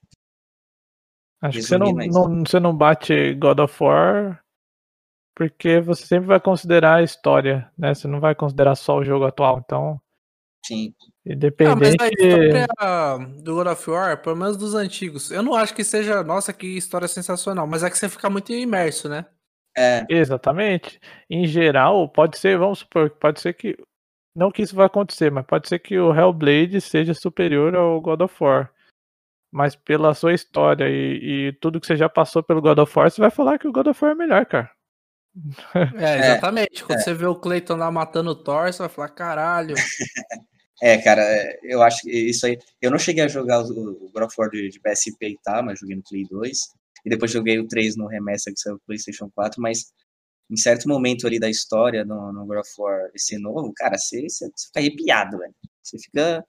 acho que você não, resumindo é não, você não bate God of War porque você sempre vai considerar a história, né? Você não vai considerar só o jogo atual. Então, Sim. Ah, mas independente. a história do God of War, pelo menos dos antigos, eu não acho que seja, nossa, que história sensacional, mas é que você fica muito imerso, né? É, Exatamente. Em geral, pode ser, vamos supor, pode ser que. Não que isso vai acontecer, mas pode ser que o Hellblade seja superior ao God of War. Mas pela sua história e, e tudo que você já passou pelo God of War, você vai falar que o God of War é melhor, cara. É, exatamente. Quando você vê o Clayton lá matando o Thor, você vai falar, caralho. (laughs) é, cara, é, eu acho que isso aí. Eu não cheguei a jogar o, o God of War de, de PSP e tal, mas joguei no Play 2. E depois joguei o 3 no remaster que saiu no PlayStation 4, mas em certo momento ali da história no, no God of War esse novo, cara, você, você, você fica arrepiado, velho. Você fica.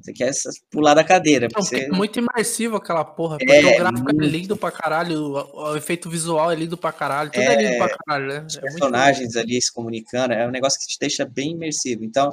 Você quer pular da cadeira. Não, você, é muito imersivo aquela porra. É, o gráfico é muito. lindo pra caralho, o, o efeito visual é lindo pra caralho, tudo é, É, lindo pra caralho, né? os É personagens ali se comunicando, é um negócio que te deixa bem imersivo. Então,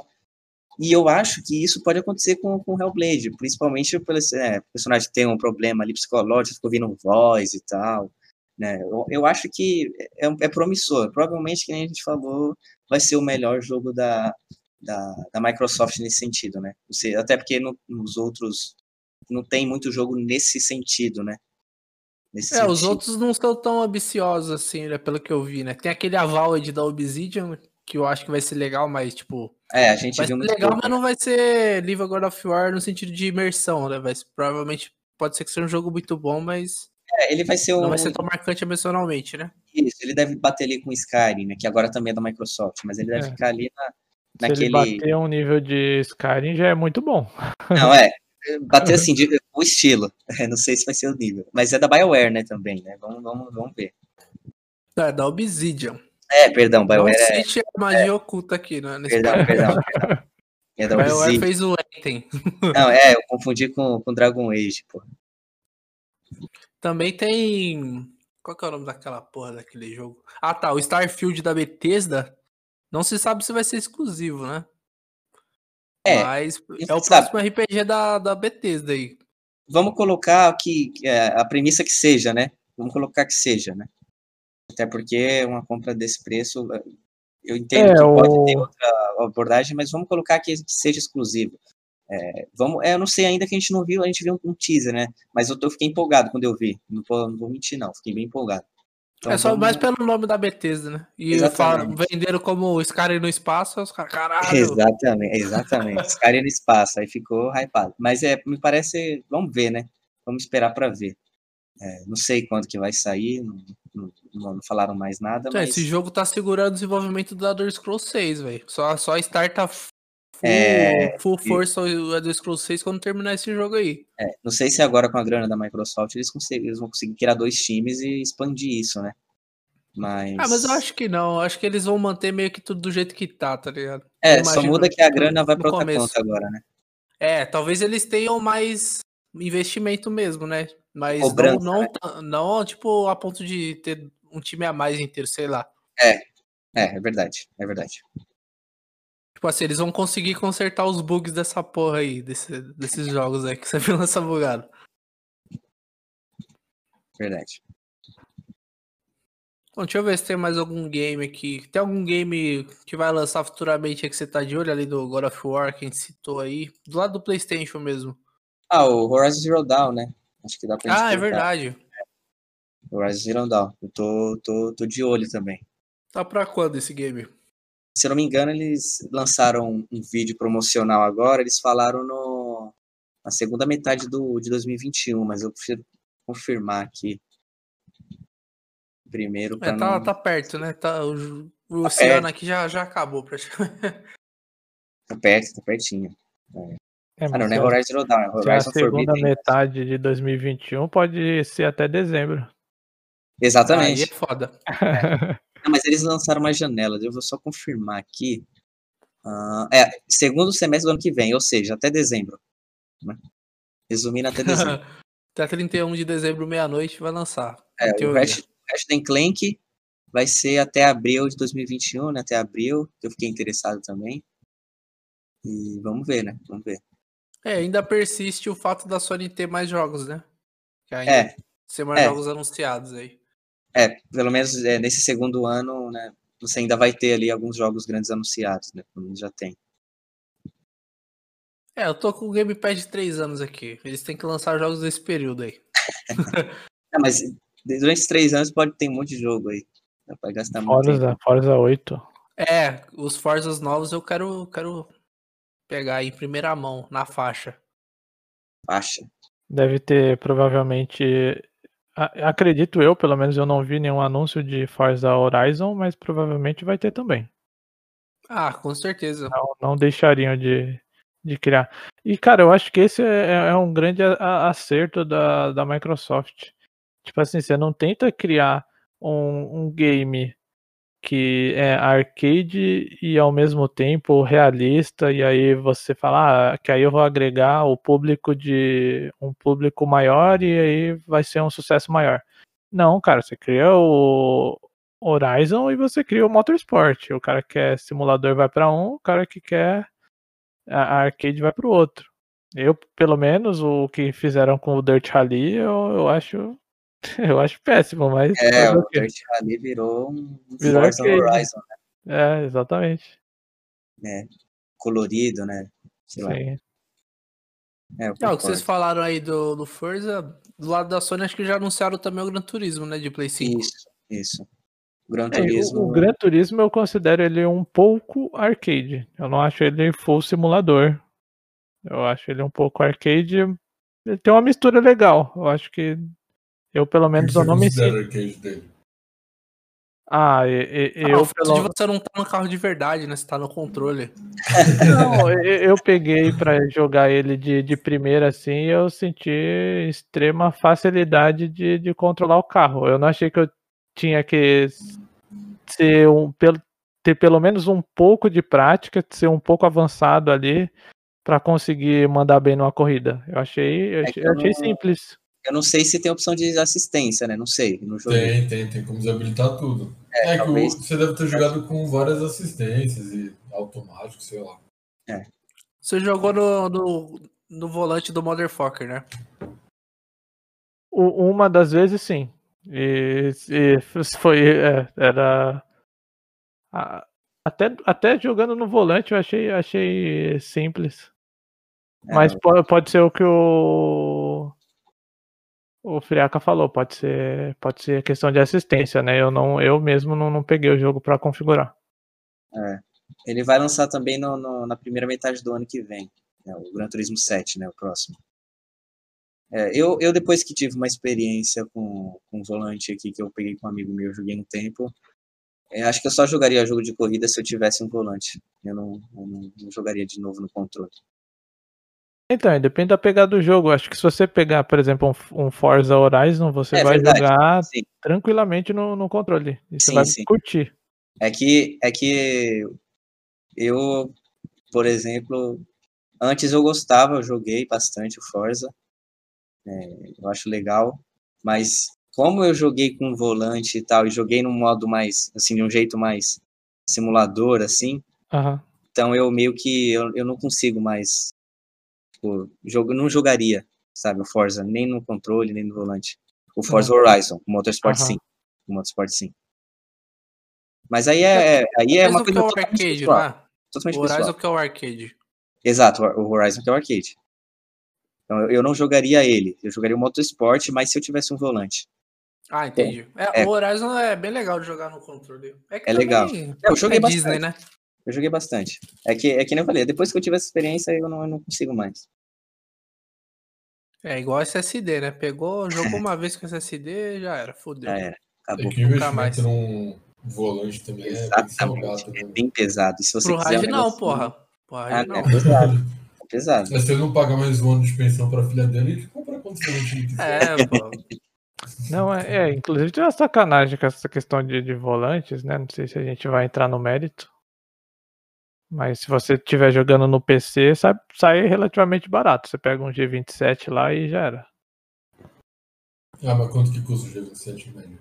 e eu acho que isso pode acontecer com com Hellblade, principalmente pelo é, o personagem ter um problema ali psicológico, ficou ouvindo voz e tal. Né? Eu, eu acho que é, é promissor. Provavelmente, que nem a gente falou, vai ser o melhor jogo da, da, da Microsoft nesse sentido, né? Você, até porque no, nos outros não tem muito jogo nesse sentido, né? Nesse é, sentido. os outros não são tão ambiciosos assim, né? Pelo que eu vi, né? Tem aquele Avowed da Obsidian, que eu acho que vai ser legal, mas tipo. É, a gente vai viu ser legal, pouco. mas não vai ser Live God of War no sentido de imersão, né? Vai ser, provavelmente pode ser que seja um jogo muito bom, mas. É, ele vai ser Não vai ser tão marcante emocionalmente, né? Isso, ele deve bater ali com Skyrim, né? Que agora também é da Microsoft, mas ele deve é. ficar ali na, naquele. Se ele bater um nível de Skyrim já é muito bom. Não, é. (laughs) Bater assim, de, o estilo. (laughs) É, não sei se vai ser o nível. Mas é da BioWare, né, também, né? Vamos, vamos, vamos ver. É, da Obsidian. É, perdão, BioWare. Não é, a magia é, oculta aqui, né? Nesse perdão, perdão, (laughs) É da BioWare Obsidian. fez o Anthem. Não, é, eu confundi com, com Dragon Age, pô. Também tem. Qual que é o nome daquela porra daquele jogo? Ah, tá. O Starfield da Bethesda. Não se sabe se vai ser exclusivo, né? É. Mas é o sabe. próximo RPG da, da Bethesda aí. Vamos colocar que é, a premissa que seja, né? Vamos colocar que seja, né? Até porque uma compra desse preço, eu entendo é, que pode o... ter outra abordagem, mas vamos colocar que seja exclusivo. É, vamos, é, eu não sei ainda que a gente não viu, a gente viu um, um teaser, né? Mas eu, tô, eu fiquei empolgado quando eu vi. Não, vou, não vou mentir, não. Fiquei bem empolgado. Então, é só vamos... mais pelo nome da Bethesda, né? E falam, venderam como Skyrim no espaço, os caras, caralho. Exatamente, (laughs) exatamente. Skyrim no espaço, aí ficou hypado. Mas é, me parece, vamos ver, né? Vamos esperar para ver. É, não sei quando que vai sair, não, não, não falaram mais nada. É, mas... Esse jogo tá segurando o desenvolvimento do Elder Scrolls 6, velho. Só, só a Star tá full, é, full força o Elder Scrolls 6 quando terminar esse jogo aí. É, não sei se agora com a grana da Microsoft eles, eles vão conseguir criar dois times e expandir isso, né? Mas... Ah, mas eu acho que não. Acho que eles vão manter meio que tudo do jeito que tá, tá ligado? É, só muda que a grana vai pra outra começo. conta agora, né? É, talvez eles tenham mais investimento mesmo, né? Mas Cobrança, não, não, né? não, tipo, a ponto de ter um time a mais inteiro, sei lá. É, é, é verdade, é verdade. Tipo assim, eles vão conseguir consertar os bugs dessa porra aí, desse, desses jogos aí que você (laughs) viu nessa bugada. Verdade. Bom, deixa eu ver se tem mais algum game aqui. Tem algum game que vai lançar futuramente que você tá de olho ali do God of War, que a gente citou aí? Do lado do Playstation mesmo. Ah, o Horizon Zero Dawn, né? Acho que dá pra gente Ah, é verdade. Horizon Zero Dawn. Eu tô, tô, tô de olho também. Tá pra quando esse game? Se eu não me engano, eles lançaram um vídeo promocional agora. Eles falaram no, na segunda metade do, de 2021, mas eu prefiro confirmar aqui primeiro. É, tá, não... tá perto, né? Tá, o, o tá oceano perto. aqui já, já acabou praticamente. (laughs) Tá perto, tá pertinho. É. É, ah, não, não é Horizon Zero Dawn, é Horizon a segunda Forbidden. metade de 2021 pode ser até dezembro. Exatamente. Aí é foda. É. (laughs) Não, mas eles lançaram uma janela, eu vou só confirmar aqui. Uh, é, segundo semestre do ano que vem, ou seja, até dezembro. Né? Resumindo, até dezembro. (laughs) até 31 de dezembro, meia-noite, vai lançar. É, o Ratchet Clank vai ser até abril de 2021, né? Até abril, que eu fiquei interessado também. E vamos ver, né? Vamos ver. É, ainda persiste o fato da Sony ter mais jogos, né? Que ainda é. ser mais é. jogos anunciados aí. É, pelo menos é, nesse segundo ano, né, você ainda vai ter ali alguns jogos grandes anunciados, né? Pelo menos já tem. É, eu tô com o Game Pass de três anos aqui. Eles têm que lançar jogos nesse período aí. (laughs) é, mas durante três anos pode ter um monte de jogo aí. Dá pra gastar Forza, muito. Tempo. Forza 8. É, os Forzas novos eu quero, quero pegar em primeira mão, na faixa. Faixa. Deve ter provavelmente Acredito eu, pelo menos eu não vi nenhum anúncio de Forza Horizon, mas provavelmente vai ter também. Ah, com certeza. Não, não deixariam de, de criar. E, cara, eu acho que esse é, é um grande acerto da, da Microsoft. Tipo assim, você não tenta criar um, um game que é arcade e ao mesmo tempo realista e aí você fala ah, que aí eu vou agregar o público de um público maior e aí vai ser um sucesso maior. Não, cara, você cria o Horizon e você cria o Motorsport. O cara que quer simulador vai para um, o cara que quer a arcade vai para o outro. Eu, pelo menos, o que fizeram com o Dirt Rally, eu, eu acho (laughs) Eu acho péssimo, mas. É, o Dirt Rally virou um virou Forza Horizon, né? É, exatamente. É. colorido, né? Sei lá. Sim. É, eu É, o que vocês falaram aí do, do Forza, do lado da Sony, acho que já anunciaram também o Gran Turismo, né? De Play 5. Isso, isso. Gran É, o- Turismo. o, Gran Turismo eu considero ele um pouco arcade. Eu não acho ele full simulador. Eu acho ele um pouco arcade. Ele tem uma mistura legal. Eu acho que eu pelo menos eu não me sinto. dele? Ah, e- e- Ah, eu o fato pelo de você não tá no carro de verdade, né? Você tá no controle. (laughs) Não, eu, eu peguei pra jogar ele de, de primeira assim e eu senti extrema facilidade de, de controlar o carro. Eu não achei que eu tinha que ser um, ter pelo menos um pouco de prática, ser um pouco avançado ali pra conseguir mandar bem numa corrida. Eu achei, eu É achei, eu achei não- simples. Eu não sei se tem opção de assistência, né? Não sei. No jogo. Tem, tem, tem como desabilitar tudo. É, É, que o- talvez. você deve ter jogado com várias assistências e automático, sei lá. Você jogou no, no, no volante do Motherfucker, né? U- Uma das vezes sim. E, e foi. é, era. a- Até, até jogando no volante eu achei, achei simples. É, Mas po- pode ser o que o. O Friaca falou, pode ser, pode ser questão de assistência, né? Eu não, eu mesmo não, não peguei o jogo pra configurar. Ele vai lançar também no- no- na primeira metade do ano que vem. né, o Gran Turismo 7, né? O próximo. É, eu, eu, depois que tive uma experiência com, com um volante aqui que eu peguei com um amigo meu, joguei um tempo. é, acho que eu só jogaria jogo de corrida se eu tivesse um volante. Eu não, eu não- não jogaria de novo no controle. Então, depende da pegada do jogo. Acho que se você pegar, por exemplo, um, um Forza Horizon, você É vai verdade. jogar Sim. tranquilamente no, no controle. E você Sim, vai sim. curtir. É que, é que eu, por exemplo, antes eu gostava, eu joguei bastante o Forza, é, eu acho legal, mas como eu joguei com volante e tal, e joguei num modo mais, assim, de um jeito mais simulador, assim, então eu meio que, eu, eu não consigo mais, tipo, jogo, não jogaria, sabe, o Forza, nem no controle, nem no volante. O Forza Horizon, o Motorsport Aham. sim, o Motorsport sim. Mas aí é, aí é uma o que é coisa o arcade, pessoal. é? Totalmente O pessoal. Horizon que é o arcade. Exato, o Horizon que é o arcade. Então eu- eu não jogaria ele, eu jogaria o Motorsport, mas se eu tivesse um volante. Ah, entendi. É, É. O Horizon é bem legal de jogar no controle. que É legal. também Eu joguei é bastante. Disney, né? Eu joguei bastante. É que, é que nem eu falei, depois que eu tive essa experiência, eu não, eu não consigo mais. É igual SSD, né? Pegou, jogou uma vez com SSD, já era, fodeu. Já era. É Acabou. que o nunca mais. num volante também é bem Exatamente. salgado, É né? bem pesado. E se você Pro quiser um não, porra. Pro Ah, é não. pesado. É pesado. Mas se ele não pagar mais um ano de pensão pra filha dele, ele compra quantos volantes ele quiser. É, pô. (laughs) Não, é, é, inclusive tem uma sacanagem com essa questão de, de volantes, né? Não sei se a gente vai entrar no mérito. Mas se você estiver jogando no PC, sai, sai relativamente barato. Você pega um G27 lá e já era. Ah, mas quanto que custa o G27 médio?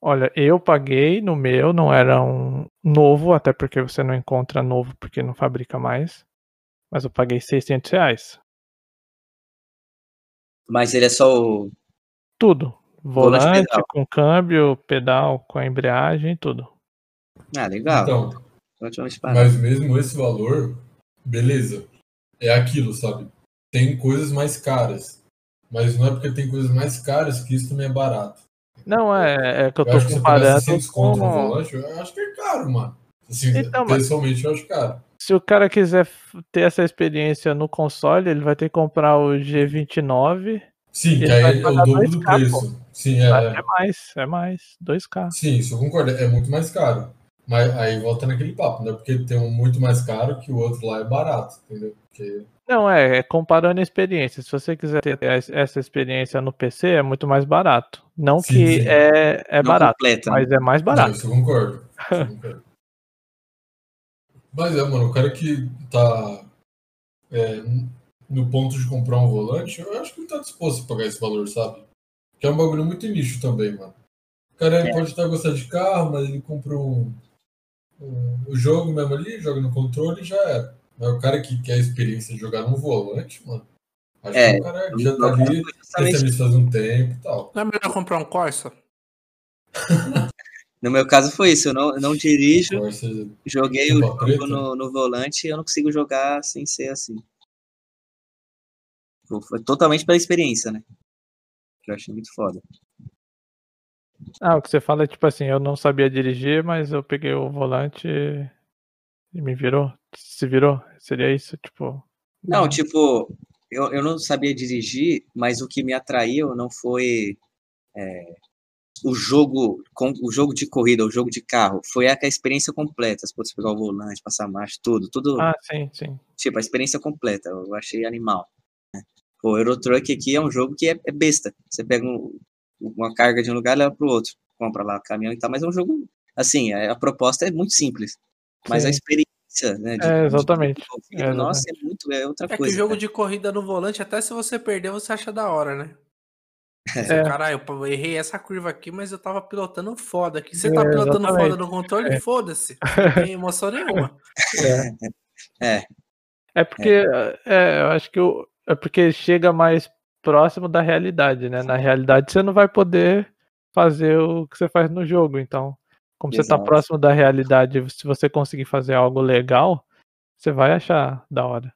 Olha, eu paguei no meu, não era um novo, até porque você não encontra novo porque não fabrica mais. Mas eu paguei 600 reais. Mas ele é só o. Tudo. Volante, Volante, com câmbio, pedal, com a embreagem, tudo. Ah, legal. Então, Relativamente barato. mas mesmo esse valor, beleza. É aquilo, sabe? Tem coisas mais caras. Mas não é porque tem coisas mais caras que isso também é barato. Não, é, é que eu Eu tô comparando 600 com... conto no volante, eu acho que é caro, mano. Assim, Então, mas- pessoalmente eu acho caro. Se o cara quiser ter essa experiência no console, ele vai ter que comprar o G29. Sim, que aí é o dobro do 2K, preço. Sim, é, É mais, é mais. 2K. Sim, isso eu concordo. É muito mais caro. Mas aí volta naquele papo, né? Porque tem um muito mais caro que o outro lá é barato, entendeu? Porque Não, é, é comparando a experiência. Se você quiser ter es- essa experiência no PC, é muito mais barato. Não Sim, que sim. é, é Não barato, completa, né? mas é mais Não, barato. isso eu concordo. Isso eu (laughs) concordo. Mas é, mano, o cara que tá é, no ponto de comprar um volante, eu acho que ele tá disposto a pagar esse valor, sabe? Que é um bagulho muito nicho também, mano. O cara ele É. pode estar gostando de carro, mas ele comprou um, o jogo mesmo ali, joga no controle e já era. Mas o cara que quer a experiência de jogar no volante, mano, acho É, que o cara já tá ali, nisso faz um tempo e tal. Não é melhor comprar um Corsa? (laughs) No meu caso foi isso, eu não, eu não dirijo, Corsa, joguei o jogo preta? no, no volante e eu não consigo jogar sem ser assim. Foi- Foi totalmente pela experiência, né? Que eu achei muito foda. Ah, o que você fala é tipo assim, eu não sabia dirigir, mas eu peguei o volante e me virou. Se virou? Seria isso, tipo. Não, tipo, eu, eu não sabia dirigir, mas o que me atraiu não foi é, o jogo com o jogo de corrida, o jogo de carro. Foi a, a experiência completa. Você pode pegar o volante, passar marcha, tudo, tudo. Ah, sim, sim. Tipo, a experiência completa. Eu achei animal. né? O Euro Truck aqui é um jogo que é, é besta. Você pega um- uma carga de um lugar leva pro outro. Compra lá o caminhão e tal, mas é um jogo. Assim, a, a proposta é muito simples. Mas a Sim. experiência, né? de- É, exatamente. de- É, nossa, é muito. É outra É que coisa. o jogo cara. de corrida no volante, até se você perder, você acha da hora, né? (laughs) É. Caralho, eu errei essa curva aqui, mas eu tava pilotando foda aqui. Você tá É, pilotando foda exatamente. no controle? É. Foda-se. (laughs) Não tem emoção nenhuma. É. É. É porque, é, eu acho que o, é porque chega mais próximo da realidade, né? Na realidade você não vai poder fazer o que você faz no jogo, então, como você tá Exato. próximo da realidade, se você conseguir fazer algo legal, você vai achar da hora.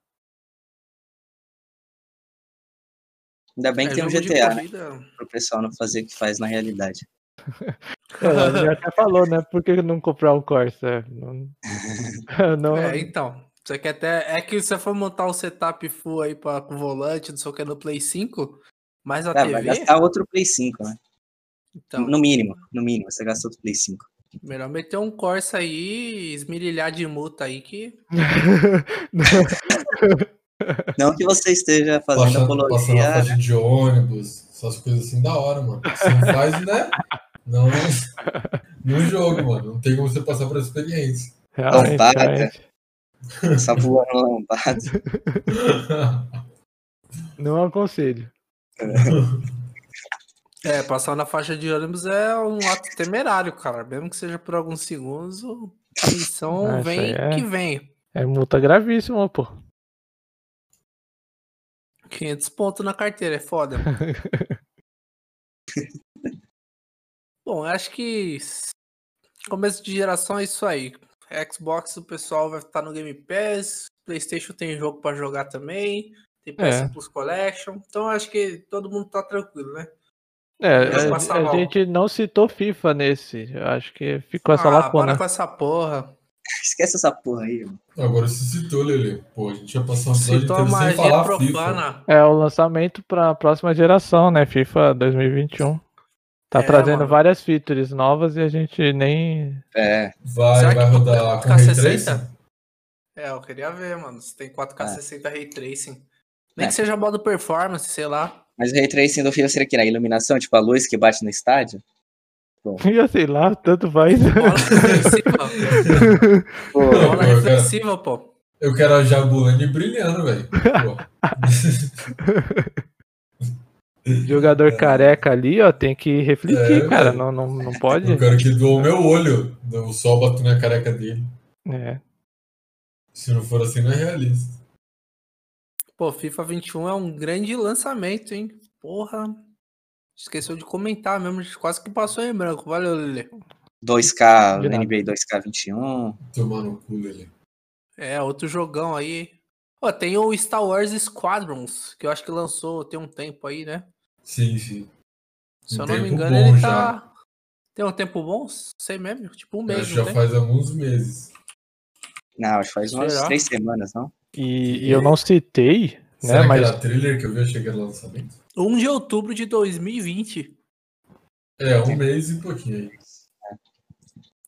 Ainda bem É, que tem um GTA, né? Pro pessoal não fazer o que faz na realidade. (laughs) É, ele até falou, né? Por que não comprar o Corsa? (laughs) Não, não, É, então. Você quer até. É que se você for montar o setup full aí pra, com volante, não sei o que, no Play 5, mais a vai TV. gastar outro Play 5, né? Então, No mínimo, no mínimo, você gasta outro Play 5. melhor meter um Corsa aí, esmirilhar de multa aí que. (laughs) Não que você esteja fazendo Passando, passando apologia. a faixa de ônibus, essas coisas assim da hora, mano. Você não faz, né? Não no jogo, mano. Não tem como você passar por experiência. realmente, Lombada. realmente. Só voando lombado. (laughs) Não aconselho. É, passar na faixa de ônibus é um ato temerário, cara. Mesmo que seja por alguns segundos, a missão Ah, isso vem é- que vem. É multa gravíssima, pô. 500 pontos na carteira, é foda. (laughs) Bom, acho que começo de geração é isso aí. Xbox o pessoal vai estar no Game Pass, PlayStation tem jogo pra jogar também, tem PS É. Plus Collection, então acho que todo mundo tá tranquilo, né? É, Vai a- a, gente não citou FIFA nesse. Eu acho que ficou essa ah, lacuna. para com essa porra. (laughs) Esquece essa porra aí, mano. Agora você citou, Lele. Pô, a gente ia passar um episódio Citou a inteiro sem falar FIFA. profana. É o lançamento para a próxima geração, né? FIFA 2021. Tá É, trazendo mano. várias features novas e a gente nem. É, Vai, Será vai que rodar com 4K Ray 60? Tracing? É, eu queria ver, mano. Se tem 4K É. 60 Ray Tracing. Nem É. que seja modo performance, sei lá. mas o Ray Tracing do FIFA seria que na iluminação, tipo a luz que bate no estádio. Eu (laughs) sei lá, tanto faz. Bola reflexiva. Pô, (laughs) Bola reflexiva, pô. Eu quero a Jabulani brilhando, velho. (laughs) Jogador careca ali, ó, tem que refletir, É, cara. Não, não, não (laughs) pode. Eu quero que doa o meu olho. O sol batendo na careca dele. É. Se não for assim, não é realista. Pô, FIFA 21 é um grande lançamento, hein? Porra. Esqueceu de comentar mesmo, quase que passou em branco. Valeu, Lele. 2K, De nada. NBA 2K21. Tomar no cu, Lele. É, outro jogão aí. Pô, tem o Star Wars Squadrons, que eu acho que lançou tem um tempo aí, né? Sim, sim. Se Um eu não me engano, ele já. tá. Tem um tempo bom? Sei mesmo, tipo um Eu mês, acho já tem? faz alguns meses. Não, acho que faz umas Será? três semanas, não? E, e eu não citei, né? Será Mas que era trailer que eu vi? Achei que era lançamento. 1 de outubro de 2020. É, um mês e pouquinho aí.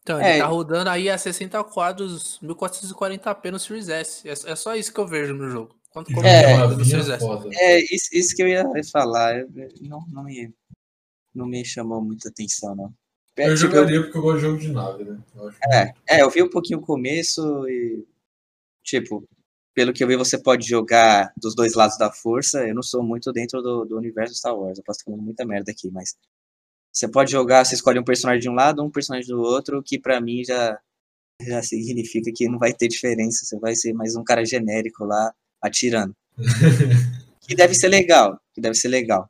Então, É. ele tá rodando aí a 60 quadros 1440p no Series S. É, é só isso que eu vejo no jogo. Quanto como É, ele uma roda no vinha Series S. foda. É, isso, isso que eu ia falar. eu- eu- Não, não, me, não me chamou muita atenção, não. É, Eu tipo, jogaria porque eu gosto de jogo de nave, né? Eu acho É, é, eu vi um pouquinho o começo e, tipo, pelo que eu vi, você pode jogar dos dois lados da força. Eu não sou muito dentro do, do universo Star Wars, eu posso estar falando muita merda aqui, mas você pode jogar, você escolhe um personagem de um lado, um personagem do outro, que pra mim já, já significa que não vai ter diferença, você vai ser mais um cara genérico lá atirando. (laughs) Que deve ser legal, que deve ser legal.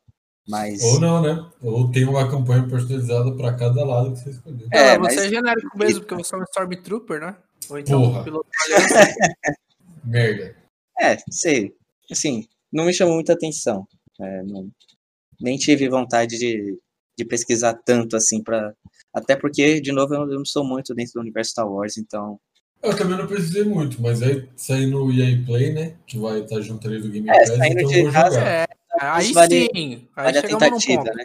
Mas. Ou não, né? Ou tem uma campanha personalizada pra cada lado que você escolheu. É, É, mas- você é genérico mesmo, porque você é um Stormtrooper, né? Ou então Porra. um piloto. (laughs) Merda. É, sei. Assim, não me chamou muita atenção. É, não- nem tive vontade de, de pesquisar tanto assim pra. Até porque, de novo, eu eu não sou muito dentro do universo Star Wars, então. Eu também não precisei muito, mas aí saindo o EA Play, né? Que vai estar junto ali do Game É, Pass, saindo então de eu vou casa, jogar. É, aí vale- sim. Aí Olha a chegamos num tentativa, ponto. né?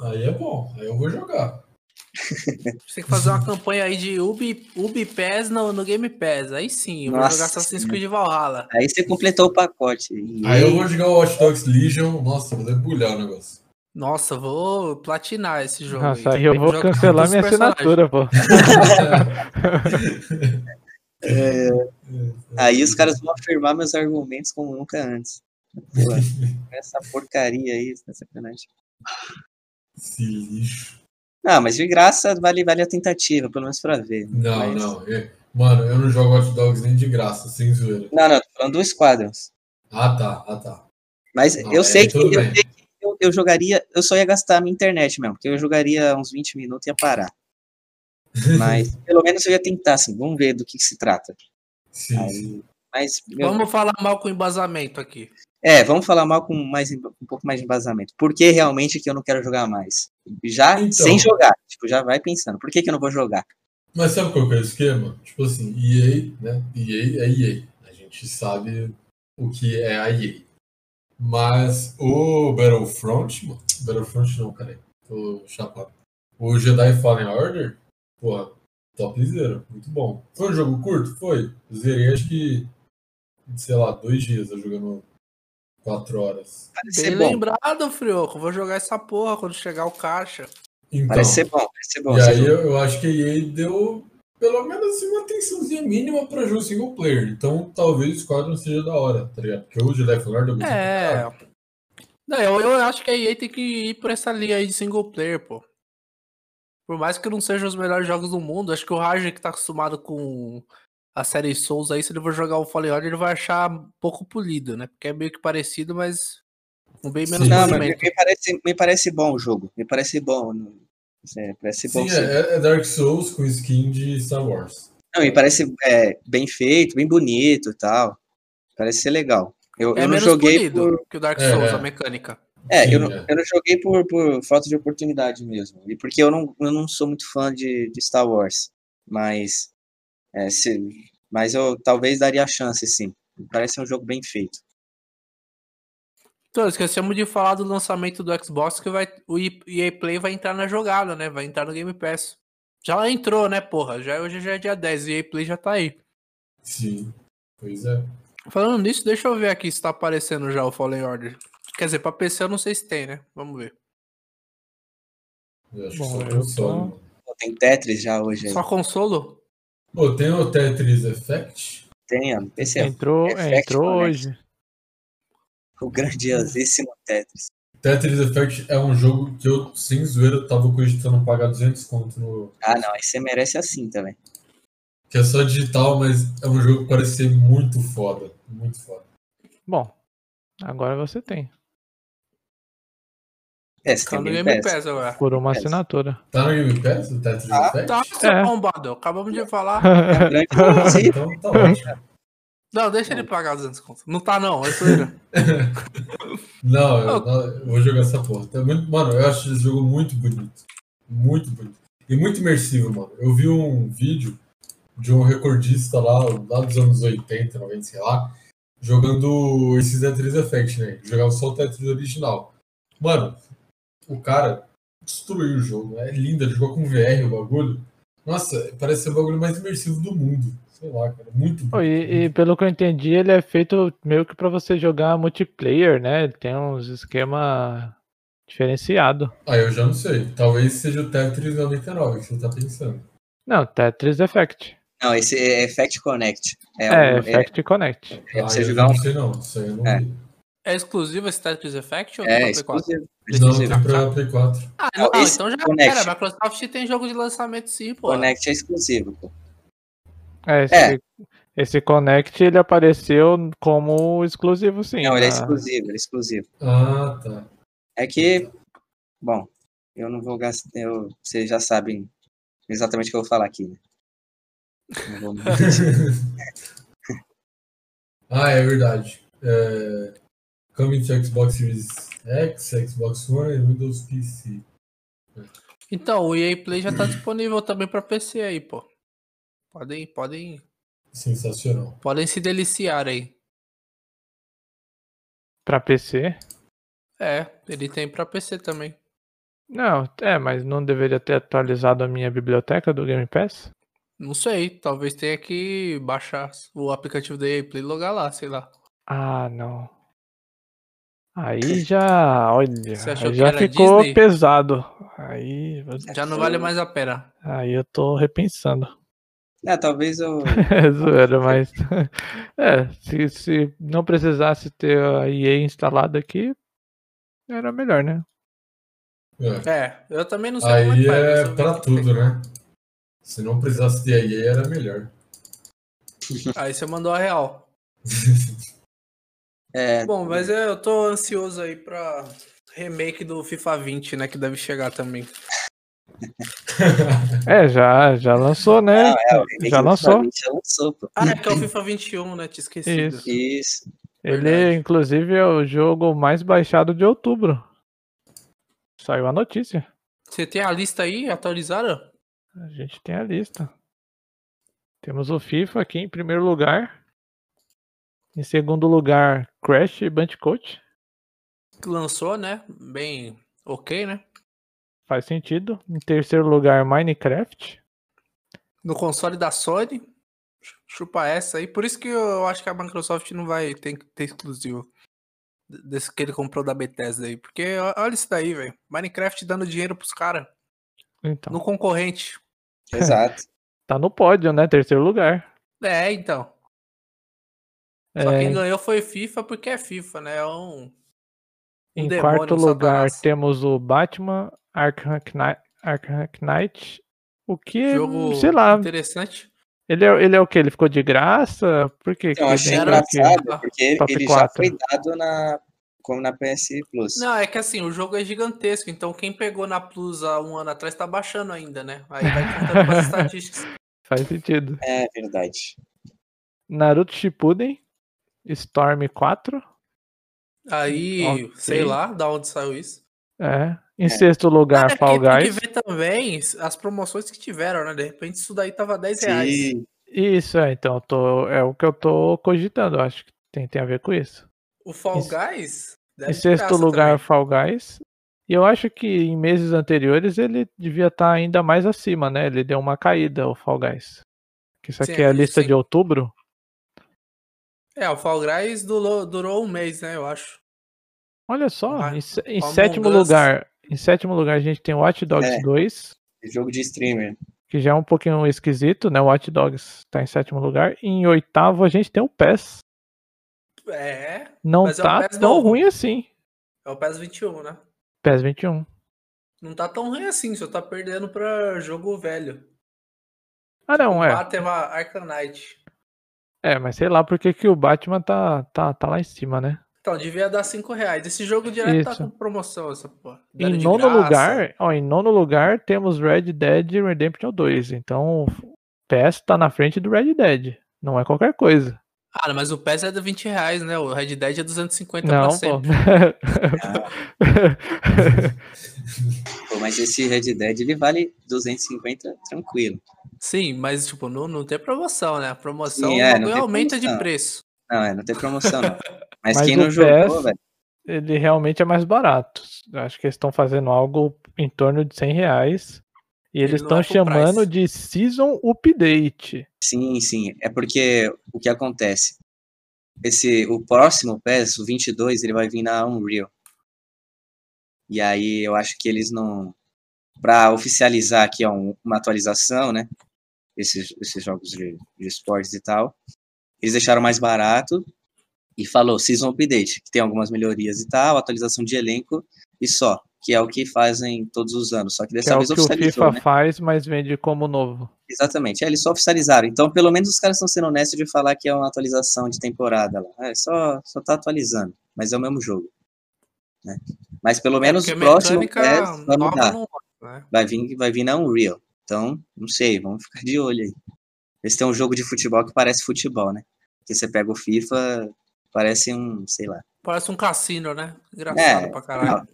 Aí é bom, aí eu vou jogar. Você tem que fazer uma campanha aí de Ubi, Ubi Pass no, no Game Pass. Aí sim, eu vou Nossa jogar Assassin's Creed Valhalla. Aí você completou o pacote. E Aí eu vou jogar o Watch Dogs Legion. Nossa, vou debulhar o negócio. Nossa, vou platinar esse jogo. Nossa, aí. aí eu vou Jogar cancelar minha assinatura, pô. (laughs) (laughs) Aí os caras vão afirmar meus argumentos como nunca antes. Essa porcaria aí, tá sacanagem. Esse lixo. Não, mas de graça vale, vale a tentativa, pelo menos pra ver. Não, Mas- não. é- Mano, eu não jogo Watch Dogs nem de graça, sem zoeira. Não, não, tô falando do Squadrons. Ah, tá, ah, tá. Mas Não, eu aí sei que, eu, sei que eu, eu jogaria, eu só ia gastar a minha internet mesmo, porque eu jogaria uns 20 minutos e ia parar. Mas pelo menos eu ia tentar, assim, vamos ver do que, que se trata. Sim, sim. Aí, mas, meu, Vamos falar mal com embasamento aqui. é, vamos falar mal com mais, um pouco mais de embasamento. Por que realmente que eu não quero jogar mais? Já Então. sem jogar, tipo, já vai pensando, por que, que eu não vou jogar? Mas sabe qual que é o esquema? Tipo assim, EA, né? EA é EA. A gente sabe o que é a EA. Mas o Battlefront, mano. Battlefront não, cara. Tô chapado. O Jedi Fallen Order, porra, topzera. Muito bom. Foi um jogo curto? Foi. Zerei acho que, sei lá, dois dias eu jogando quatro horas. Parece Bem bom, lembrado, Frioco. Vou jogar essa porra quando chegar o caixa. Então, parece ser bom, parece ser bom. E aí eu, eu acho que a EA deu pelo menos assim, uma atençãozinha mínima pra jogo single player. Então talvez o Squadron seja da hora, tá ligado? Porque o Jedi Fallen Order é muito É. Não, eu, eu acho que a EA tem que ir por essa linha aí de single player, pô. Por mais que não sejam os melhores jogos do mundo, acho que o Raja que tá acostumado com a série Souls aí, se ele for jogar o Fallen Order, ele vai achar pouco polido, né? Porque é meio que parecido, mas com bem menos Sim. Não, mas me, me parece, me parece bom o jogo. Me parece bom. é, parece bom. Sim, sim. é, é Dark Souls com skin de Star Wars. Não, me parece é, bem feito, bem bonito e tal. Parece ser legal. Eu, É eu não menos joguei polido por. que o Dark É, Souls, é. a mecânica. É, eu não, é. eu não joguei por, por falta de oportunidade mesmo. E porque eu não, eu não sou muito fã de, de Star Wars. Mas. é, se, mas eu talvez daria a chance, sim. Parece um jogo bem feito. Então, esquecemos de falar do lançamento do Xbox que vai, o EA Play vai entrar na jogada, né? Vai entrar no Game Pass. Já entrou, né, porra? Já, hoje já é dia 10, o EA Play já tá aí. Sim. Pois é. Falando nisso, deixa eu ver aqui se tá aparecendo já o Fallen Order. Quer dizer, pra PC eu não sei se tem, né? Vamos ver. Eu acho Bom, que só eu console. tô- mano. Pô, Tem Tetris já hoje aí. Só consolo? Pô, tem o Tetris Effect. Tem, ó. É Entrou, Effect é, entrou Connect. hoje. o grandiosíssimo Tetris. Tetris Effect é um jogo que eu, sem zoeira, tava cogitando pagar 200 conto no. Ah, não. Aí você merece assim também. Que é só digital, mas é um jogo que parece ser muito foda. Muito foda. Bom, agora você tem. É, você Tá no Game Pass. Pass agora. Por uma É. assinatura. Tá no Game Pass o Tetris Ah, Effect? Tá, seu É. arrombado. Acabamos de falar. É (laughs) então tá ótimo. Não, deixa ele pagar 200 conto. Não tá, não. É. (laughs) Não, eu, não, eu vou jogar essa porra. Tá muito, mano, eu acho esse jogo muito bonito. Muito bonito. E muito imersivo, mano. Eu vi um vídeo de um recordista lá, lá dos anos 80, 90, sei lá, jogando esse Tetris Effect, né? Jogava só o Tetris original. Mano, o cara destruiu o jogo. É lindo, ele jogou com VR o bagulho. Nossa, parece ser o bagulho mais imersivo do mundo. Sei lá, cara. Muito bonito. e, e pelo que eu entendi, ele é feito meio que pra você jogar multiplayer, né? Ele tem uns esquema diferenciado. Ah, eu já não sei. Talvez seja o Tetris 99 que você tá pensando. Não, Tetris Effect. Não, esse é Effect Connect. É, É, um- é, Effect Connect. é ah, você eu jogar não um. sei não. Isso aí eu não É. vi. É exclusivo esse Tetris Effect ou É, tem pra Play 4? exclusivo. Não, exclusivo. tem pra Play 4. Ah, Não, não, então já Connect. era. A Microsoft tem jogo de lançamento sim, pô. Connect é exclusivo, pô. É, esse, É. esse Connect ele apareceu como exclusivo sim. Não, ele é na- exclusivo, ele é exclusivo. Ah, tá. É que, bom, eu não vou gastar. Eu, vocês já sabem exatamente o que eu vou falar aqui, né? Não vou. (laughs) Ah, é verdade. É... Coming to Xbox Series X, Xbox One e Windows PC. Então, o EA Play já tá disponível também pra PC aí, pô. Podem, podem, Sensacional. podem se deliciar aí. Pra PC? É, ele tem pra PC também. Não, é, mas não deveria ter atualizado a minha biblioteca do Game Pass? Não sei, talvez tenha que baixar o aplicativo da EA Play e logar lá, sei lá. Ah, não. Aí já, olha, já ficou Disney? pesado. Aí, Já não vale mais a pena. aí eu tô repensando. É, talvez eu. (laughs) É zoeira, mas. (laughs) É, se, se não precisasse ter a EA instalada aqui, era melhor, né? É. É, eu também não sei como é Aí que faz. mas é vi pra tudo, né? Se não precisasse de EA, era melhor. Aí você mandou a real. (laughs) É, Bom, mas é, eu tô ansioso aí pra remake do FIFA 20, né? Que deve chegar também. (laughs) É, já, já lançou, né? não, é, já do lançou. FIFA 20 já lançou, pô. Ah, é que é o FIFA 21, né? Tinha esquecido. Isso. Isso. Ele, Verdade. inclusive, é o jogo mais baixado de outubro. Saiu a notícia. Você tem a lista aí atualizada? A gente tem a lista. Temos o FIFA aqui em primeiro lugar. Em segundo lugar, Crash Bandicoot. Que lançou, né? Bem ok, né? Faz sentido. Em terceiro lugar, Minecraft. No console da Sony. Chupa essa aí. Por isso que eu acho que a Microsoft não vai ter, ter exclusivo. Desse que ele comprou da Bethesda aí. Porque olha isso daí, velho. Minecraft dando dinheiro pros caras. Então, No concorrente. Exato. (laughs) tá no pódio, né? Terceiro lugar. É, então. Só É, quem ganhou foi FIFA porque é FIFA, né? É um. um em demônio, quarto lugar, satanás. temos o Batman Arkham Knight. Arkham Knight. O que, Jogo sei lá, interessante. ele é, ele é o que? Ele ficou de graça? Por que Eu ele achei engraçado, porque Top ele já 4. foi dado na, como na PS Plus. Não, é que assim, o jogo é gigantesco, então quem pegou na Plus há um ano atrás tá baixando ainda, né? Aí vai contando com as (laughs) estatísticas. Faz sentido. É verdade. Naruto Shippuden, Storm 4. Aí, Ok. sei lá, da onde saiu isso. É. Em sexto lugar, É, Fall que tem que Guys. ver também as promoções que tiveram, né? De repente isso daí tava 10 reais. Sim. Isso, é, então, tô, é o que eu tô cogitando, acho que tem, tem a ver com isso. O Fall Em- Guys. deve Em sexto lugar, também. Fall Guys. E eu acho que em meses anteriores ele devia estar ainda mais acima, né? Ele deu uma caída, o Fall Guys. Que isso aqui Sim, é a lista sim. de outubro. É, o Fall Guys durou, durou um mês, né? Eu acho. Olha só, Ah, em, em sétimo Us. lugar, em sétimo lugar a gente tem Watch Dogs É. 2, Jogo de streamer. que já é um pouquinho esquisito, né? Watch Dogs tá em sétimo lugar. E em oitavo a gente tem o PES. É, Não é tá PES tão novo. ruim assim. é o PES 21, né? PES 21. Não tá tão ruim assim, só tá perdendo pra jogo velho. Ah, não, é. Batman Knight. É, mas sei lá por que, que o Batman tá, tá, tá lá em cima, né? Então, devia dar 5 reais. Esse jogo direto tá Isso. com promoção, essa porra. Deram Em nono graça. lugar, ó, em nono lugar temos Red Dead Redemption 2. Então, o PES tá na frente do Red Dead. Não é qualquer coisa. Ah, mas o PES é de 20 reais, né? O Red Dead é 250 Não, pra pô. sempre. (laughs) Pô, mas esse Red Dead ele vale 250 tranquilo. Sim, mas tipo, não, não tem promoção, né? A promoção Sim, é, tem aumenta de promoção. preço. Não, é, não tem promoção não. (laughs) Mas, Mas quem o não jogou, PES velho. Ele realmente é mais barato. Eu Acho que eles estão fazendo algo em torno de 100 reais. E Ele eles estão é chamando price. de Season Update. Sim, sim. É porque o que acontece? Esse, o próximo PES, o 22, ele vai vir na Unreal. E aí eu acho que eles não. Para oficializar aqui ó, um- uma atualização, né? Esses, esses jogos de, de esportes e tal. Eles deixaram mais barato e falou Season Update, que tem algumas melhorias e tal, atualização de elenco e só. Que é o que fazem todos os anos. Só que Que dessa é o vez que o oficializou, FIFA né? faz, mas vende como novo. Exatamente, é, eles só oficializaram. Então, pelo menos os caras estão sendo honestos de falar que é uma atualização de temporada lá. É, só, só tá atualizando, mas é o mesmo jogo. né? Mas pelo menos É, o próximo PES vai mudar. não né? Vai vir, vai vir na Unreal. Então, não sei, vamos ficar de olho aí. Esse tem um jogo de futebol que parece futebol, né? Porque você pega o FIFA, parece um, sei lá, Parece um cassino, né? Engraçado É, pra caralho.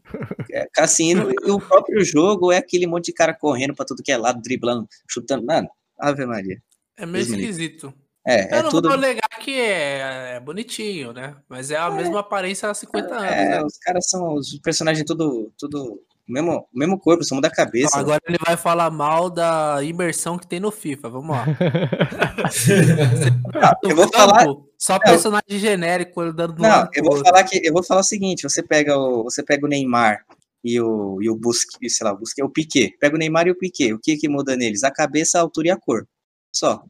é cassino. e o próprio jogo é aquele monte de cara correndo pra tudo que é lado, driblando, chutando. Mano, Ave Maria. É meio Deus me livre. esquisito. É, Eu é não tudo. vou negar que é, é bonitinho, né? Mas é a mesma aparência há 50 anos, É, né? os caras são. Os personagens tudo. tudo mesmo, o mesmo corpo, só muda a cabeça. Agora ele vai falar mal da imersão que tem no FIFA. Vamos lá. (laughs) eu vou falar- Só personagem genérico dando do Não, lado eu vou outro. falar que eu vou falar o seguinte: você pega o, você pega o Neymar e o, e o Busque, sei lá, o Busque, o Piquet. Pega o Neymar e o Piquet. O que que muda neles? A cabeça, a altura e a cor. Só.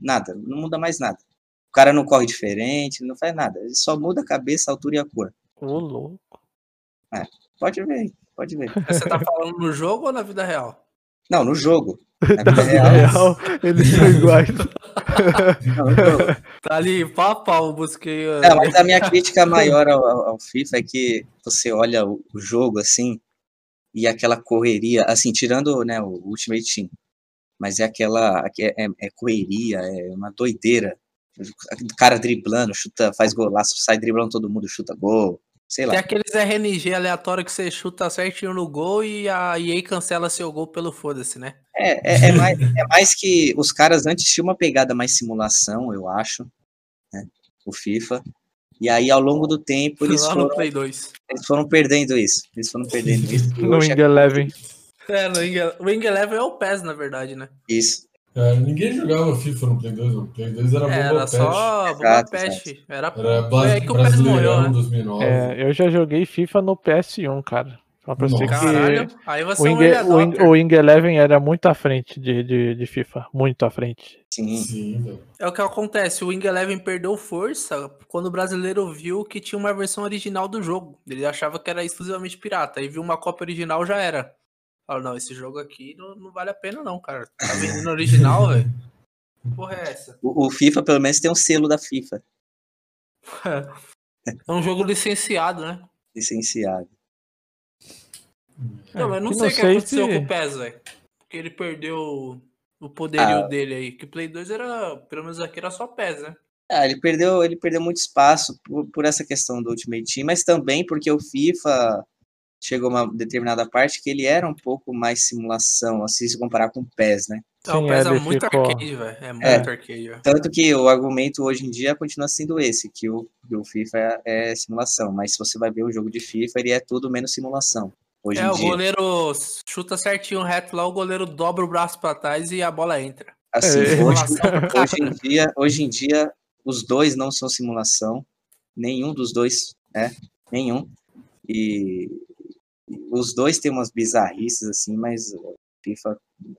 Nada. Não muda mais nada. O cara não corre diferente, não faz nada. Ele só muda a cabeça, a altura e a cor. Ô, louco. Pode ver, aí, pode ver. Você tá falando no jogo ou na vida real? Não, no jogo. (laughs) Na vida Na vida real. real, eles são iguais. (laughs) Não. Tá ali, pau a pau, busquei. Não, mas a minha (laughs) crítica maior ao, ao- ao FIFA é que você olha o, o jogo assim e aquela correria, assim, tirando né, o Ultimate Team, mas é aquela é, é, é correria, é uma doideira. O cara driblando, chuta, faz golaço, sai driblando todo mundo, chuta gol, sei Tem lá. aqueles RNG aleatório que você chuta certinho no gol e a EA cancela seu gol pelo foda-se, né? É, é, é mais, é mais que os caras antes tinham uma pegada mais simulação, eu acho, né, o FIFA. E aí, ao longo do tempo, eles foram, Play 2. eles foram perdendo isso. Eles foram perdendo isso. (laughs) No Wing é Eleven. É, no Wing Eleven é o PES, na verdade, né? isso. É, ninguém jogava FIFA no Play 2. O Play 2 era Era bomba pet. só Bomba Pet. Era, Era foi aí que o PES morreu, né? 2009. É, eu já joguei FIFA no PS1, cara. Só pra você. Caralho, que aí você o é um o Wing, adopter. o Wing Eleven era muito à frente de, de, de FIFA. Muito à frente. Sim. Sim. É o que acontece, o Wing Eleven perdeu força quando o brasileiro viu que tinha uma versão original do jogo. Ele achava que era exclusivamente pirata. Aí viu uma cópia original, já era. Falou, não, esse jogo aqui não, não vale a pena não, cara. Tá vendendo original, (laughs) velho. Que porra é essa? O, o FIFA, pelo menos, tem um selo da FIFA, (laughs) É um jogo licenciado, né? licenciado. Não, mas eu não que sei o que aconteceu se- com o PES, velho. Porque ele perdeu o poderio Ah. dele aí. Que o Play 2 era, pelo menos aqui, era só PES, né? Ah, ele perdeu, ele perdeu muito espaço por, por essa questão do Ultimate Team, mas também porque o FIFA chegou a uma determinada parte que ele era um pouco mais simulação, assim, se comparar com o PES, né? Então, Sim, o PES é ele muito ficou- arcade, velho. É muito É. arcade. Tanto que o argumento hoje em dia continua sendo esse, que o, o FIFA é, é simulação, mas se você vai ver o jogo de FIFA, ele é tudo menos simulação. Hoje É, em o dia. goleiro chuta certinho reto lá, o goleiro dobra o braço pra trás e a bola entra. Assim, É. hoje, (laughs) hoje em dia, hoje em dia, os dois não são simulação. Nenhum dos dois é, nenhum. E os dois têm umas bizarrices assim, mas o FIFA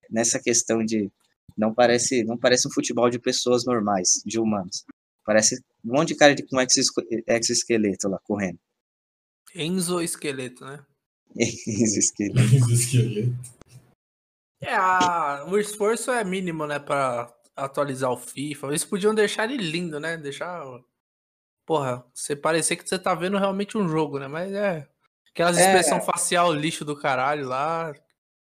nessa questão de não parece, não parece um futebol de pessoas normais, de humanos. Parece um monte de cara de com exoesqueleto lá correndo. Enzo Esqueleto, né? (laughs) Exoesqueleto. Esse esqueleto. É, a- o esforço é mínimo, né, pra atualizar o FIFA. Eles podiam deixar ele lindo, né? Deixar. Porra, você parecer que você tá vendo realmente um jogo, né? Mas é. Aquelas É. expressão facial lixo do caralho lá,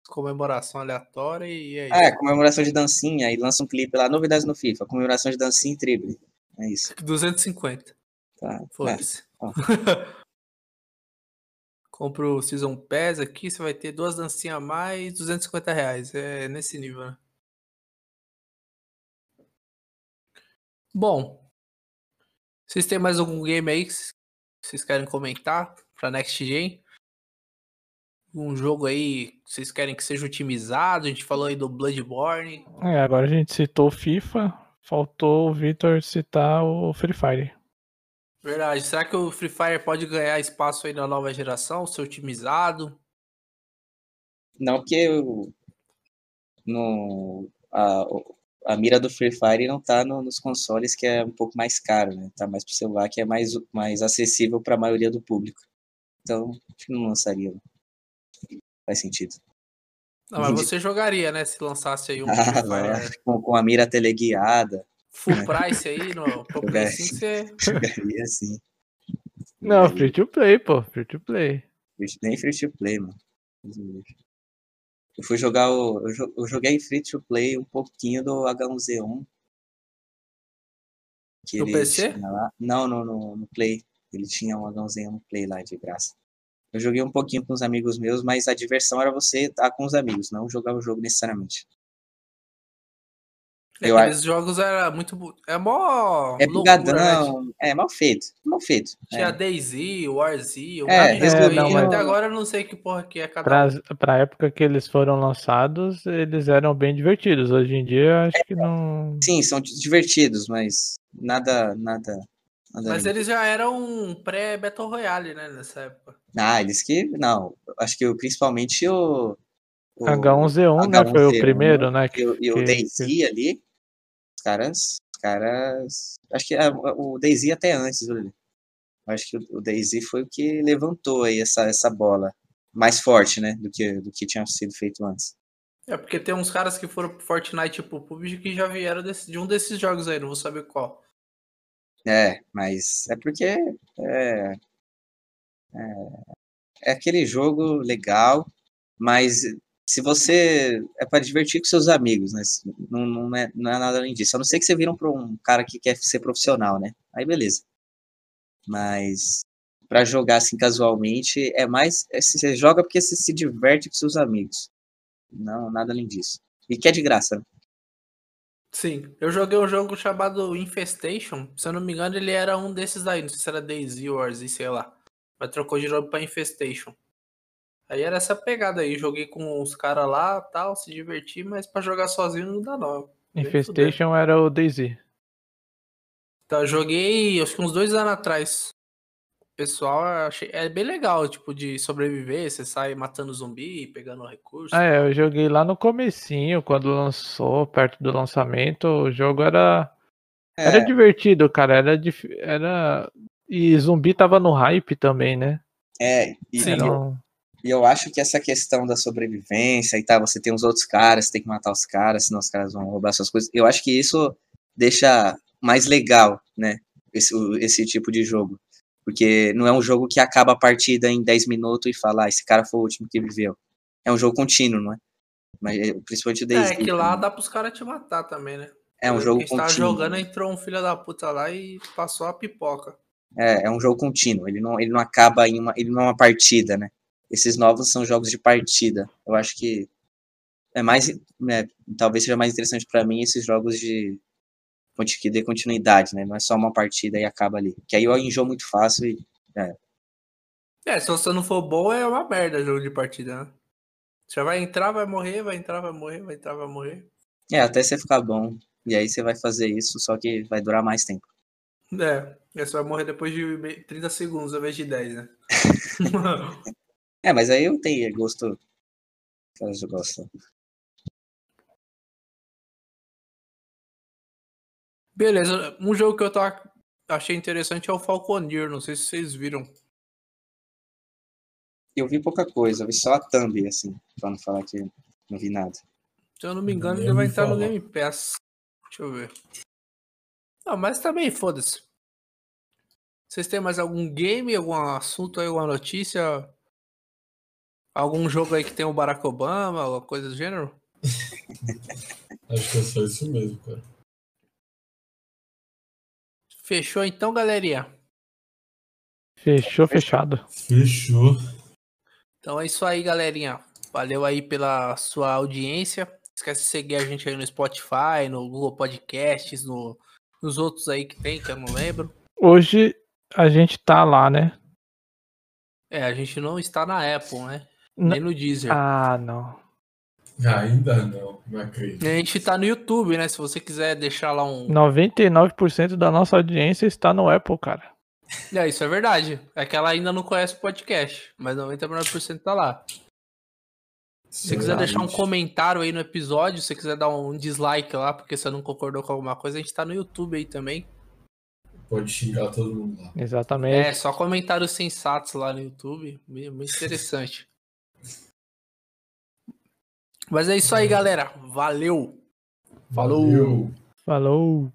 comemoração aleatória e é isso. Ah, comemoração de dancinha, aí lança um clipe lá, novidades no FIFA, comemoração de dancinha e drible. É isso. 250. Tá. É. Foda-se. ó. (laughs) Compra o Season Pass aqui, você vai ter duas dancinhas a mais, 250 reais. É nesse nível, né? Bom, vocês têm mais algum game aí que vocês querem comentar pra Next Gen? Um jogo aí que vocês querem que seja otimizado? A gente falou aí do Bloodborne. É, agora a gente citou o FIFA, faltou o Victor citar o Free Fire. Verdade. Será que o Free Fire pode ganhar espaço aí na nova geração, ser otimizado? Não, porque o- no, a, a mira do Free Fire não tá no- nos consoles, que é um pouco mais caro, né? Tá mais pro celular, que é mais, mais acessível para a maioria do público. Então, acho que não lançaria. não. Faz sentido. Não, mas você jogaria, né? Se lançasse aí um (laughs) Ah, Free Fire lógico, com, com a mira teleguiada, full price aí no pro Play Jogar. 5, você. jogaria assim. (laughs) Não, free to play, pô, free to play. Nem free to play, mano. Eu fui jogar o. Eu, jo- eu joguei free to play um pouquinho do H1Z1. Que No PC? lá. Não, no, no, no Play. Ele tinha um H1Z1 no Play lá de graça. Eu joguei um pouquinho com os amigos meus, mas a diversão era você estar com os amigos, não jogar o jogo necessariamente. Eu Aqueles jogos era muito. É mó. É loucura, né? bugadão, é mal feito, mal feito. Tinha É. DayZ, Warzy, um É, aí, não, mas- Até agora eu não sei que porra que é cada Pra, um. pra época que eles foram lançados, eles eram bem divertidos. Hoje em dia, eu acho que não. Sim, são divertidos, mas nada, nada. nada Mas eles já eram pré-Battle Royale, né, nessa época. Ah, eles que. Não, acho que o- principalmente o. o H1Z1, né? Foi o H1Z1, primeiro, né? E, o- e o que- Daisy ali. Os caras. Os caras. Acho que a- o Daisy até antes, Lili? Acho que o, o Daisy foi o que levantou aí essa, essa bola mais forte, né? Do que, do que tinha sido feito antes. É porque tem uns caras que foram pro Fortnite e pro PUBG que já vieram desse- de um desses jogos aí, não vou saber qual. É, mas é porque é, é, aquele jogo legal, mas se você é para divertir com seus amigos, né? Não, não, é, não é nada além disso. A não ser que você viram para um cara que quer ser profissional, né? Aí beleza. Mas para jogar assim casualmente é mais é, você joga porque você se diverte com seus amigos. Não, nada além disso. E que é de graça. né? Sim, eu joguei um jogo chamado Infestation. Se eu não me engano, ele era um desses daí. Não sei se era DayZ ou Warzy, sei lá. Mas trocou de nome pra Infestation. Aí era essa pegada aí. Joguei com os caras lá tal, se diverti, mas pra jogar sozinho não dá não. Infestation era o Daisy. Então, eu joguei acho que uns dois anos atrás. O pessoal achei, é bem legal, tipo, de sobreviver. Você sai matando zumbi, pegando recursos. Ah, é, eu joguei lá no comecinho, quando lançou, perto do lançamento, o jogo era era É, divertido, cara, era dif- era e zumbi tava no hype também, né? é e, Sim. Eu, um- e eu acho que essa questão da sobrevivência e tal, você tem os outros caras, você tem que matar os caras, senão os caras vão roubar suas coisas. Eu acho que isso deixa mais legal, né? Esse, esse tipo de jogo. Porque não é um jogo que acaba a partida em 10 minutos e fala, ah, esse cara foi o último que viveu. É um jogo contínuo, não é? Mas é, principalmente o É, DayZ. que lá dá pros caras te matar também, né? É um jogo que estava contínuo. jogando, entrou um filho da puta lá e passou a pipoca. É, é um jogo contínuo. Ele não, ele não acaba em uma. Ele não é uma partida, né? Esses novos são jogos de partida. Eu acho que é mais. né, talvez seja mais interessante pra mim esses jogos de. que dê continuidade, né? Não é só uma partida e acaba ali. Que aí eu enjoo muito fácil e. É, se você não for bom, é uma merda jogo de partida, né? Você vai entrar, vai morrer, vai entrar, vai morrer, vai entrar, vai morrer. É, até você ficar bom. E aí você vai fazer isso, só que vai durar mais tempo. É, você vai morrer depois de me- 30 segundos ao invés de 10, né? (laughs) É, mas aí eu tenho gosto. Caras eu gosto. Beleza, um jogo que eu tô, achei interessante é o Falconeer, não sei se vocês viram. Eu vi pouca coisa, eu vi só a thumb, assim, pra não falar que não vi nada. Se eu não me engano, ele vai entrar no falar. Game Pass. Deixa eu ver. Não, mas também foda-se. Vocês têm mais algum game, algum assunto aí, alguma notícia? Algum jogo aí que tem o Barack Obama, alguma coisa do gênero? (laughs) Acho que é só isso mesmo, cara. Fechou então, galerinha? Fechou, fechado. Fechou. Então é isso aí, galerinha. Valeu aí pela sua audiência. Esquece de seguir a gente aí no Spotify, no Google Podcasts, no, nos outros aí que tem, que eu não lembro. Hoje a gente tá lá, né? É, a gente não está na Apple, né? N- Nem no Deezer. Ah, não. Ainda não, não acredito. E a gente tá no YouTube, né? Se você quiser deixar lá um. 99% da nossa audiência está no Apple, cara. É, isso é verdade. É que ela ainda não conhece o podcast, mas 99% tá lá. Se você quiser deixar um comentário aí no episódio, se você quiser dar um dislike lá, porque você não concordou com alguma coisa, a gente tá no YouTube aí também. Pode xingar todo mundo lá. Exatamente. É, só comentários sensatos lá no YouTube. Muito interessante. Mas é isso aí, galera. Valeu. Falou. Valeu. Falou.